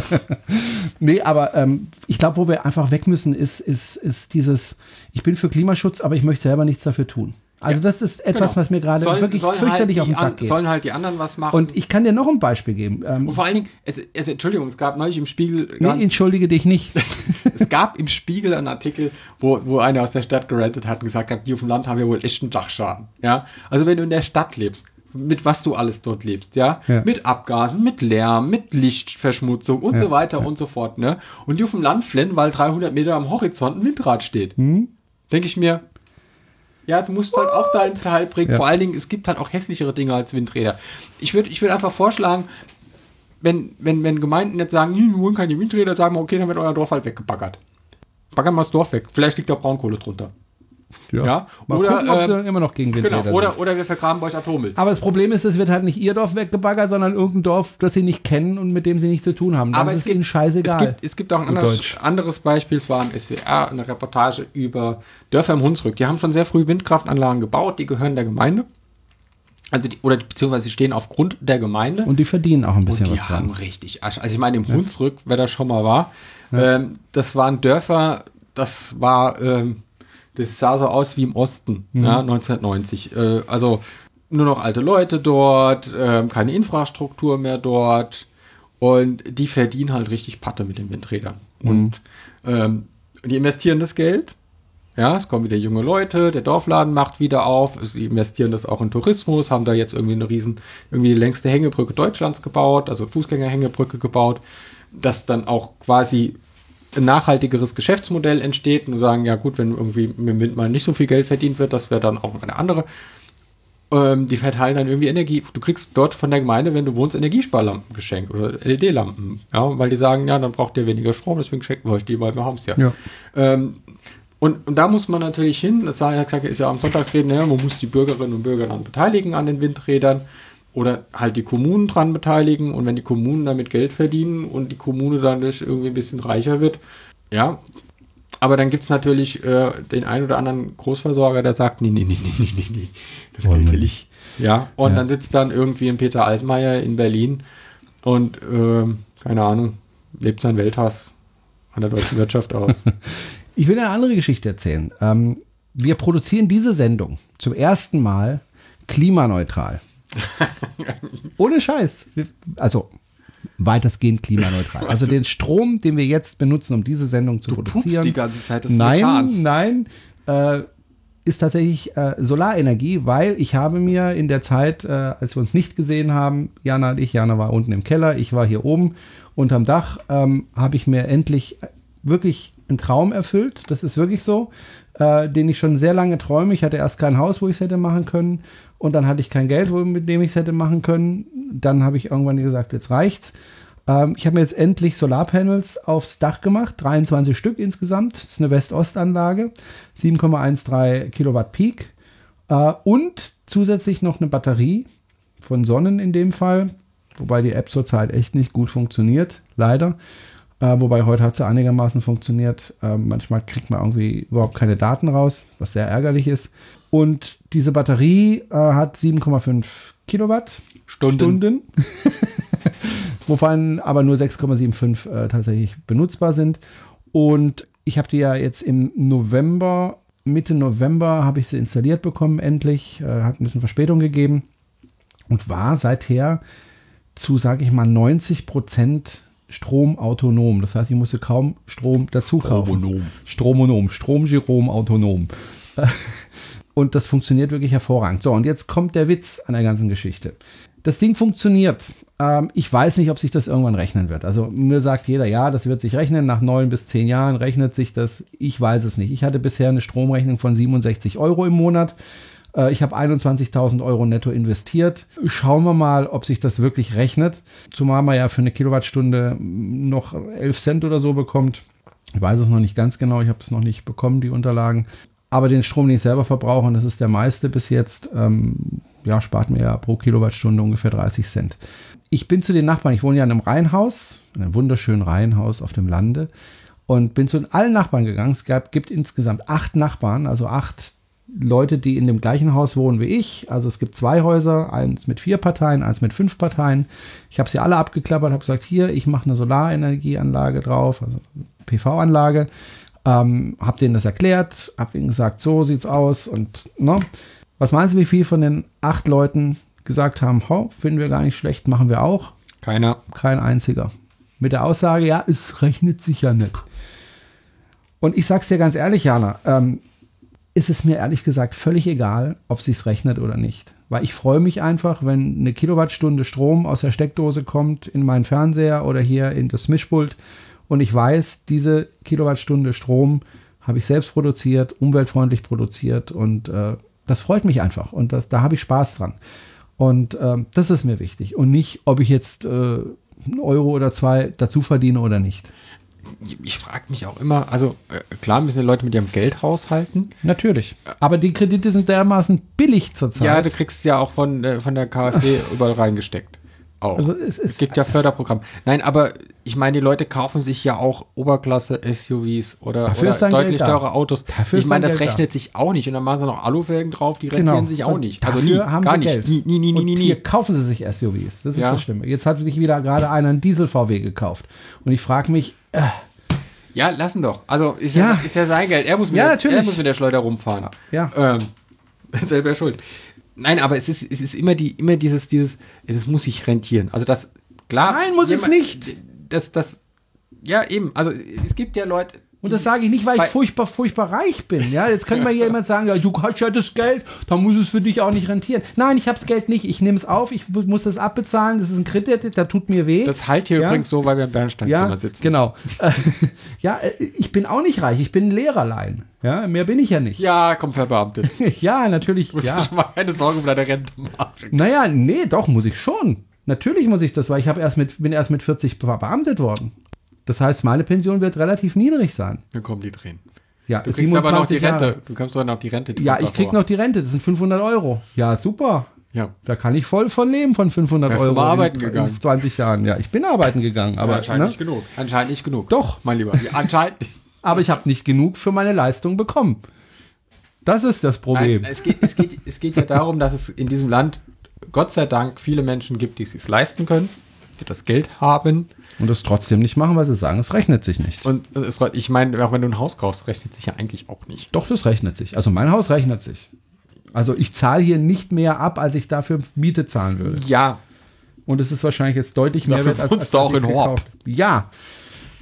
Nee, aber ähm, ich glaube, wo wir einfach weg müssen, ist, ist, ist dieses, ich bin für Klimaschutz, aber ich möchte selber nichts dafür tun. Also das ist etwas, Genau. was mir gerade wirklich sollen fürchterlich halt auf den Sack an- geht. Sollen halt die anderen was machen. Und ich kann dir noch ein Beispiel geben. Ähm, Und vor allen Dingen, es, es, Entschuldigung, es gab neulich im Spiegel, nee, entschuldige dich nicht. es gab im Spiegel einen Artikel, wo, wo einer aus der Stadt gerantet hat und gesagt hat, die auf dem Land haben ja wohl echt einen Dachschaden. Ja, also wenn du in der Stadt lebst, mit was du alles dort lebst, ja, Ja. mit Abgasen, mit Lärm, mit Lichtverschmutzung und Ja, so weiter und so fort, ne, und die auf dem Land flennen, weil 300 Meter am Horizont ein Windrad steht, Hm? denke ich mir, ja, du musst halt auch deinen Teil bringen. Ja. Vor allen Dingen, es gibt halt auch hässlichere Dinge als Windräder. Ich würde ich würd einfach vorschlagen, wenn, wenn, wenn Gemeinden jetzt sagen, "Hm, wir wollen keine Windräder, sagen wir, okay, dann wird euer Dorf halt weggebaggert. Baggern wir das Dorf weg. Vielleicht liegt da Braunkohle drunter. Ja, Mal oder, gucken, ob sie ähm, dann immer noch gegen den Genau. Oder, sind. oder wir vergraben bei euch Atommüll. Aber das Problem ist, es wird halt nicht ihr Dorf weggebaggert, sondern irgendein Dorf, das sie nicht kennen und mit dem sie nichts zu tun haben. Dann Aber ist es gibt- ihnen scheißegal. Es gibt, es gibt auch ein anderes, anderes Beispiel, es war im SWR eine Reportage über Dörfer im Hunsrück. Die haben schon sehr früh Windkraftanlagen gebaut, die gehören der Gemeinde. Also die, oder die- beziehungsweise sie stehen aufgrund der Gemeinde. und die verdienen auch ein bisschen Und die was haben dran. richtig Asche. Also ich meine, im Hunsrück, wer da schon mal war, ähm, das waren Dörfer, das war, ähm, das sah so aus wie im Osten, Mhm. ja, 1990. Äh, also nur noch alte Leute dort, ähm, keine Infrastruktur mehr dort und die verdienen halt richtig Patte mit den Windrädern. Mhm. Und ähm, die investieren das Geld. Ja, es kommen wieder junge Leute, der Dorfladen macht wieder auf, sie investieren das auch in Tourismus, haben da jetzt irgendwie eine riesen, irgendwie die längste Hängebrücke Deutschlands gebaut, also Fußgängerhängebrücke gebaut, dass dann auch quasi ein nachhaltigeres Geschäftsmodell entsteht und sagen, ja gut, wenn irgendwie mit dem Wind mal nicht so viel Geld verdient wird, das wäre dann auch eine andere. Ähm, die verteilen dann irgendwie Energie. Du kriegst dort von der Gemeinde, wenn du wohnst, Energiesparlampen geschenkt oder LED-Lampen. Ja, weil die sagen, ja, dann braucht ihr weniger Strom, deswegen schenken wir euch die, weil wir haben es ja. Ja. Ähm, und, und da muss man natürlich hin, das ist ja am Sonntagsreden, ja, man muss die Bürgerinnen und Bürger dann beteiligen an den Windrädern oder halt die Kommunen dran beteiligen und wenn die Kommunen damit Geld verdienen und die Kommune dann durch irgendwie ein bisschen reicher wird, ja, aber dann gibt es natürlich äh, den einen oder anderen Großversorger, der sagt, nee, nee, nee, nee, nee, nee, das Wollen will ich. Ja, und Ja. dann sitzt dann irgendwie ein Peter Altmaier in Berlin und ähm, keine Ahnung, lebt sein Welthass an der deutschen Wirtschaft aus. Ich will eine andere Geschichte erzählen. Ähm, wir produzieren diese Sendung zum ersten Mal klimaneutral. Ohne Scheiß. Also weitestgehend klimaneutral. Also den Strom, den wir jetzt benutzen, um diese Sendung zu Du produzieren. die ganze Zeit, das ist nein, nein. Äh, ist tatsächlich äh, Solarenergie, weil ich habe mir in der Zeit, äh, als wir uns nicht gesehen haben, Jana und ich, Jana war unten im Keller, ich war hier oben unterm Dach, ähm, habe ich mir endlich wirklich einen Traum erfüllt. Das ist wirklich so, äh, den ich schon sehr lange träume. Ich hatte erst kein Haus, wo ich es hätte machen können. Und dann hatte ich kein Geld, mit dem ich es hätte machen können. Dann habe ich irgendwann gesagt, jetzt reicht's. Ähm, ich habe mir jetzt endlich Solarpanels aufs Dach gemacht, 23 Stück insgesamt. Das ist eine West-Ost-Anlage, 7,13 Kilowatt Peak. Äh, und zusätzlich noch eine Batterie von Sonnen in dem Fall, wobei die App zurzeit echt nicht gut funktioniert, leider. Äh, wobei heute hat sie einigermaßen funktioniert. Äh, manchmal kriegt man irgendwie überhaupt keine Daten raus, was sehr ärgerlich ist. Und diese Batterie äh, hat 7,5 Kilowatt Stunden. Stunden, wovon aber nur 6,75 äh, tatsächlich benutzbar sind. Und ich habe die ja jetzt im November, Mitte November habe ich sie installiert bekommen, endlich. Äh, hat ein bisschen Verspätung gegeben und war seither zu, sage ich mal, 90 Prozent stromautonom. Das heißt, ich musste kaum Strom dazu kaufen. Stromonom. Stromonom, Stromgirom autonom. Und das funktioniert wirklich hervorragend. So, und jetzt kommt der Witz an der ganzen Geschichte. Das Ding funktioniert. Ähm, ich weiß nicht, ob sich das irgendwann rechnen wird. Also mir sagt jeder, ja, das wird sich rechnen. Nach neun bis zehn Jahren rechnet sich das. Ich weiß es nicht. Ich hatte bisher eine Stromrechnung von 67 Euro im Monat. Äh, Ich habe 21.000 Euro netto investiert. Schauen wir mal, ob sich das wirklich rechnet. Zumal man ja für eine Kilowattstunde noch 11 Cent oder so bekommt. Ich weiß es noch nicht ganz genau. Ich habe es noch nicht bekommen, die Unterlagen. Aber den Strom, den ich selber verbrauche, und das ist der meiste bis jetzt, ähm, ja, spart mir ja pro Kilowattstunde ungefähr 30 Cent. Ich bin zu den Nachbarn, ich wohne ja in einem Reihenhaus, in einem wunderschönen Reihenhaus auf dem Lande und bin zu allen Nachbarn gegangen. Es gab, gibt insgesamt acht Nachbarn, also acht Leute, die in dem gleichen Haus wohnen wie ich. Also es gibt zwei Häuser, eins mit vier Parteien, eins mit fünf Parteien. Ich habe sie alle abgeklappert, habe gesagt, hier, ich mache eine Solarenergieanlage drauf, also PV-Anlage. Ähm, hab denen das erklärt, hab ihnen gesagt, so sieht's aus und ne? Was meinst du, wie viel von den acht Leuten gesagt haben, ho, finden wir gar nicht schlecht, machen wir auch? Keiner. Kein einziger. Mit der Aussage, ja, es rechnet sich ja nicht. Und ich sag's dir ganz ehrlich, Jana, ähm, ist es mir ehrlich gesagt völlig egal, ob sich's rechnet oder nicht. Weil ich freue mich einfach, wenn eine Kilowattstunde Strom aus der Steckdose kommt in meinen Fernseher oder hier in das Mischpult und ich weiß, diese Kilowattstunde Strom habe ich selbst produziert, umweltfreundlich produziert und äh, das freut mich einfach und das, da habe ich Spaß dran. Und ähm, das ist mir wichtig und nicht, ob ich jetzt äh, einen Euro oder zwei dazu verdiene oder nicht. Ich frage mich auch immer, also äh, klar müssen die Leute mit ihrem Geld haushalten. Natürlich. Aber die Kredite sind dermaßen billig zurzeit. Ja, du kriegst ja auch von, äh, von der KfW überall reingesteckt. Auch. Also es es ist gibt ja Förderprogramm. Nein, aber ich meine, die Leute kaufen sich ja auch Oberklasse-SUVs oder, oder deutlich da. teure Autos. Dafür ich meine, das Geld da. rechnet sich auch nicht. Und dann machen sie noch Alufelgen drauf, die Genau. rentieren sich auch Und nicht. Also nie, haben gar sie nicht. Geld. Nie, nie, nie, und nie, nie. hier kaufen sie sich SUVs. Das ist Ja. das Schlimme. Jetzt hat sich wieder gerade einer einen Diesel-VW gekauft. Und ich frage mich, äh, Ja, lassen doch. Also ist ja, Ja. ist ja sein Geld. Er muss mit, Ja, der, natürlich. er muss mit der Schleuder rumfahren. Ja. Ähm, selber schuld. Nein, aber es ist, es ist immer, die, immer dieses, dieses, es muss sich rentieren. Also das, klar. Nein, muss es nicht. Das, das, ja, eben. Also es gibt ja Leute. Und das sage ich nicht, weil ich furchtbar, furchtbar reich bin. Ja, jetzt könnte hier jemand sagen, ja, du hast ja das Geld, dann muss es für dich auch nicht rentieren. Nein, ich habe das Geld nicht. Ich nehme es auf, ich mu- muss das abbezahlen. Das ist ein Kredit, der tut mir weh. Das halt hier Ja. übrigens so, weil wir im Bernsteinzimmer ja, sitzen. genau. Ja, äh, ich bin auch nicht reich. Ich bin ein Lehrerlein. Ja, mehr bin ich ja nicht. Ja, komm, verbeamtet. Ja, natürlich. Du musst ja. schon mal keine Sorgen um deine Rente machen. Naja, nee, doch, muss ich schon. Natürlich muss ich das, weil ich habe erst mit, bin erst mit 40 verbeamtet worden. Das heißt, meine Pension wird relativ niedrig sein. Dann kommen die Tränen. Ja, Du kriegst aber noch die Jahre. Rente. Du kommst doch noch die Rente. die Ja, ich krieg davor. noch die Rente, das sind 500 Euro. Ja, super. Ja. Da kann ich voll von leben, von 500 Wärst du Euro. mal arbeiten in, gegangen? In 20 Jahren, ja. Ich bin arbeiten gegangen, aber, Aber anscheinend ne? nicht genug. Anscheinend nicht genug. Doch. Mein Lieber. Ja, anscheinend. aber ich habe nicht genug für meine Leistung bekommen. Das ist das Problem. Nein, es, geht, es, geht, es geht ja darum, dass es in diesem Land Gott sei Dank viele Menschen gibt, die es sich leisten können. die das Geld haben. Und das trotzdem nicht machen, weil sie sagen, es rechnet sich nicht. Und es, ich meine, auch wenn du ein Haus kaufst, rechnet sich ja eigentlich auch nicht. Doch, das rechnet sich. Also mein Haus rechnet sich. Also ich zahle hier nicht mehr ab, als ich dafür Miete zahlen würde. Ja. Und es ist wahrscheinlich jetzt deutlich mehr Dafür wert, als, als du auch in Horb. Ja.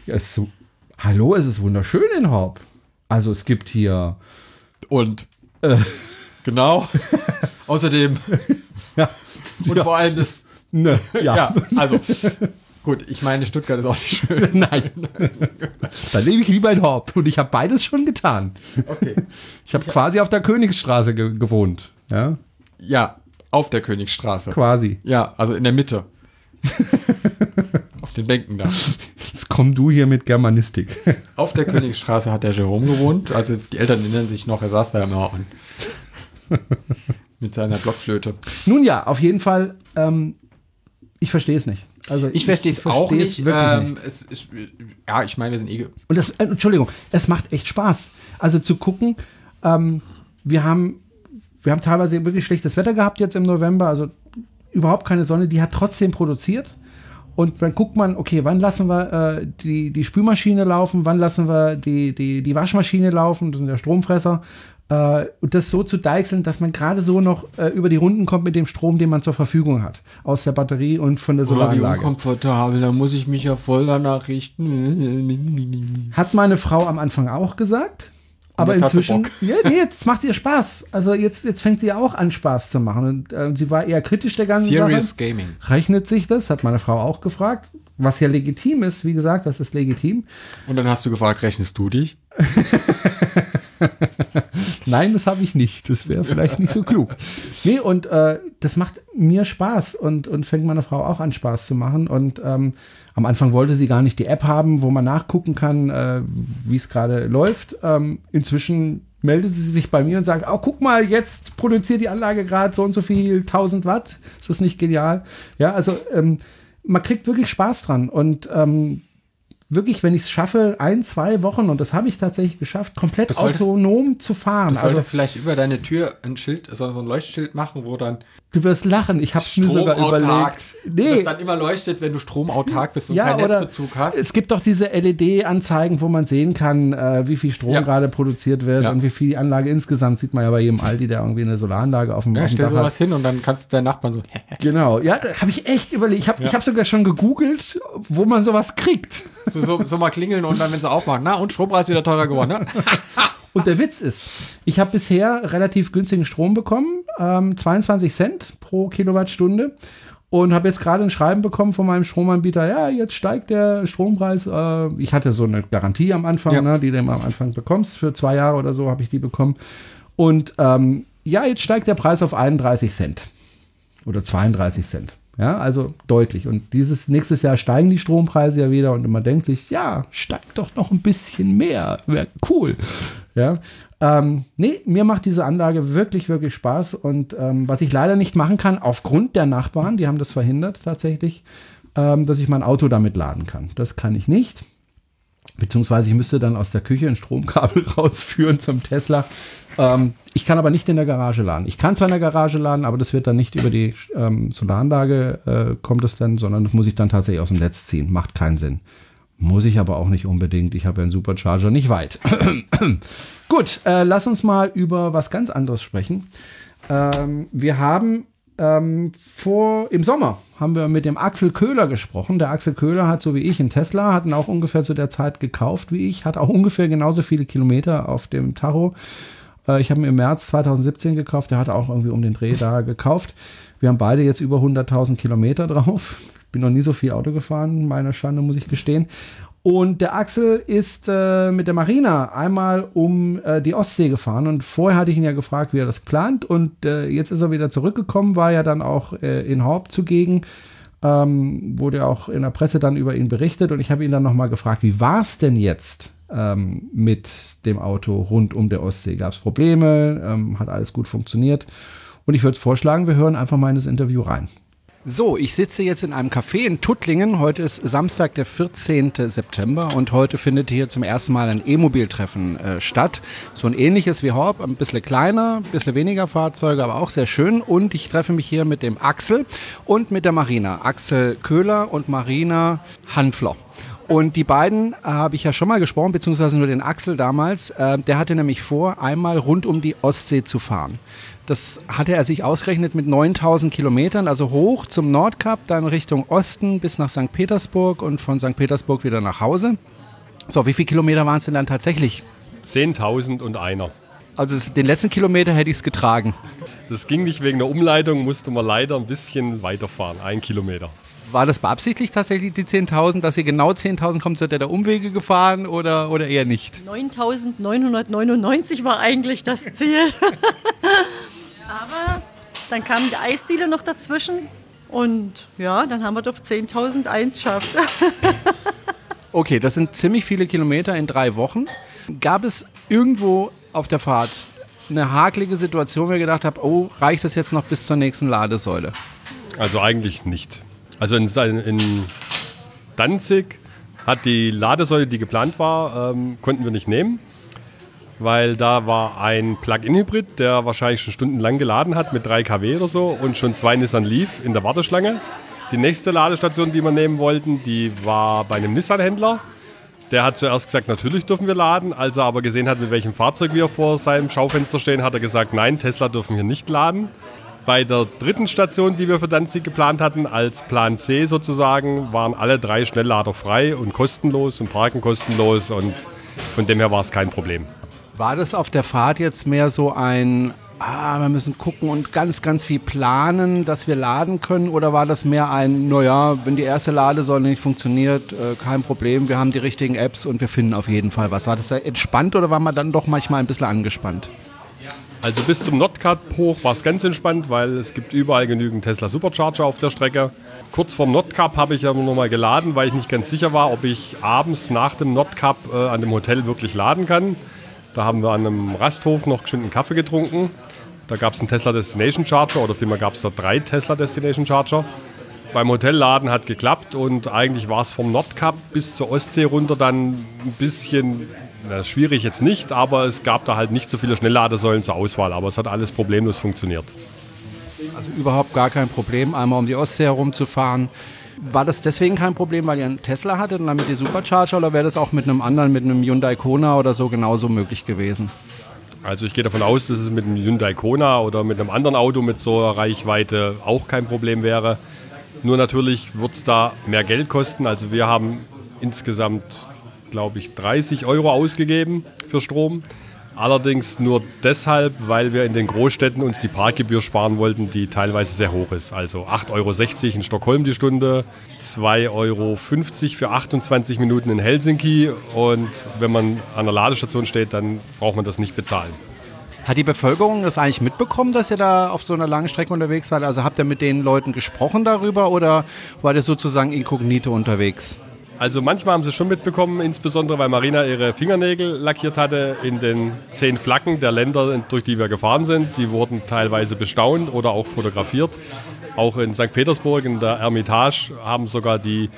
ja es so, hallo, es ist wunderschön in Horb. Also es gibt hier Und Äh. genau. Außerdem ja, und vor allem das. ne, ja. Ja, also gut, ich meine, Stuttgart ist auch nicht schön. Nein. Dann lebe ich lieber in Horb. Und ich habe beides schon getan. Okay. Ich habe quasi auf der Königsstraße ge gewohnt. Ja, Ja, auf der Königsstraße. quasi. Ja, also in der Mitte. auf den Bänken da. Jetzt komm du hier mit Germanistik. Auf der Königsstraße hat der Jerome gewohnt. Also die Eltern erinnern sich noch, er saß da immer und mit seiner Blockflöte. Nun ja, auf jeden Fall, ähm, ich verstehe es nicht. Also Ich verstehe es auch nicht. wirklich ähm, nicht. Es ist, ja, ich meine, wir sind eh. Und das, äh, Entschuldigung, es macht echt Spaß. Also zu gucken, ähm, wir haben, wir haben teilweise wirklich schlechtes Wetter gehabt jetzt im November, also überhaupt keine Sonne, die hat trotzdem produziert. Und dann guckt man, okay, wann lassen wir äh, die, die Spülmaschine laufen, wann lassen wir die, die, die Waschmaschine laufen, das sind ja Stromfresser. Äh, und das so zu deichseln, dass man gerade so noch äh, über die Runden kommt mit dem Strom, den man zur Verfügung hat. Aus der Batterie und von der Oh, wie Solaranlage. unkomfortabel, da muss ich mich ja voll danach richten. Hat meine Frau am Anfang auch gesagt. Aber inzwischen, ja, nee, jetzt macht ihr Spaß. Also jetzt, jetzt fängt sie auch an, Spaß zu machen. Und äh, sie war eher kritisch der ganzen Serious Sache. Gaming. Rechnet sich das? Hat meine Frau auch gefragt. Was ja legitim ist, wie gesagt, das ist legitim. Und dann hast du gefragt, rechnest du dich? Nein, das habe ich nicht. Das wäre vielleicht nicht so klug. Nee, und äh, das macht mir Spaß und, und fängt meine Frau auch an, Spaß zu machen. Und ähm, am Anfang wollte sie gar nicht die App haben, wo man nachgucken kann, äh, wie es gerade läuft. Ähm, inzwischen meldet sie sich bei mir und sagt, oh, guck mal, jetzt produziert die Anlage gerade so und so viel 1000 Watt. Ist das nicht genial? Ja, also ähm, man kriegt wirklich Spaß dran. Und ähm, wirklich, wenn ich es schaffe, ein, zwei Wochen, und das habe ich tatsächlich geschafft, komplett solltest- autonom zu fahren. Du Also solltest vielleicht über deine Tür ein Schild, so ein Leuchtschild machen, wo dann Du wirst lachen, ich habe es mir sogar überlegt. das dann immer leuchtet, wenn du stromautark bist und ja, keinen Netzbezug hast. es gibt doch diese LED-Anzeigen, wo man sehen kann, äh, wie viel Strom Ja. gerade produziert wird Ja. und wie viel die Anlage insgesamt sieht man ja bei jedem Aldi, der irgendwie eine Solaranlage auf dem, ja, auf dem stell Dach sowas hat. hin und dann kannst du deinen Nachbarn so, Genau, ja, da habe ich echt überlegt. Ich habe ich hab sogar schon gegoogelt, wo man sowas kriegt. so, so, so mal klingeln und dann, wenn sie aufmachen, na und Strompreis wieder teurer geworden, ne? Und der Witz ist, ich habe bisher relativ günstigen Strom bekommen, ähm, 22 Cent pro Kilowattstunde. Und habe jetzt gerade ein Schreiben bekommen von meinem Stromanbieter, ja, jetzt steigt der Strompreis. Äh, ich hatte so eine Garantie am Anfang, Ja. ne, die du am Anfang bekommst. Für zwei Jahre oder so habe ich die bekommen. Und ähm, ja, jetzt steigt der Preis auf 31 Cent. Oder 32 Cent. Ja, also deutlich. Und dieses nächstes Jahr steigen die Strompreise ja wieder und man denkt sich, ja, steigt doch noch ein bisschen mehr. Wäre cool. Ja. Ähm, nee, mir macht diese Anlage wirklich, wirklich Spaß. Und ähm, was ich leider nicht machen kann, aufgrund der Nachbarn, die haben das verhindert tatsächlich, ähm, dass ich mein Auto damit laden kann. Das kann ich nicht. Beziehungsweise ich müsste dann aus der Küche ein Stromkabel rausführen zum Tesla. Ähm, ich kann aber nicht in der Garage laden. Ich kann zwar in der Garage laden, aber das wird dann nicht über die ähm, Solaranlage äh, kommt es dann, sondern das muss ich dann tatsächlich aus dem Netz ziehen. Macht keinen Sinn. Muss ich aber auch nicht unbedingt. Ich habe ja einen Supercharger nicht weit. Gut, äh, lass uns mal über was ganz anderes sprechen. Ähm, wir haben ähm, vor im Sommer haben wir mit dem Axel Köhler gesprochen. Der Axel Köhler hat so wie ich einen Tesla, hat ihn auch ungefähr zu der Zeit gekauft wie ich, hat auch ungefähr genauso viele Kilometer auf dem Tacho. Äh, ich habe ihn im März 2017 gekauft. Der hat auch irgendwie um den Dreh da gekauft. Wir haben beide jetzt über 100.000 Kilometer drauf. Ich bin noch nie so viel Auto gefahren, meiner Schande muss ich gestehen. Und der Axel ist äh, mit der Marina einmal um äh, die Ostsee gefahren und vorher hatte ich ihn ja gefragt, wie er das plant und äh, jetzt ist er wieder zurückgekommen, war ja dann auch äh, in Horb zugegen, ähm, wurde auch in der Presse dann über ihn berichtet und ich habe ihn dann nochmal gefragt, wie war es denn jetzt ähm, mit dem Auto rund um der Ostsee? Gab es Probleme? Ähm, hat alles gut funktioniert? Und ich würde vorschlagen, wir hören einfach mal in das Interview rein. So, ich sitze jetzt in einem Café in Tuttlingen. Heute ist Samstag, der 14. September und heute findet hier zum ersten Mal ein E-Mobil-Treffen äh, statt. So ein ähnliches wie Horb, ein bisschen kleiner, ein bisschen weniger Fahrzeuge, aber auch sehr schön. Und ich treffe mich hier mit dem Axel und mit der Marina. Axel Köhler und Marina Hanfler. Und die beiden äh, habe ich ja schon mal gesprochen, beziehungsweise nur den Axel damals. Äh, der hatte nämlich vor, einmal rund um die Ostsee zu fahren. Das hatte er sich ausgerechnet mit 9000 Kilometern, also hoch zum Nordkap, dann Richtung Osten bis nach St. Petersburg und von St. Petersburg wieder nach Hause. So, wie viele Kilometer waren es denn dann tatsächlich? 10.000 und einer. Also den letzten Kilometer hätte ich es getragen. Das ging nicht wegen der Umleitung, musste man leider ein bisschen weiterfahren, ein Kilometer. War das beabsichtigt tatsächlich die 10.000, dass ihr genau 10.000 kommt, seid ihr da Umwege gefahren oder, oder eher nicht? 9.999 war eigentlich das Ziel. Dann kam die Eisdiele noch dazwischen und ja, dann haben wir doch 10.001 geschafft. Okay, das sind ziemlich viele Kilometer in drei Wochen. Gab es irgendwo auf der Fahrt eine hakelige Situation, wo ihr gedacht habt, oh, reicht das jetzt noch bis zur nächsten Ladesäule? Also eigentlich nicht. Also in, in Danzig hat die Ladesäule, die geplant war, ähm, konnten wir nicht nehmen, weil da war ein Plug-in-Hybrid, der wahrscheinlich schon stundenlang geladen hat mit 3 kW oder so und schon zwei Nissan Leaf in der Warteschlange. Die nächste Ladestation, die wir nehmen wollten, die war bei einem Nissan-Händler. Der hat zuerst gesagt, natürlich dürfen wir laden. Als er aber gesehen hat, mit welchem Fahrzeug wir vor seinem Schaufenster stehen, hat er gesagt, nein, Tesla dürfen wir nicht laden. Bei der dritten Station, die wir für Danzig geplant hatten, als Plan C sozusagen, waren alle drei Schnelllader frei und kostenlos und Parken kostenlos und von dem her war es kein Problem. War das auf der Fahrt jetzt mehr so ein, ah, wir müssen gucken und ganz, ganz viel planen, dass wir laden können? Oder war das mehr ein, naja, wenn die erste Ladesäule nicht funktioniert, äh, kein Problem, wir haben die richtigen Apps und wir finden auf jeden Fall was? War das entspannt oder war man dann doch manchmal ein bisschen angespannt? Also bis zum Nordkap hoch war es ganz entspannt, weil es gibt überall genügend Tesla Supercharger auf der Strecke. Kurz vorm Nordkap habe ich aber nochmal geladen, weil ich nicht ganz sicher war, ob ich abends nach dem Nordkap äh, an dem Hotel wirklich laden kann. Da haben wir an einem Rasthof noch geschwind einen Kaffee getrunken. Da gab es einen Tesla Destination Charger oder vielmehr gab es da drei Tesla Destination Charger. Beim Hotelladen hat geklappt und eigentlich war es vom Nordkap bis zur Ostsee runter dann ein bisschen na, schwierig jetzt nicht, aber es gab da halt nicht so viele Schnellladesäulen zur Auswahl, aber es hat alles problemlos funktioniert. Also überhaupt gar kein Problem, einmal um die Ostsee herumzufahren. War das deswegen kein Problem, weil ihr einen Tesla hattet und damit die Supercharger oder wäre das auch mit einem anderen, mit einem Hyundai Kona oder so genauso möglich gewesen? Also ich gehe davon aus, dass es mit einem Hyundai Kona oder mit einem anderen Auto mit so einer Reichweite auch kein Problem wäre. Nur natürlich wird es da mehr Geld kosten. Also wir haben insgesamt glaube ich, 30 Euro ausgegeben für Strom. Allerdings nur deshalb, weil wir in den Großstädten uns die Parkgebühr sparen wollten, die teilweise sehr hoch ist. Also 8,60 Euro in Stockholm die Stunde, 2,50 Euro für 28 Minuten in Helsinki und wenn man an der Ladestation steht, dann braucht man das nicht bezahlen. Hat die Bevölkerung das eigentlich mitbekommen, dass ihr da auf so einer langen Strecke unterwegs wart? Also habt ihr mit den Leuten gesprochen darüber oder war ihr sozusagen inkognito unterwegs? Also manchmal haben sie schon mitbekommen, insbesondere weil Marina ihre Fingernägel lackiert hatte in den zehn Flaggen der Länder, durch die wir gefahren sind. Die wurden teilweise bestaunt oder auch fotografiert. Auch in St. Petersburg in der Ermitage haben sogar die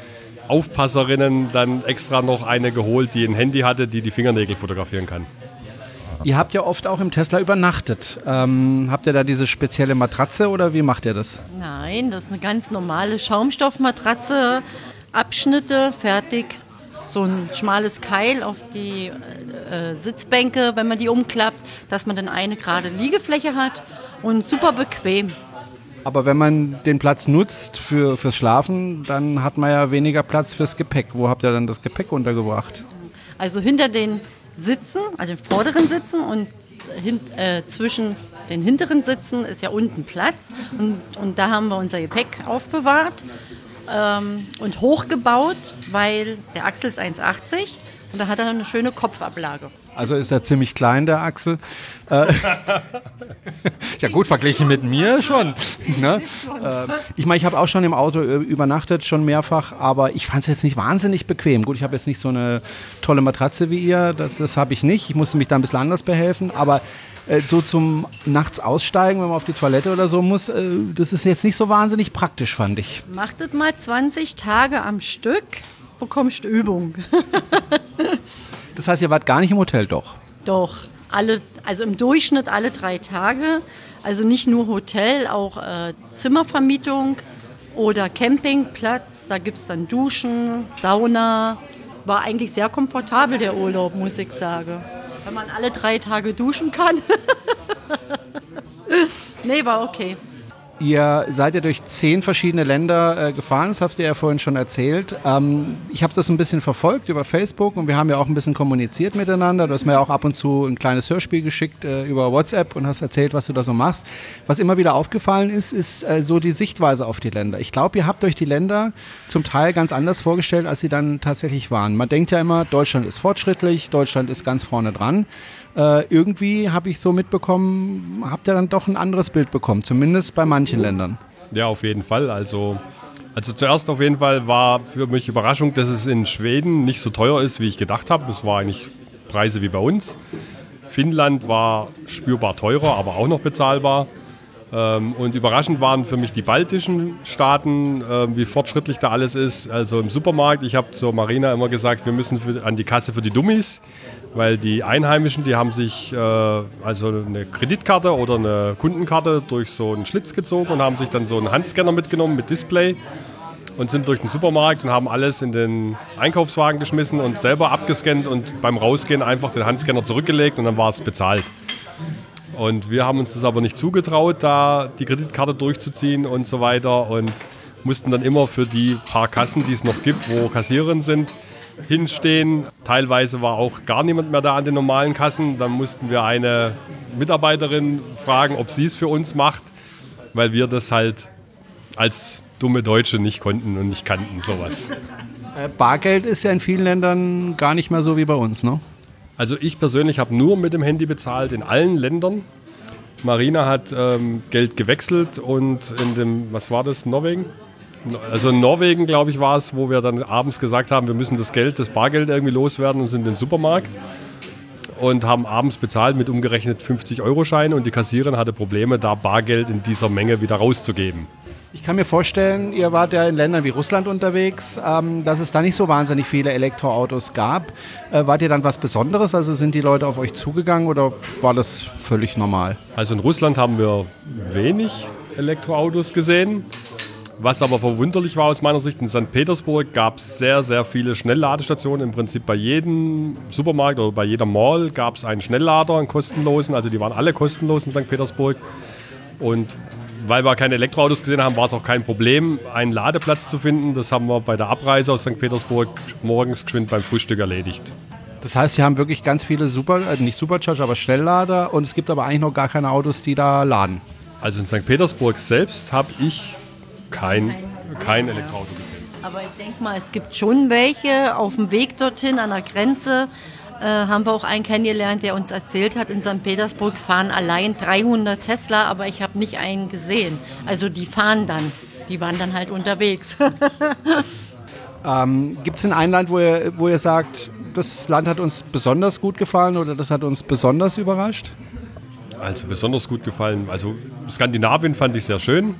Aufpasserinnen dann extra noch eine geholt, die ein Handy hatte, die die Fingernägel fotografieren kann. Ihr habt ja oft auch im Tesla übernachtet. Ähm, habt ihr da diese spezielle Matratze oder wie macht ihr das? Nein, das ist eine ganz normale Schaumstoffmatratze Abschnitte fertig. So ein schmales Keil auf die äh, Sitzbänke, wenn man die umklappt, dass man dann eine gerade Liegefläche hat und super bequem. Aber wenn man den Platz nutzt für, fürs Schlafen, dann hat man ja weniger Platz fürs Gepäck. Wo habt ihr dann das Gepäck untergebracht? Also hinter den Sitzen, also den vorderen Sitzen und hin, äh, zwischen den hinteren Sitzen ist ja unten Platz. Und, und da haben wir unser Gepäck aufbewahrt ähm, und hochgebaut, weil der Axel ist 1,80 Und da hat er eine schöne Kopfablage. Also ist er ziemlich klein, der Axel. Äh, ja gut, verglichen mit mir schon. Ne? Äh, ich meine, ich habe auch schon im Auto äh, übernachtet, schon mehrfach, aber ich fand es jetzt nicht wahnsinnig bequem. Gut, ich habe jetzt nicht so eine tolle Matratze wie ihr, das, das habe ich nicht. Ich musste mich da ein bisschen anders behelfen, aber äh, so zum nachts aussteigen, wenn man auf die Toilette oder so muss, äh, das ist jetzt nicht so wahnsinnig praktisch, fand ich. Machtet mal 20 Tage am Stück, bekommst Übung. Das heißt, ihr wart gar nicht im Hotel, doch? Doch, alle, also im Durchschnitt alle drei Tage. Also nicht nur Hotel, auch äh, Zimmervermietung oder Campingplatz. Da gibt es dann Duschen, Sauna. War eigentlich sehr komfortabel der Urlaub, muss ich sagen. Wenn man alle drei Tage duschen kann. nee, war okay. Ihr seid ja durch zehn verschiedene Länder äh, gefahren, das habt ihr ja vorhin schon erzählt. Ähm, ich habe das ein bisschen verfolgt über Facebook und wir haben ja auch ein bisschen kommuniziert miteinander. Du hast mir ja auch ab und zu ein kleines Hörspiel geschickt äh, über WhatsApp und hast erzählt, was du da so machst. Was immer wieder aufgefallen ist, ist äh, so die Sichtweise auf die Länder. Ich glaube, ihr habt euch die Länder zum Teil ganz anders vorgestellt, als sie dann tatsächlich waren. Man denkt ja immer, Deutschland ist fortschrittlich, Deutschland ist ganz vorne dran. Äh, irgendwie habe ich so mitbekommen, habt ihr dann doch ein anderes Bild bekommen, zumindest bei manchen Ländern. Ja, auf jeden Fall. Also, also zuerst auf jeden Fall war für mich Überraschung, dass es in Schweden nicht so teuer ist, wie ich gedacht habe. Es war eigentlich Preise wie bei uns. Finnland war spürbar teurer, aber auch noch bezahlbar. Ähm, und überraschend waren für mich die baltischen Staaten, äh, wie fortschrittlich da alles ist. Also im Supermarkt, ich habe zur Marina immer gesagt, wir müssen an die Kasse für die Dummies weil die Einheimischen, die haben sich äh, also eine Kreditkarte oder eine Kundenkarte durch so einen Schlitz gezogen und haben sich dann so einen Handscanner mitgenommen mit Display und sind durch den Supermarkt und haben alles in den Einkaufswagen geschmissen und selber abgescannt und beim Rausgehen einfach den Handscanner zurückgelegt und dann war es bezahlt. Und wir haben uns das aber nicht zugetraut, da die Kreditkarte durchzuziehen und so weiter und mussten dann immer für die paar Kassen, die es noch gibt, wo Kassiererinnen sind, hinstehen. Teilweise war auch gar niemand mehr da an den normalen Kassen. Dann mussten wir eine Mitarbeiterin fragen, ob sie es für uns macht, weil wir das halt als dumme Deutsche nicht konnten und nicht kannten, sowas. Äh, Bargeld ist ja in vielen Ländern gar nicht mehr so wie bei uns, ne? Also ich persönlich habe nur mit dem Handy bezahlt in allen Ländern. Marina hat ähm, Geld gewechselt und in dem, was war das, Norwegen? Also in Norwegen, glaube ich, war es, wo wir dann abends gesagt haben, wir müssen das Geld, das Bargeld irgendwie loswerden und sind in den Supermarkt und haben abends bezahlt mit umgerechnet 50-Euro-Scheinen und die Kassiererin hatte Probleme, da Bargeld in dieser Menge wieder rauszugeben. Ich kann mir vorstellen, ihr wart ja in Ländern wie Russland unterwegs, ähm, dass es da nicht so wahnsinnig viele Elektroautos gab. Äh, wart ihr dann was Besonderes? Also sind die Leute auf euch zugegangen oder war das völlig normal? Also in Russland haben wir wenig Elektroautos gesehen. Was aber verwunderlich war aus meiner Sicht, in St. Petersburg gab es sehr, sehr viele Schnellladestationen. Im Prinzip bei jedem Supermarkt oder bei jeder Mall gab es einen Schnelllader, einen kostenlosen. Also die waren alle kostenlos in St. Petersburg. Und weil wir keine Elektroautos gesehen haben, war es auch kein Problem, einen Ladeplatz zu finden. Das haben wir bei der Abreise aus St. Petersburg morgens geschwind beim Frühstück erledigt. Das heißt, Sie haben wirklich ganz viele Super, äh, nicht Supercharger, aber Schnelllader und es gibt aber eigentlich noch gar keine Autos, die da laden. Also in St. Petersburg selbst habe ich kein, kein Elektroauto gesehen. Aber ich denke mal, es gibt schon welche. Auf dem Weg dorthin an der Grenze äh, haben wir auch einen kennengelernt, der uns erzählt hat, in St. Petersburg fahren allein 300 Tesla, aber ich habe nicht einen gesehen. Also die fahren dann, die waren dann halt unterwegs. ähm, gibt es denn ein Land, wo ihr, wo ihr sagt, das Land hat uns besonders gut gefallen oder das hat uns besonders überrascht? Also besonders gut gefallen. Also Skandinavien fand ich sehr schön.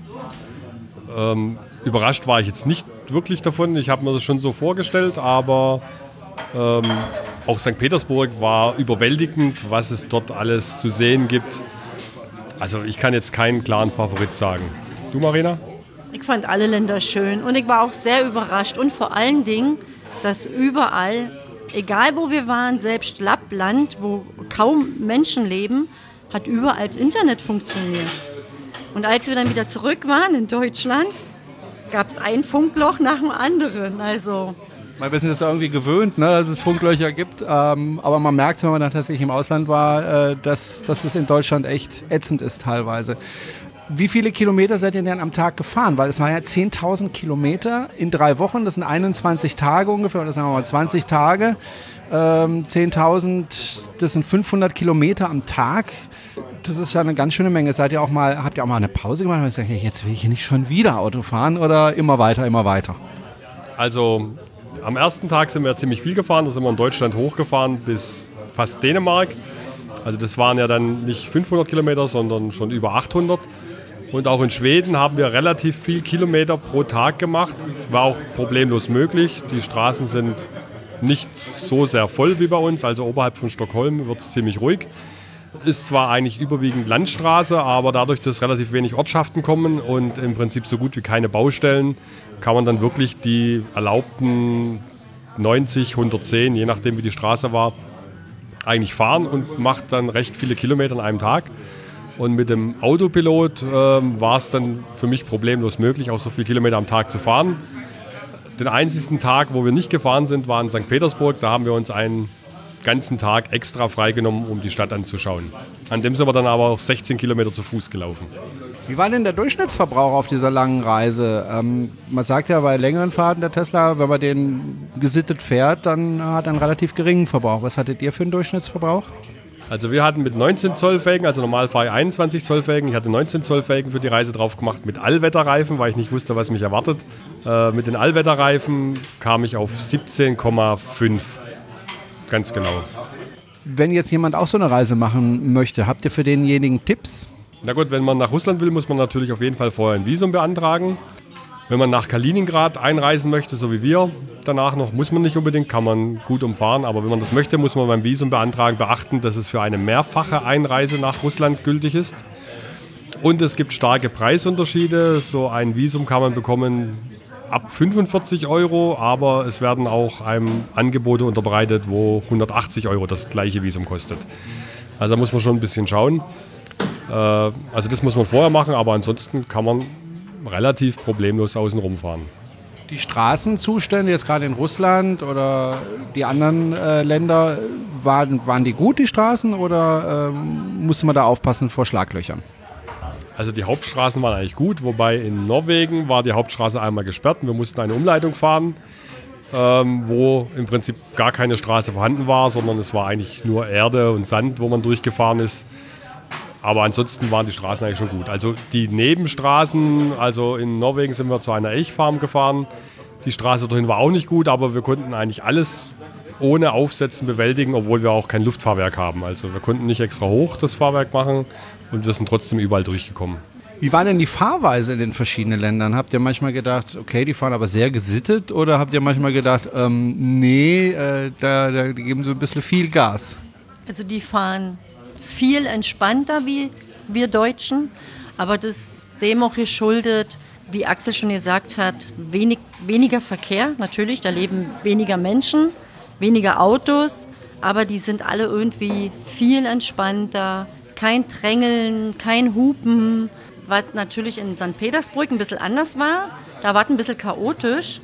Ähm, überrascht war ich jetzt nicht wirklich davon. Ich habe mir das schon so vorgestellt, aber ähm, auch St. Petersburg war überwältigend, was es dort alles zu sehen gibt. Also ich kann jetzt keinen klaren Favorit sagen. Du, Marina? Ich fand alle Länder schön und ich war auch sehr überrascht und vor allen Dingen, dass überall, egal wo wir waren, selbst Lappland, wo kaum Menschen leben, hat überall das Internet funktioniert. Und als wir dann wieder zurück waren in Deutschland, gab es ein Funkloch nach dem anderen. Also wir sind das irgendwie gewöhnt, ne, dass es Funklöcher gibt. Ähm, aber man merkt, wenn man dann tatsächlich im Ausland war, äh, dass, dass es in Deutschland echt ätzend ist teilweise. Wie viele Kilometer seid ihr denn am Tag gefahren? Weil es waren ja 10.000 Kilometer in drei Wochen, das sind 21 Tage ungefähr, oder sagen wir mal 20 Tage. Ähm, 10.000, das sind 500 Kilometer am Tag. Das ist ja eine ganz schöne Menge. Seid ihr auch mal, habt ihr auch mal eine Pause gemacht? Und sagt, jetzt will ich nicht schon wieder Auto fahren oder immer weiter, immer weiter? Also am ersten Tag sind wir ziemlich viel gefahren. Da sind wir in Deutschland hochgefahren bis fast Dänemark. Also das waren ja dann nicht 500 Kilometer, sondern schon über 800. Und auch in Schweden haben wir relativ viel Kilometer pro Tag gemacht. War auch problemlos möglich. Die Straßen sind nicht so sehr voll wie bei uns. Also oberhalb von Stockholm wird es ziemlich ruhig. Ist zwar eigentlich überwiegend Landstraße, aber dadurch, dass relativ wenig Ortschaften kommen und im Prinzip so gut wie keine Baustellen, kann man dann wirklich die erlaubten 90, 110, je nachdem wie die Straße war, eigentlich fahren und macht dann recht viele Kilometer an einem Tag. Und mit dem Autopilot äh, war es dann für mich problemlos möglich, auch so viele Kilometer am Tag zu fahren. Den einzigen Tag, wo wir nicht gefahren sind, war in St. Petersburg. Da haben wir uns einen ganzen Tag extra freigenommen, um die Stadt anzuschauen. An dem sind wir dann aber auch 16 Kilometer zu Fuß gelaufen. Wie war denn der Durchschnittsverbrauch auf dieser langen Reise? Ähm, man sagt ja bei längeren Fahrten der Tesla, wenn man den gesittet fährt, dann hat er einen relativ geringen Verbrauch. Was hattet ihr für einen Durchschnittsverbrauch? Also wir hatten mit 19 Zoll Felgen, also normal fahre ich 21 Zoll Felgen. Ich hatte 19 Zoll Felgen für die Reise drauf gemacht mit Allwetterreifen, weil ich nicht wusste, was mich erwartet. Äh, mit den Allwetterreifen kam ich auf 17,5. Ganz genau. Wenn jetzt jemand auch so eine Reise machen möchte, habt ihr für denjenigen Tipps? Na gut, wenn man nach Russland will, muss man natürlich auf jeden Fall vorher ein Visum beantragen. Wenn man nach Kaliningrad einreisen möchte, so wie wir, danach noch, muss man nicht unbedingt, kann man gut umfahren. Aber wenn man das möchte, muss man beim Visum beantragen beachten, dass es für eine mehrfache Einreise nach Russland gültig ist. Und es gibt starke Preisunterschiede. So ein Visum kann man bekommen ab 45 Euro, aber es werden auch einem Angebote unterbreitet, wo 180 Euro das gleiche Visum kostet. Also da muss man schon ein bisschen schauen. Äh, also das muss man vorher machen, aber ansonsten kann man relativ problemlos außen rumfahren. Die Straßenzustände jetzt gerade in Russland oder die anderen äh, Länder, waren, waren die gut, die Straßen, oder ähm, musste man da aufpassen vor Schlaglöchern? Also die Hauptstraßen waren eigentlich gut, wobei in Norwegen war die Hauptstraße einmal gesperrt und wir mussten eine Umleitung fahren, ähm, wo im Prinzip gar keine Straße vorhanden war, sondern es war eigentlich nur Erde und Sand, wo man durchgefahren ist. Aber ansonsten waren die Straßen eigentlich schon gut. Also die Nebenstraßen, also in Norwegen sind wir zu einer Elchfarm gefahren. Die Straße dorthin war auch nicht gut, aber wir konnten eigentlich alles ohne Aufsetzen bewältigen, obwohl wir auch kein Luftfahrwerk haben. Also wir konnten nicht extra hoch das Fahrwerk machen und wir sind trotzdem überall durchgekommen. Wie war denn die Fahrweise in den verschiedenen Ländern? Habt ihr manchmal gedacht, okay, die fahren aber sehr gesittet oder habt ihr manchmal gedacht, ähm, nee, äh, da, da geben sie ein bisschen viel Gas? Also die fahren viel entspannter wie wir Deutschen, aber das dem auch geschuldet, wie Axel schon gesagt hat, wenig, weniger Verkehr, natürlich, da leben weniger Menschen, weniger Autos, aber die sind alle irgendwie viel entspannter, kein Drängeln, kein Hupen, was natürlich in St. Petersburg ein bisschen anders war. Da war es ein bisschen chaotisch,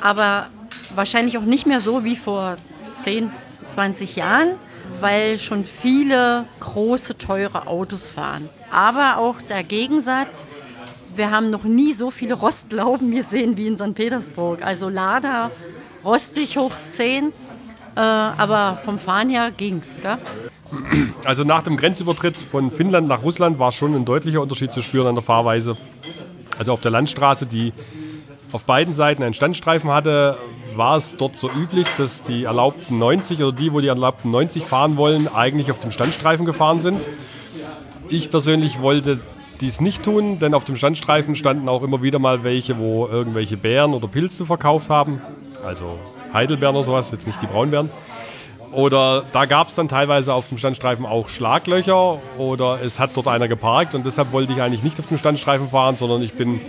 aber wahrscheinlich auch nicht mehr so wie vor 10, 20 Jahren weil schon viele große, teure Autos fahren. Aber auch der Gegensatz, wir haben noch nie so viele Rostlauben gesehen wie in St. Petersburg. Also Lada, rostig hoch 10, äh, aber vom Fahren her ging's. Gell? Also nach dem Grenzübertritt von Finnland nach Russland war schon ein deutlicher Unterschied zu spüren an der Fahrweise. Also auf der Landstraße, die auf beiden Seiten einen Standstreifen hatte, war es dort so üblich, dass die erlaubten 90 oder die, wo die erlaubten 90 fahren wollen, eigentlich auf dem Standstreifen gefahren sind. Ich persönlich wollte dies nicht tun, denn auf dem Standstreifen standen auch immer wieder mal welche, wo irgendwelche Beeren oder Pilze verkauft haben. Also Heidelbeeren oder sowas, jetzt nicht die Braunbeeren. Oder da gab es dann teilweise auf dem Standstreifen auch Schlaglöcher oder es hat dort einer geparkt und deshalb wollte ich eigentlich nicht auf dem Standstreifen fahren, sondern ich bin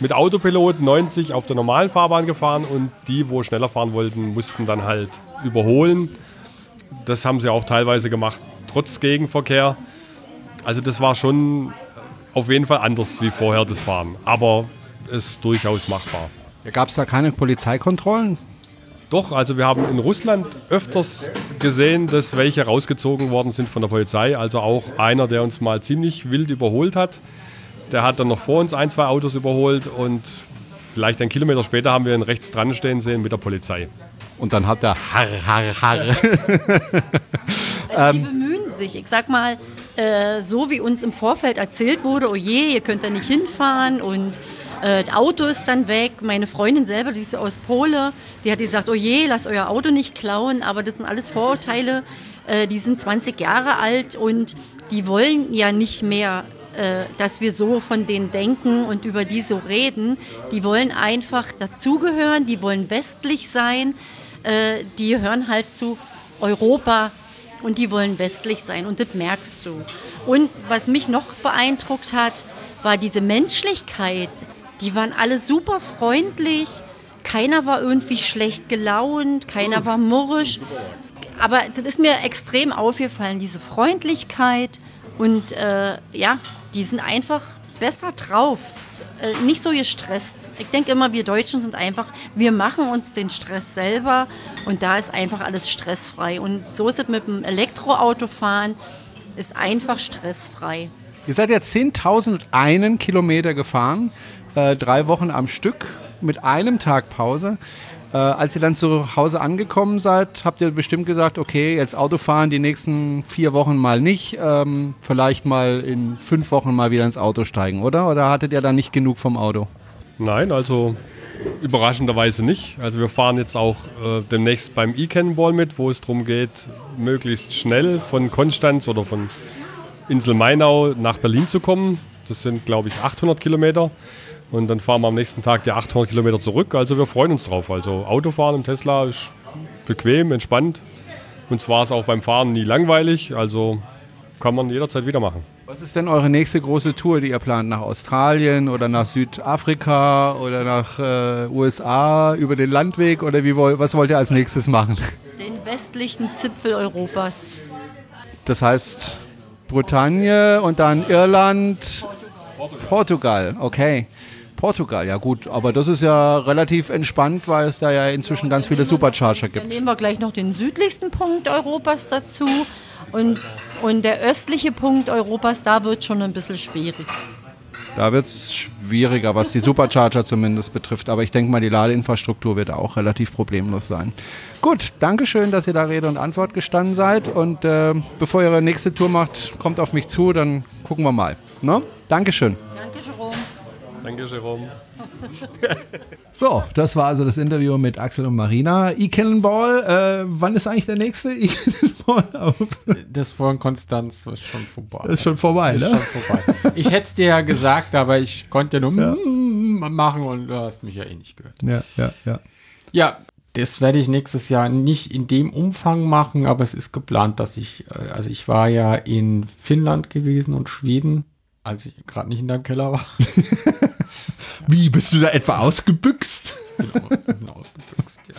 mit Autopilot 90 auf der normalen Fahrbahn gefahren und die, wo schneller fahren wollten, mussten dann halt überholen. Das haben sie auch teilweise gemacht, trotz Gegenverkehr. Also das war schon auf jeden Fall anders wie vorher das Fahren, aber es ist durchaus machbar. Gab es da keine Polizeikontrollen? Doch, also wir haben in Russland öfters gesehen, dass welche rausgezogen worden sind von der Polizei. Also auch einer, der uns mal ziemlich wild überholt hat. Der hat dann noch vor uns ein, zwei Autos überholt und vielleicht einen Kilometer später haben wir ihn rechts dran stehen sehen mit der Polizei. Und dann hat er Harr, Harr, Harr. Also die bemühen sich. Ich sag mal, äh, so wie uns im Vorfeld erzählt wurde, oh je, ihr könnt da nicht hinfahren und äh, das Auto ist dann weg. Meine Freundin selber, die ist aus Pole, die hat gesagt, oh je, lasst euer Auto nicht klauen. Aber das sind alles Vorurteile. Äh, die sind 20 Jahre alt und die wollen ja nicht mehr, äh, dass wir so von denen denken und über die so reden. Die wollen einfach dazugehören, die wollen westlich sein. Äh, die hören halt zu Europa und die wollen westlich sein und das merkst du. Und was mich noch beeindruckt hat, war diese Menschlichkeit. Die waren alle super freundlich, keiner war irgendwie schlecht gelaunt, keiner war murrisch. Aber das ist mir extrem aufgefallen, diese Freundlichkeit und äh, ja, die sind einfach besser drauf. Äh, nicht so gestresst. Ich denke immer, wir Deutschen sind einfach, wir machen uns den Stress selber und da ist einfach alles stressfrei. Und so ist es mit dem Elektroautofahren, ist einfach stressfrei. Ihr seid jetzt 10.001 Kilometer gefahren, äh, drei Wochen am Stück mit einem Tag Pause. Äh, als ihr dann zu Hause angekommen seid, habt ihr bestimmt gesagt, okay, jetzt Autofahren die nächsten vier Wochen mal nicht, ähm, vielleicht mal in fünf Wochen mal wieder ins Auto steigen, oder? Oder hattet ihr dann nicht genug vom Auto? Nein, also überraschenderweise nicht. Also wir fahren jetzt auch äh, demnächst beim E-Cannonball mit, wo es darum geht, möglichst schnell von Konstanz oder von Insel Mainau nach Berlin zu kommen. Das sind, glaube ich, 800 Kilometer. Und dann fahren wir am nächsten Tag die 800 Kilometer zurück. Also wir freuen uns drauf. Also Autofahren im Tesla ist bequem, entspannt. Und zwar ist auch beim Fahren nie langweilig. Also kann man jederzeit wieder machen. Was ist denn eure nächste große Tour, die ihr plant? Nach Australien oder nach Südafrika oder nach äh, USA über den Landweg? Oder wie, was wollt ihr als nächstes machen? Den westlichen Zipfel Europas. Das heißt Bretagne und dann Irland, Portugal. Okay. Portugal, ja gut, aber das ist ja relativ entspannt, weil es da ja inzwischen ganz viele Supercharger Dann gibt. nehmen wir gleich noch den südlichsten Punkt Europas dazu. Und, und der östliche Punkt Europas, da wird schon ein bisschen schwierig. Da wird es schwieriger, was die Supercharger zumindest betrifft. Aber ich denke mal, die Ladeinfrastruktur wird auch relativ problemlos sein. Gut, Dankeschön, dass ihr da Rede und Antwort gestanden seid. Und äh, bevor ihr eure nächste Tour macht, kommt auf mich zu, dann gucken wir mal. Ne? Dankeschön. Danke. Danke, Jerome. So, das war also das Interview mit Axel und Marina. E-Cannonball, äh, wann ist eigentlich der nächste E-Cannonball? auf? Das von Konstanz ist schon vorbei. ist schon vorbei, Ist ne? schon vorbei. Ich hätte es dir ja gesagt, aber ich konnte ja nur mm, machen und du hast mich ja eh nicht gehört. Ja, ja, ja. Ja, das werde ich nächstes Jahr nicht in dem Umfang machen, aber es ist geplant, dass ich, äh, also ich war ja in Finnland gewesen und Schweden, als ich gerade nicht in deinem Keller war. Wie, bist du da etwa ausgebüxt? Genau, bin ausgebüxt, ja.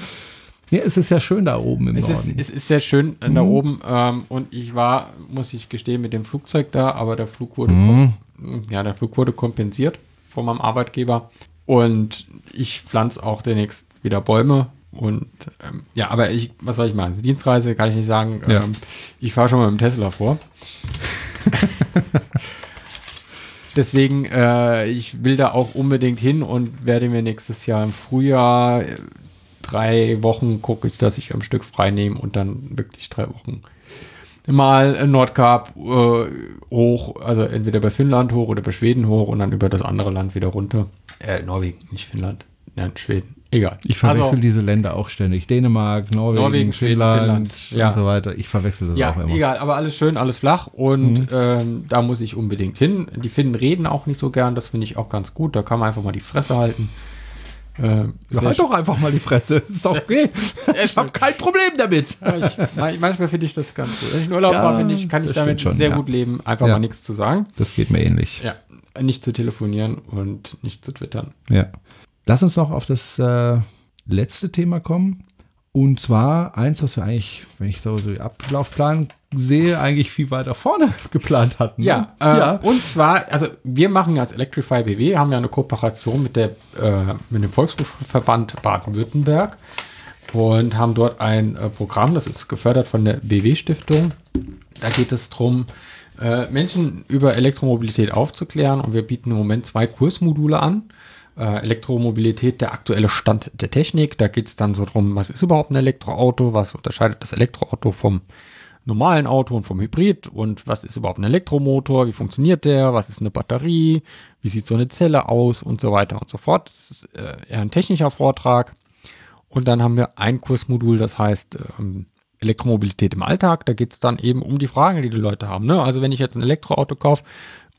Ja, es ist ja schön da oben im Es ist, Norden. es ist sehr schön äh, da oben ähm, und ich war, muss ich gestehen, mit dem Flugzeug da, aber der Flug wurde, kom- ja, der Flug wurde kompensiert von meinem Arbeitgeber und ich pflanze auch demnächst wieder Bäume und ähm, ja, aber ich, was soll ich machen? Also Dienstreise kann ich nicht sagen. Ja. Ähm, ich fahre schon mal mit dem Tesla vor. Deswegen, äh, ich will da auch unbedingt hin und werde mir nächstes Jahr im Frühjahr äh, drei Wochen gucke ich, dass ich am Stück frei nehme und dann wirklich drei Wochen mal Nordkap äh, hoch, also entweder bei Finnland hoch oder bei Schweden hoch und dann über das andere Land wieder runter. Äh, Norwegen, nicht Finnland. Nein, Schweden. Egal. Ich verwechsel Also, diese Länder auch ständig. Dänemark, Norwegen, Norwegen, Schweden, Finnland, Finnland, ja. und so weiter. Ich verwechsel das Ja, auch immer. egal, aber alles schön, alles flach und ähm, da muss ich unbedingt hin. Die Finnen reden auch nicht so gern, das finde ich auch ganz gut. Da kann man einfach mal die Fresse halten. Ähm, Ja, halt doch einfach mal die Fresse. Das ist doch okay. ich habe kein Problem damit. Ich, man- manchmal finde ich das ganz gut. Wenn ich in Urlaub war, finde ich, kann ich damit schon, sehr gut leben, einfach mal nichts zu sagen. Das geht mir ähnlich. Ja, nicht zu telefonieren und nicht zu twittern. Ja. Lass uns noch auf das äh, letzte Thema kommen. Und zwar eins, was wir eigentlich, wenn ich so den Ablaufplan sehe, eigentlich viel weiter vorne geplant hatten. ne? Ja, äh, und zwar, also wir machen als Electrify BW, haben ja eine Kooperation mit, der, äh, mit dem Volkshochschulverband Baden-Württemberg und haben dort ein äh, Programm, das ist gefördert von der BW-Stiftung. Da geht es darum, äh, Menschen über Elektromobilität aufzuklären und wir bieten im Moment zwei Kursmodule an. Äh, Elektromobilität, der aktuelle Stand der Technik. Da geht es dann so drum, was ist überhaupt ein Elektroauto, was unterscheidet das Elektroauto vom normalen Auto und vom Hybrid und was ist überhaupt ein Elektromotor, wie funktioniert der, was ist eine Batterie, wie sieht so eine Zelle aus und so weiter und so fort. Das ist äh, eher ein technischer Vortrag. Und dann haben wir ein Kursmodul, das heißt ähm, Elektromobilität im Alltag. Da geht es dann eben um die Fragen, die die Leute haben. Ne? Also wenn ich jetzt ein Elektroauto kaufe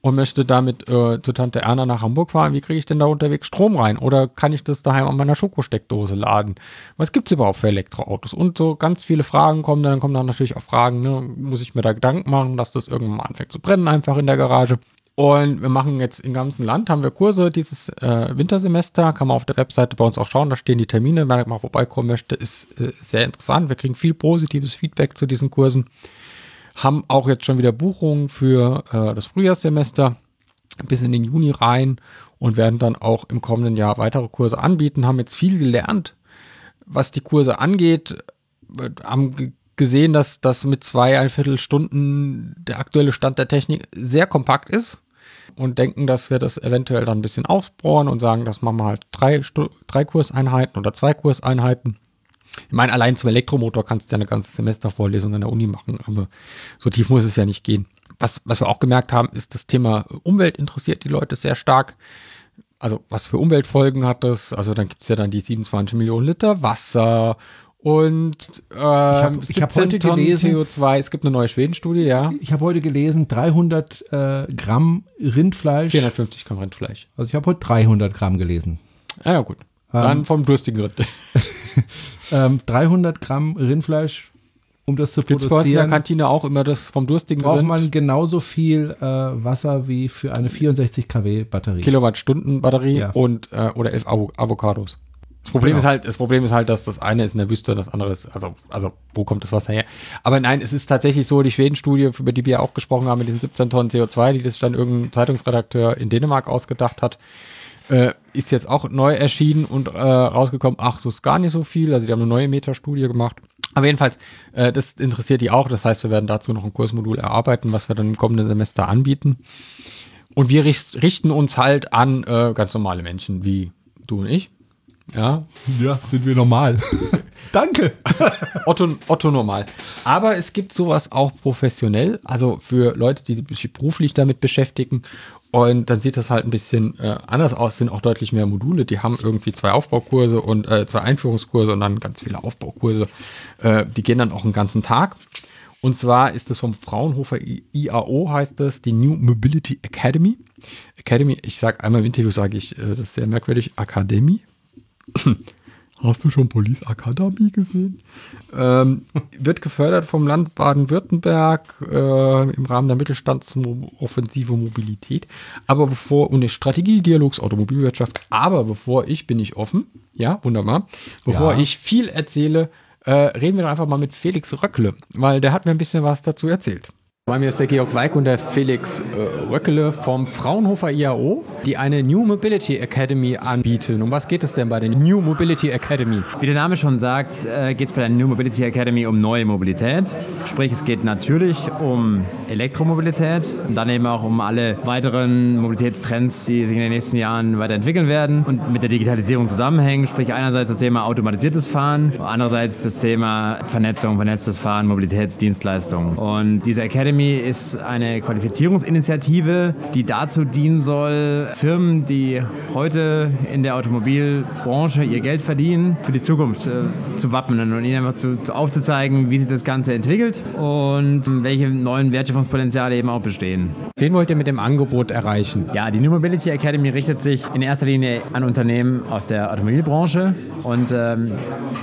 und möchte damit äh, zu Tante Erna nach Hamburg fahren, wie kriege ich denn da unterwegs Strom rein? Oder kann ich das daheim an meiner Schokosteckdose laden? Was gibt es überhaupt für Elektroautos? Und so ganz viele Fragen kommen, dann kommen dann natürlich auch Fragen, ne? muss ich mir da Gedanken machen, dass das irgendwann mal anfängt zu brennen einfach in der Garage? Und wir machen jetzt im ganzen Land, haben wir Kurse dieses äh, Wintersemester, kann man auf der Webseite bei uns auch schauen, da stehen die Termine, wer mal vorbeikommen möchte, ist äh, sehr interessant. Wir kriegen viel positives Feedback zu diesen Kursen, haben auch jetzt schon wieder Buchungen für äh, das Frühjahrssemester bis in den Juni rein und werden dann auch im kommenden Jahr weitere Kurse anbieten, haben jetzt viel gelernt, was die Kurse angeht, äh, haben gesehen, dass das mit zwei, ein Viertelstunden der aktuelle Stand der Technik sehr kompakt ist und denken, dass wir das eventuell dann ein bisschen aufbohren und sagen, das machen wir halt drei, drei Kurseinheiten oder zwei Kurseinheiten. Ich meine, allein zum Elektromotor kannst du ja eine ganze Semestervorlesung an der Uni machen, aber so tief muss es ja nicht gehen. Was, was wir auch gemerkt haben, ist das Thema Umwelt interessiert die Leute sehr stark. Also was für Umweltfolgen hat das? Also dann gibt es ja dann die 27 Millionen Liter Wasser und äh, ich habe hab heute Tonnen gelesen, CO2. Es gibt eine neue Schwedenstudie, ja. Ich habe heute gelesen, 300 äh, Gramm Rindfleisch. 450 Gramm Rindfleisch. Also ich habe heute 300 Gramm gelesen. Ah, ja, gut. Dann vom durstigen Rind. ähm, 300 Gramm Rindfleisch, um das zu Gibt's uns in der produzieren, Kantine auch immer das vom durstigen braucht Rind. man genauso viel äh, Wasser wie für eine 64 kW Batterie. Kilowattstunden Batterie Ja. und äh, oder elf Avo Avocados. Das Problem Genau. ist halt, das Problem ist halt, dass das eine ist in der Wüste und das andere ist, also, also wo kommt das Wasser her? Aber nein, es ist tatsächlich so, die Schweden-Studie, über die wir auch gesprochen haben, mit diesen 17 Tonnen CO2, die das dann irgendein Zeitungsredakteur in Dänemark ausgedacht hat, äh, ist jetzt auch neu erschienen und äh, rausgekommen, ach, so ist gar nicht so viel. Also die haben eine neue Metastudie gemacht. Aber jedenfalls, äh, das interessiert die auch. Das heißt, wir werden dazu noch ein Kursmodul erarbeiten, was wir dann im kommenden Semester anbieten. Und wir richt- richten uns halt an äh, ganz normale Menschen wie du und ich. Ja, Ja, sind wir normal. Danke. Otto, Otto normal. Aber es gibt sowas auch professionell, also für Leute, die sich beruflich damit beschäftigen. Und dann sieht das halt ein bisschen äh, anders aus, sind auch deutlich mehr Module. Die haben irgendwie zwei Aufbaukurse und äh, zwei Einführungskurse und dann ganz viele Aufbaukurse. Äh, die gehen dann auch einen ganzen Tag. Und zwar ist es vom Fraunhofer IAO, heißt das, die New Mobility Academy. Academy, ich sage einmal im Interview, sage ich, äh, das ist sehr merkwürdig, Akademie. Hast du schon Police Academy gesehen? Ähm, wird gefördert vom Land Baden-Württemberg äh, im Rahmen der Mittelstandsoffensive Mobilität. Aber bevor, und eine Strategie, Dialogs, Automobilwirtschaft. Aber bevor ich, bin ich offen. Ja, wunderbar. Bevor Ja. ich viel erzähle, äh, reden wir doch einfach mal mit Felix Röckle, weil der hat mir ein bisschen was dazu erzählt. Bei mir ist der Georg Weig und der Felix äh, Röckele vom Fraunhofer IAO, die eine New Mobility Academy anbieten. Um was geht es denn bei der New Mobility Academy? Wie der Name schon sagt, äh, geht es bei der New Mobility Academy um neue Mobilität. Sprich, es geht natürlich um Elektromobilität und dann eben auch um alle weiteren Mobilitätstrends, die sich in den nächsten Jahren weiterentwickeln werden und mit der Digitalisierung zusammenhängen. Sprich, einerseits das Thema automatisiertes Fahren, andererseits das Thema Vernetzung, vernetztes Fahren, Mobilitätsdienstleistungen. Und diese Academy ist eine Qualifizierungsinitiative, die dazu dienen soll, Firmen, die heute in der Automobilbranche ihr Geld verdienen, für die Zukunft äh, zu wappnen und ihnen einfach zu, zu aufzuzeigen, wie sich das Ganze entwickelt und welche neuen Wertschöpfungspotenziale eben auch bestehen. Wen wollt ihr mit dem Angebot erreichen? Ja, die New Mobility Academy richtet sich in erster Linie an Unternehmen aus der Automobilbranche und ähm,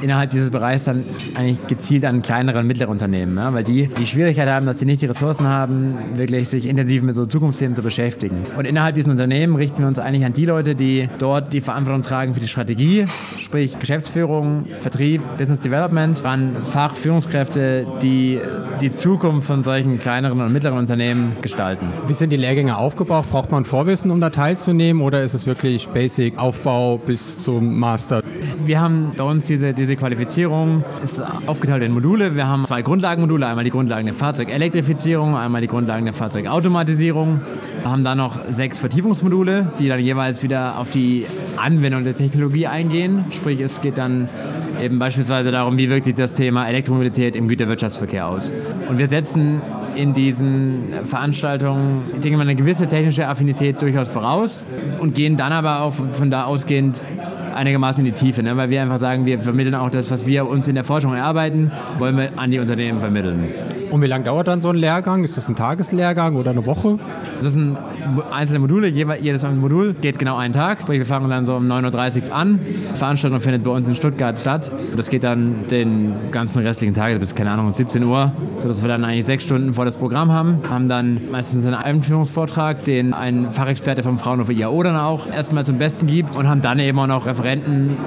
innerhalb dieses Bereichs dann eigentlich gezielt an kleinere und mittlere Unternehmen, ja, weil die die Schwierigkeit haben, dass sie nicht die Ressourcen haben, wirklich sich intensiv mit so Zukunftsthemen zu beschäftigen. Und innerhalb diesen Unternehmen richten wir uns eigentlich an die Leute, die dort die Verantwortung tragen für die Strategie, sprich Geschäftsführung, Vertrieb, Business Development, an Fachführungskräfte, die die Zukunft von solchen kleineren und mittleren Unternehmen gestalten. Wie sind die Lehrgänge aufgebaut? Braucht man Vorwissen, um da teilzunehmen oder ist es wirklich Basic Aufbau bis zum Master? Wir haben bei uns diese, diese Qualifizierung, ist aufgeteilt in Module. Wir haben zwei Grundlagenmodule, einmal die Grundlagen der Fahrzeugelektrifizierung Digitalisierung, einmal die Grundlagen der Fahrzeugautomatisierung. Wir haben dann noch sechs Vertiefungsmodule, die dann jeweils wieder auf die Anwendung der Technologie eingehen. Sprich, es geht dann eben beispielsweise darum, wie wirkt sich das Thema Elektromobilität im Güterwirtschaftsverkehr aus. Und wir setzen in diesen Veranstaltungen, denke mal, eine gewisse technische Affinität durchaus voraus und gehen dann aber auch von da ausgehend einigermaßen in die Tiefe, ne? weil wir einfach sagen, wir vermitteln auch das, was wir uns in der Forschung erarbeiten, wollen wir an die Unternehmen vermitteln. Und wie lange dauert dann so ein Lehrgang? Ist das ein Tageslehrgang oder eine Woche? Das sind einzelne Module, jedes Modul geht genau einen Tag. Sprich, wir fangen dann so um 9.30 Uhr an. Die Veranstaltung findet bei uns in Stuttgart statt. Das geht dann den ganzen restlichen Tag bis, keine Ahnung, 17 Uhr, sodass wir dann eigentlich sechs Stunden vor das Programm haben. Haben dann meistens einen Einführungsvortrag, den ein Fachexperte vom Fraunhofer IAO dann auch erstmal zum Besten gibt und haben dann eben auch noch Referenten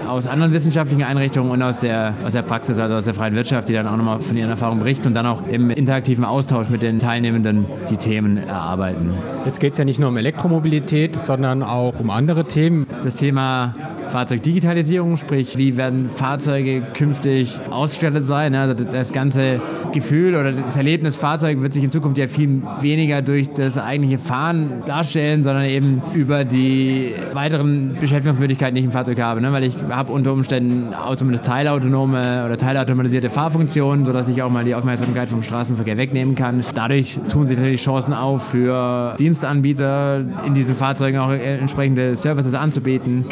aus anderen wissenschaftlichen Einrichtungen und aus der, aus der Praxis, also aus der freien Wirtschaft, die dann auch nochmal von ihren Erfahrungen berichten und dann auch im interaktiven Austausch mit den Teilnehmenden die Themen erarbeiten. Jetzt geht es ja nicht nur um Elektromobilität, sondern auch um andere Themen. Das Thema Fahrzeugdigitalisierung, sprich, wie werden Fahrzeuge künftig ausgestattet sein. Also das ganze Gefühl oder das Erlebnis Fahrzeug wird sich in Zukunft ja viel weniger durch das eigentliche Fahren darstellen, sondern eben über die weiteren Beschäftigungsmöglichkeiten, die ich im Fahrzeug habe. Ne? Weil ich habe unter Umständen zumindest teilautonome oder teilautomatisierte Fahrfunktionen, sodass ich auch mal die Aufmerksamkeit vom Straßenverkehr wegnehmen kann. Dadurch tun sich natürlich Chancen auf für Dienstanbieter, in diesen Fahrzeugen auch entsprechende Services anzubieten.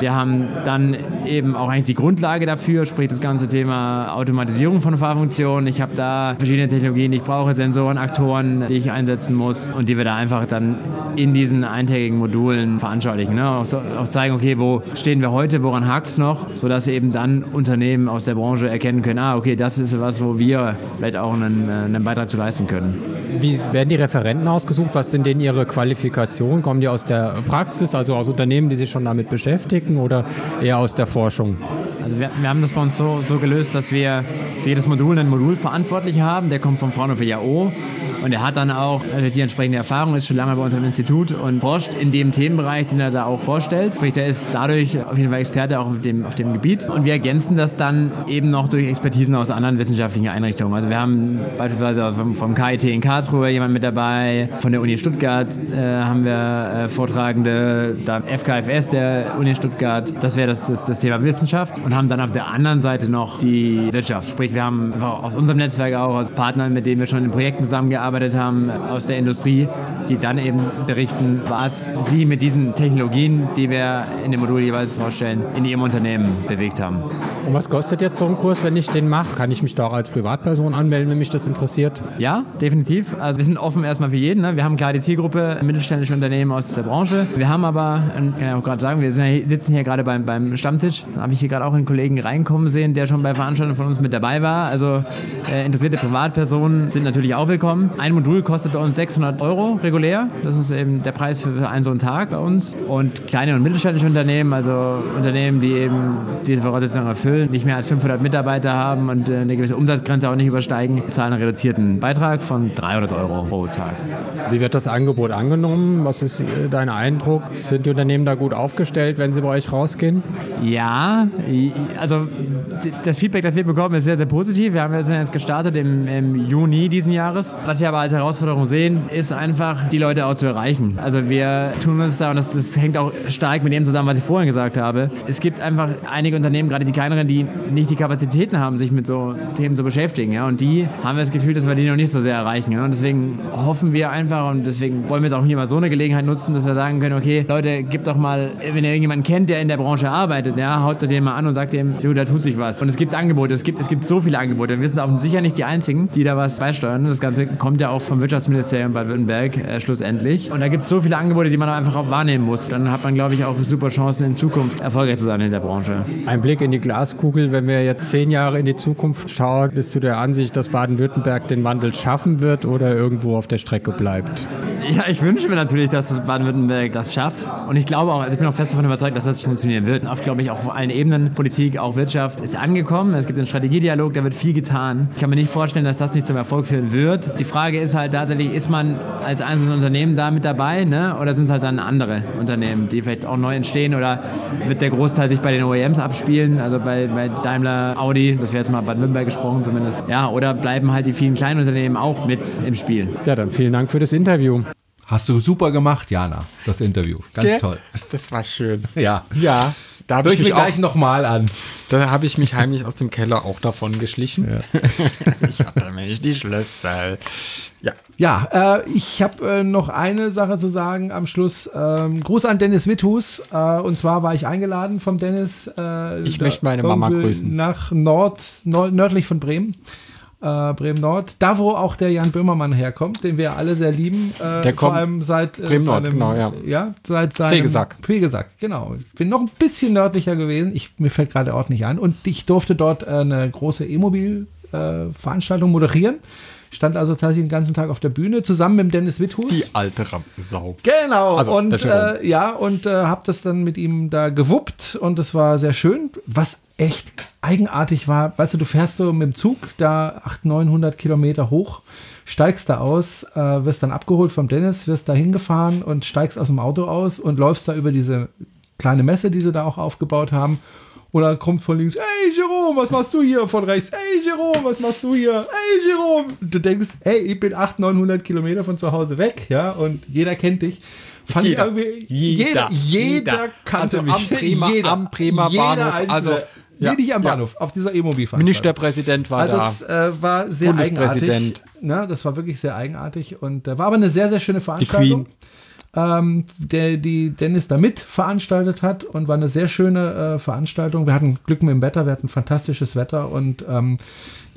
Wir haben dann eben auch eigentlich die Grundlage dafür, sprich das ganze Thema Automatisierung von Fahrfunktionen. Ich habe da verschiedene Technologien, die ich brauche, Sensoren, Aktoren, die ich einsetzen muss und die wir da einfach dann in diesen eintägigen Modulen veranschaulichen. Ne? Auch, auch, zeigen, okay, wo stehen wir heute, woran hakt es noch, sodass eben dann Unternehmen aus der Branche erkennen können, ah, okay, das ist was, wo wir vielleicht auch einen, äh, einen Beitrag zu leisten können. Wie werden die Referenten ausgesucht? Was sind denn ihre Qualifikationen? Kommen die aus der Praxis, also aus Unternehmen, die sich schon damit beschäftigen oder eher aus der Forschung? Also wir, wir haben das bei uns so, so gelöst, dass wir für jedes Modul einen Modulverantwortlichen haben. Der kommt vom Fraunhofer JAO und er hat dann auch also die entsprechende Erfahrung, ist schon lange bei uns im Institut und forscht in dem Themenbereich, den er da auch vorstellt. Sprich, der ist dadurch auf jeden Fall Experte auch auf dem, auf dem Gebiet. Und wir ergänzen das dann eben noch durch Expertisen aus anderen wissenschaftlichen Einrichtungen. Also wir haben beispielsweise vom, vom KIT in Karlsruhe jemand mit dabei, von der Uni Stuttgart äh, haben wir äh, Vortragende, dann FKFS der Uni Stuttgart. Das wäre das, das, das Thema Wissenschaft und haben dann auf der anderen Seite noch die Wirtschaft. Sprich, wir haben aus unserem Netzwerk auch aus Partnern, mit denen wir schon in Projekten zusammengearbeitet haben aus der Industrie, die dann eben berichten, was sie mit diesen Technologien, die wir in dem Modul jeweils vorstellen, in ihrem Unternehmen bewegt haben. Und was kostet jetzt so ein Kurs, wenn ich den mache? Kann ich mich da auch als Privatperson anmelden, wenn mich das interessiert? Ja, definitiv. Also wir sind offen erstmal für jeden. Ne? Wir haben klar die Zielgruppe mittelständische Unternehmen aus der Branche. Wir haben aber, kann ich auch gerade sagen, wir sitzen hier gerade beim, beim Stammtisch. Da habe ich hier gerade auch einen Kollegen reinkommen sehen, der schon bei Veranstaltungen von uns mit dabei war. Also äh, interessierte Privatpersonen sind natürlich auch willkommen. Ein Modul kostet bei uns 600 Euro regulär. Das ist eben der Preis für einen so einen Tag bei uns. Und kleine und mittelständische Unternehmen, also Unternehmen, die eben diese Voraussetzungen erfüllen, nicht mehr als 500 Mitarbeiter haben und äh, eine gewisse Umsatzgrenze auch nicht übersteigen, zahlen einen reduzierten Beitrag von 300 Euro pro Tag. Wie wird das Angebot angenommen? Was ist äh, dein Eindruck? Sind die Unternehmen da gut aufgestellt, wenn sie bei euch rausgehen? Ja, also das Feedback, das wir bekommen, ist sehr, sehr positiv. Wir haben jetzt gestartet im, im Juni diesen Jahres. Was wir aber als Herausforderung sehen, ist einfach, die Leute auch zu erreichen. Also wir tun uns da, und das, das hängt auch stark mit dem zusammen, was ich vorhin gesagt habe. Es gibt einfach einige Unternehmen, gerade die kleineren, die nicht die Kapazitäten haben, sich mit so Themen zu beschäftigen. Ja? Und die haben wir das Gefühl, dass wir die noch nicht so sehr erreichen. Ja? Und deswegen hoffen wir einfach und deswegen wollen wir jetzt auch hier mal so eine Gelegenheit nutzen, dass wir sagen können, okay, Leute, gebt doch mal, wenn ihr irgendjemanden kennt, der in der Branche arbeitet, ja, haut den mal an und sagt dem, du, da tut sich was. Und es gibt Angebote, es gibt, es gibt so viele Angebote. Wir sind auch sicher nicht die Einzigen, die da was beisteuern. Das Ganze kommt ja auch vom Wirtschaftsministerium Baden-Württemberg äh, schlussendlich. Und da gibt es so viele Angebote, die man einfach auch wahrnehmen muss. Dann hat man, glaube ich, auch super Chancen in Zukunft erfolgreich zu sein in der Branche. Ein Blick in die Glaskugel, wenn wir jetzt zehn Jahre in die Zukunft schauen, bist du der Ansicht, dass Baden-Württemberg den Wandel schaffen wird oder irgendwo auf der Strecke bleibt? Ja, ich wünsche mir natürlich, dass Baden-Württemberg das schafft. Und ich glaube auch, also ich bin auch fest davon überzeugt, dass das funktionieren wird. Oft, glaube ich, auch auf allen Ebenen, Politik, auch Wirtschaft, ist angekommen. Es gibt einen Strategiedialog, da wird viel getan. Ich kann mir nicht vorstellen, dass das nicht zum Erfolg führen wird. Die Frage Frage ist halt tatsächlich, ist man als einzelnes Unternehmen da mit dabei ne? oder sind es halt dann andere Unternehmen, die vielleicht auch neu entstehen oder wird der Großteil sich bei den OEMs abspielen, also bei, bei Daimler, Audi, das wäre jetzt mal Baden-Württemberg gesprochen zumindest. Ja, oder bleiben halt die vielen kleinen Unternehmen auch mit im Spiel. Ja, dann vielen Dank für das Interview. Hast du super gemacht, Jana, das Interview. Ganz Gell? toll. Das war schön. Ja. Ja, da habe ich, ich mich auch- gleich nochmal an. da habe ich mich heimlich aus dem Keller auch davon geschlichen. ich hatte nämlich die Schlüssel. Ja. Ja, äh, ich habe äh, noch eine Sache zu sagen am Schluss. Ähm, Gruß an Dennis Withus. Äh, und zwar war ich eingeladen vom Dennis. Äh, Ich möchte meine Mama grüßen. Nach Nord, nord, nördlich von Bremen. Äh, Bremen Nord. Da, wo auch der Jan Böhmermann herkommt, den wir alle sehr lieben. Äh, Der vor kommt- allem seit äh, Bremen Nord, seinem- genau, ja. Ja, seit seinem Fegesack. Fegesack, genau. Ich bin noch ein bisschen nördlicher gewesen. Ich, mir fällt gerade der Ort nicht ein. Und ich durfte dort äh, eine große E-Mobil-Veranstaltung moderieren. Stand also tatsächlich den ganzen Tag auf der Bühne zusammen mit dem Dennis Withus. Die alte Rampensau. Genau, Also, und äh, ja, und äh, habe das dann mit ihm da gewuppt und es war sehr schön. Was echt eigenartig war, weißt du, du fährst so mit dem Zug da 800, 900 Kilometer hoch, steigst da aus, äh, wirst dann abgeholt vom Dennis, wirst da hingefahren und steigst aus dem Auto aus und läufst da über diese kleine Messe, die sie da auch aufgebaut haben. Und dann kommt von links, hey Jerome, was machst du hier? Von rechts, hey Jerome, was machst du hier? Hey Jerome. Du denkst, hey, ich bin 800, 900 Kilometer von zu Hause weg, ja, und jeder kennt dich. Fand Jeder. ich irgendwie, Jeder. jeder, jeder Jeder. kannte Also mich. am Bremer- am Bremer jeder Bahnhof, Einzelne. Also, nee, ja, nicht am ja. Bahnhof, auf dieser E-Mobil Ministerpräsident war also da. das äh, war sehr eigenartig. Bundespräsident. Ne, das war wirklich sehr eigenartig und äh, war aber eine sehr, sehr schöne Veranstaltung. Queen. Ähm, der die Dennis da mit veranstaltet hat und war eine sehr schöne äh, Veranstaltung. Wir hatten Glück mit dem Wetter, wir hatten fantastisches Wetter und ähm,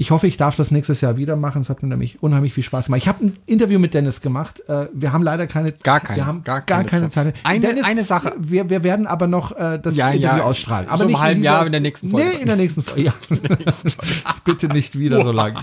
ich hoffe, ich darf das nächstes Jahr wieder machen. Es hat mir nämlich unheimlich viel Spaß gemacht. Ich habe ein Interview mit Dennis gemacht. Äh, wir haben leider keine Gar keine, wir haben gar gar, keine keine Zeit. Eine- eine Sache. Wir, wir werden aber noch äh, das Ja, Interview ja. ausstrahlen. So Aber im nicht halben dieser- Jahr in der nächsten Folge. Nee, in der nächsten Folge. Ja. Bitte nicht wieder so lang.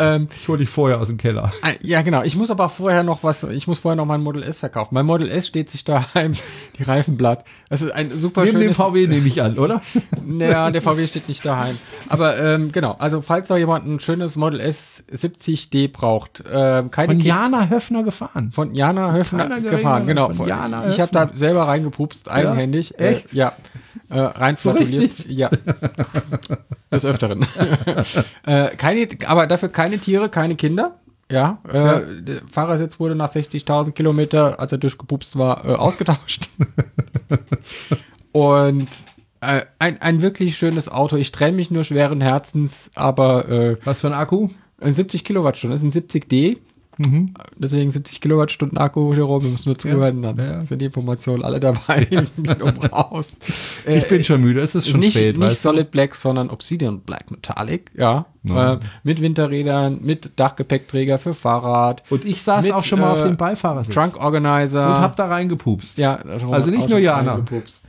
Ähm, Ich hole dich vorher aus dem Keller. äh, ja, genau. Ich muss aber vorher noch was, ich muss vorher noch mein Model S verkaufen. Mein Model S steht sich daheim, die Reifenblatt. Das ist ein super Neben dem schönes... VW nehme ich an, oder? Naja, der VW steht nicht daheim. Aber ähm, genau, also falls da jemand ein schönes Model S 70D braucht, ähm, keine Von Jana Höfner gefahren. von Jana Höfner keiner gefahren, genau. von Jana ich habe da selber reingepupst, eigenhändig. Echt? Äh, ja. Äh, rein So flatuliert. Ja. Des Öfteren. äh, keine, aber dafür keine Tiere, keine Kinder. Ja, äh, Ja. der Fahrersitz wurde nach 60.000 Kilometer, als er durchgepupst war, äh, ausgetauscht. Und äh, ein, ein wirklich schönes Auto. Ich trenne mich nur schweren Herzens, aber äh, Was für ein Akku? ein 70 Kilowattstunden, das ist ein 70D. Deswegen 70 Kilowattstunden Akku, Jerome, wir müssen nur zuhören, dann ja. sind die Informationen alle dabei, raus. Äh, Ich bin schon müde, es ist schon nicht, spät. nicht weißt du? Solid Black, sondern Obsidian Black Metallic, ja. Ja. Äh, mit Winterrädern, mit Dachgepäckträger für Fahrrad. Und ich saß mit, auch schon mal auf äh, dem Beifahrersitz. Trunk Organizer. Und hab da reingepupst. ja, Also nicht nur Jana.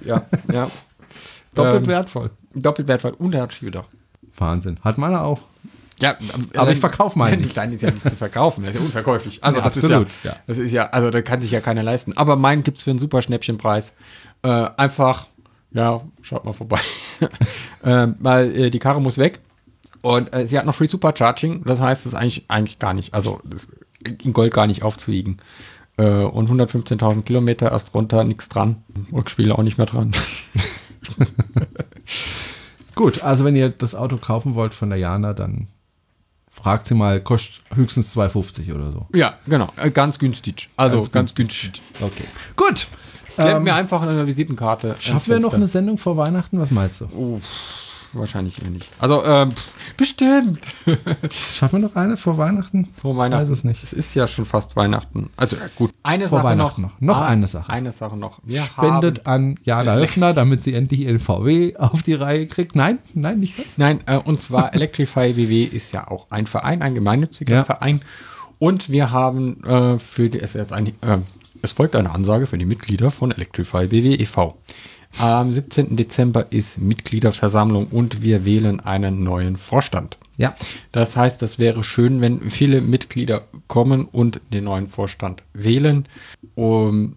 Ja, ja. Doppelt Ähm, wertvoll. Doppelt wertvoll und er hat Schiebedach. Wahnsinn. Hat meiner auch. Ja, Aber ich verkauf meinen nicht. Klein ist ja nicht zu verkaufen, das ist ja unverkäuflich. Also Ja, das absolut, ist ja, ja. das ist ja, also da kann sich ja keiner leisten. Aber meinen gibt's für einen super Schnäppchenpreis. Äh, einfach, ja, schaut mal vorbei. ähm, weil äh, die Karre muss weg und äh, sie hat noch Free Supercharging. Das heißt, es ist eigentlich eigentlich gar nicht, also das, in Gold gar nicht aufzuwiegen. Äh, und 115.000 Kilometer erst runter, nichts dran. Rückspiele auch nicht mehr dran. Gut, also wenn ihr das Auto kaufen wollt von der Jana, dann fragt sie mal, kostet höchstens 2,50 oder so. ja, genau, äh, ganz günstig. Also Ganz ganz, günstig. Okay. Gut. Klemmt Ähm, mir einfach eine Visitenkarte. ins Schaffen wir noch eine Sendung vor Weihnachten? Was meinst du? Oh, wahrscheinlich eher nicht. Also, ähm, pff, bestimmt. Schaffen wir noch eine vor Weihnachten? Vor Weihnachten. Weiß es nicht. Es ist ja schon fast Weihnachten. Also, ja, gut. Eine Vor Sache noch. Noch. Noch eine Sache. Eine Sache noch. Wir Spendet an Jana Höfner, damit sie endlich ihren VW auf die Reihe kriegt. Nein, nein, nicht das. Nein, äh, und zwar Electrify BW ist ja auch ein Verein, ein gemeinnütziger Ja. Verein. Und wir haben äh, für die, es, jetzt ein, äh, es folgt eine Ansage für die Mitglieder von Electrify BW e.V. Am 17. Dezember ist Mitgliederversammlung und wir wählen einen neuen Vorstand. Ja. Das heißt, das wäre schön, wenn viele Mitglieder kommen und den neuen Vorstand wählen. Um,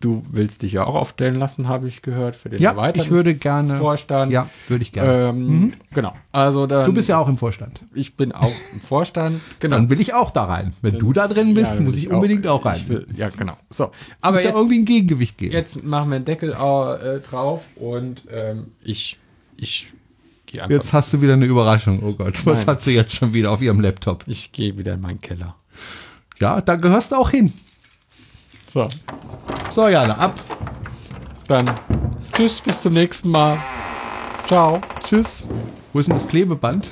du willst dich ja auch aufstellen lassen, habe ich gehört, für den Ja, erweiterten ich würde gerne. Vorstand. Ja, würde ich gerne. Ähm, Genau. Also dann, du bist ja auch im Vorstand. Ich bin auch im Vorstand. Genau. Dann will ich auch da rein. Wenn du da drin bist, Ja, muss will ich unbedingt auch, rein. Ich will, ja, genau. So. Aber muss ja irgendwie ein Gegengewicht geben. jetzt machen wir einen Deckel äh, drauf und ähm, ich, ich gehe einfach. Jetzt hast du wieder eine Überraschung. Oh Gott, was Nein. hat sie jetzt schon wieder auf ihrem Laptop? ich gehe wieder in meinen Keller. Ja, da gehörst du auch hin. So. So, Jana, ab. Dann tschüss, bis zum nächsten Mal. Ciao. Tschüss. Wo ist denn das Klebeband?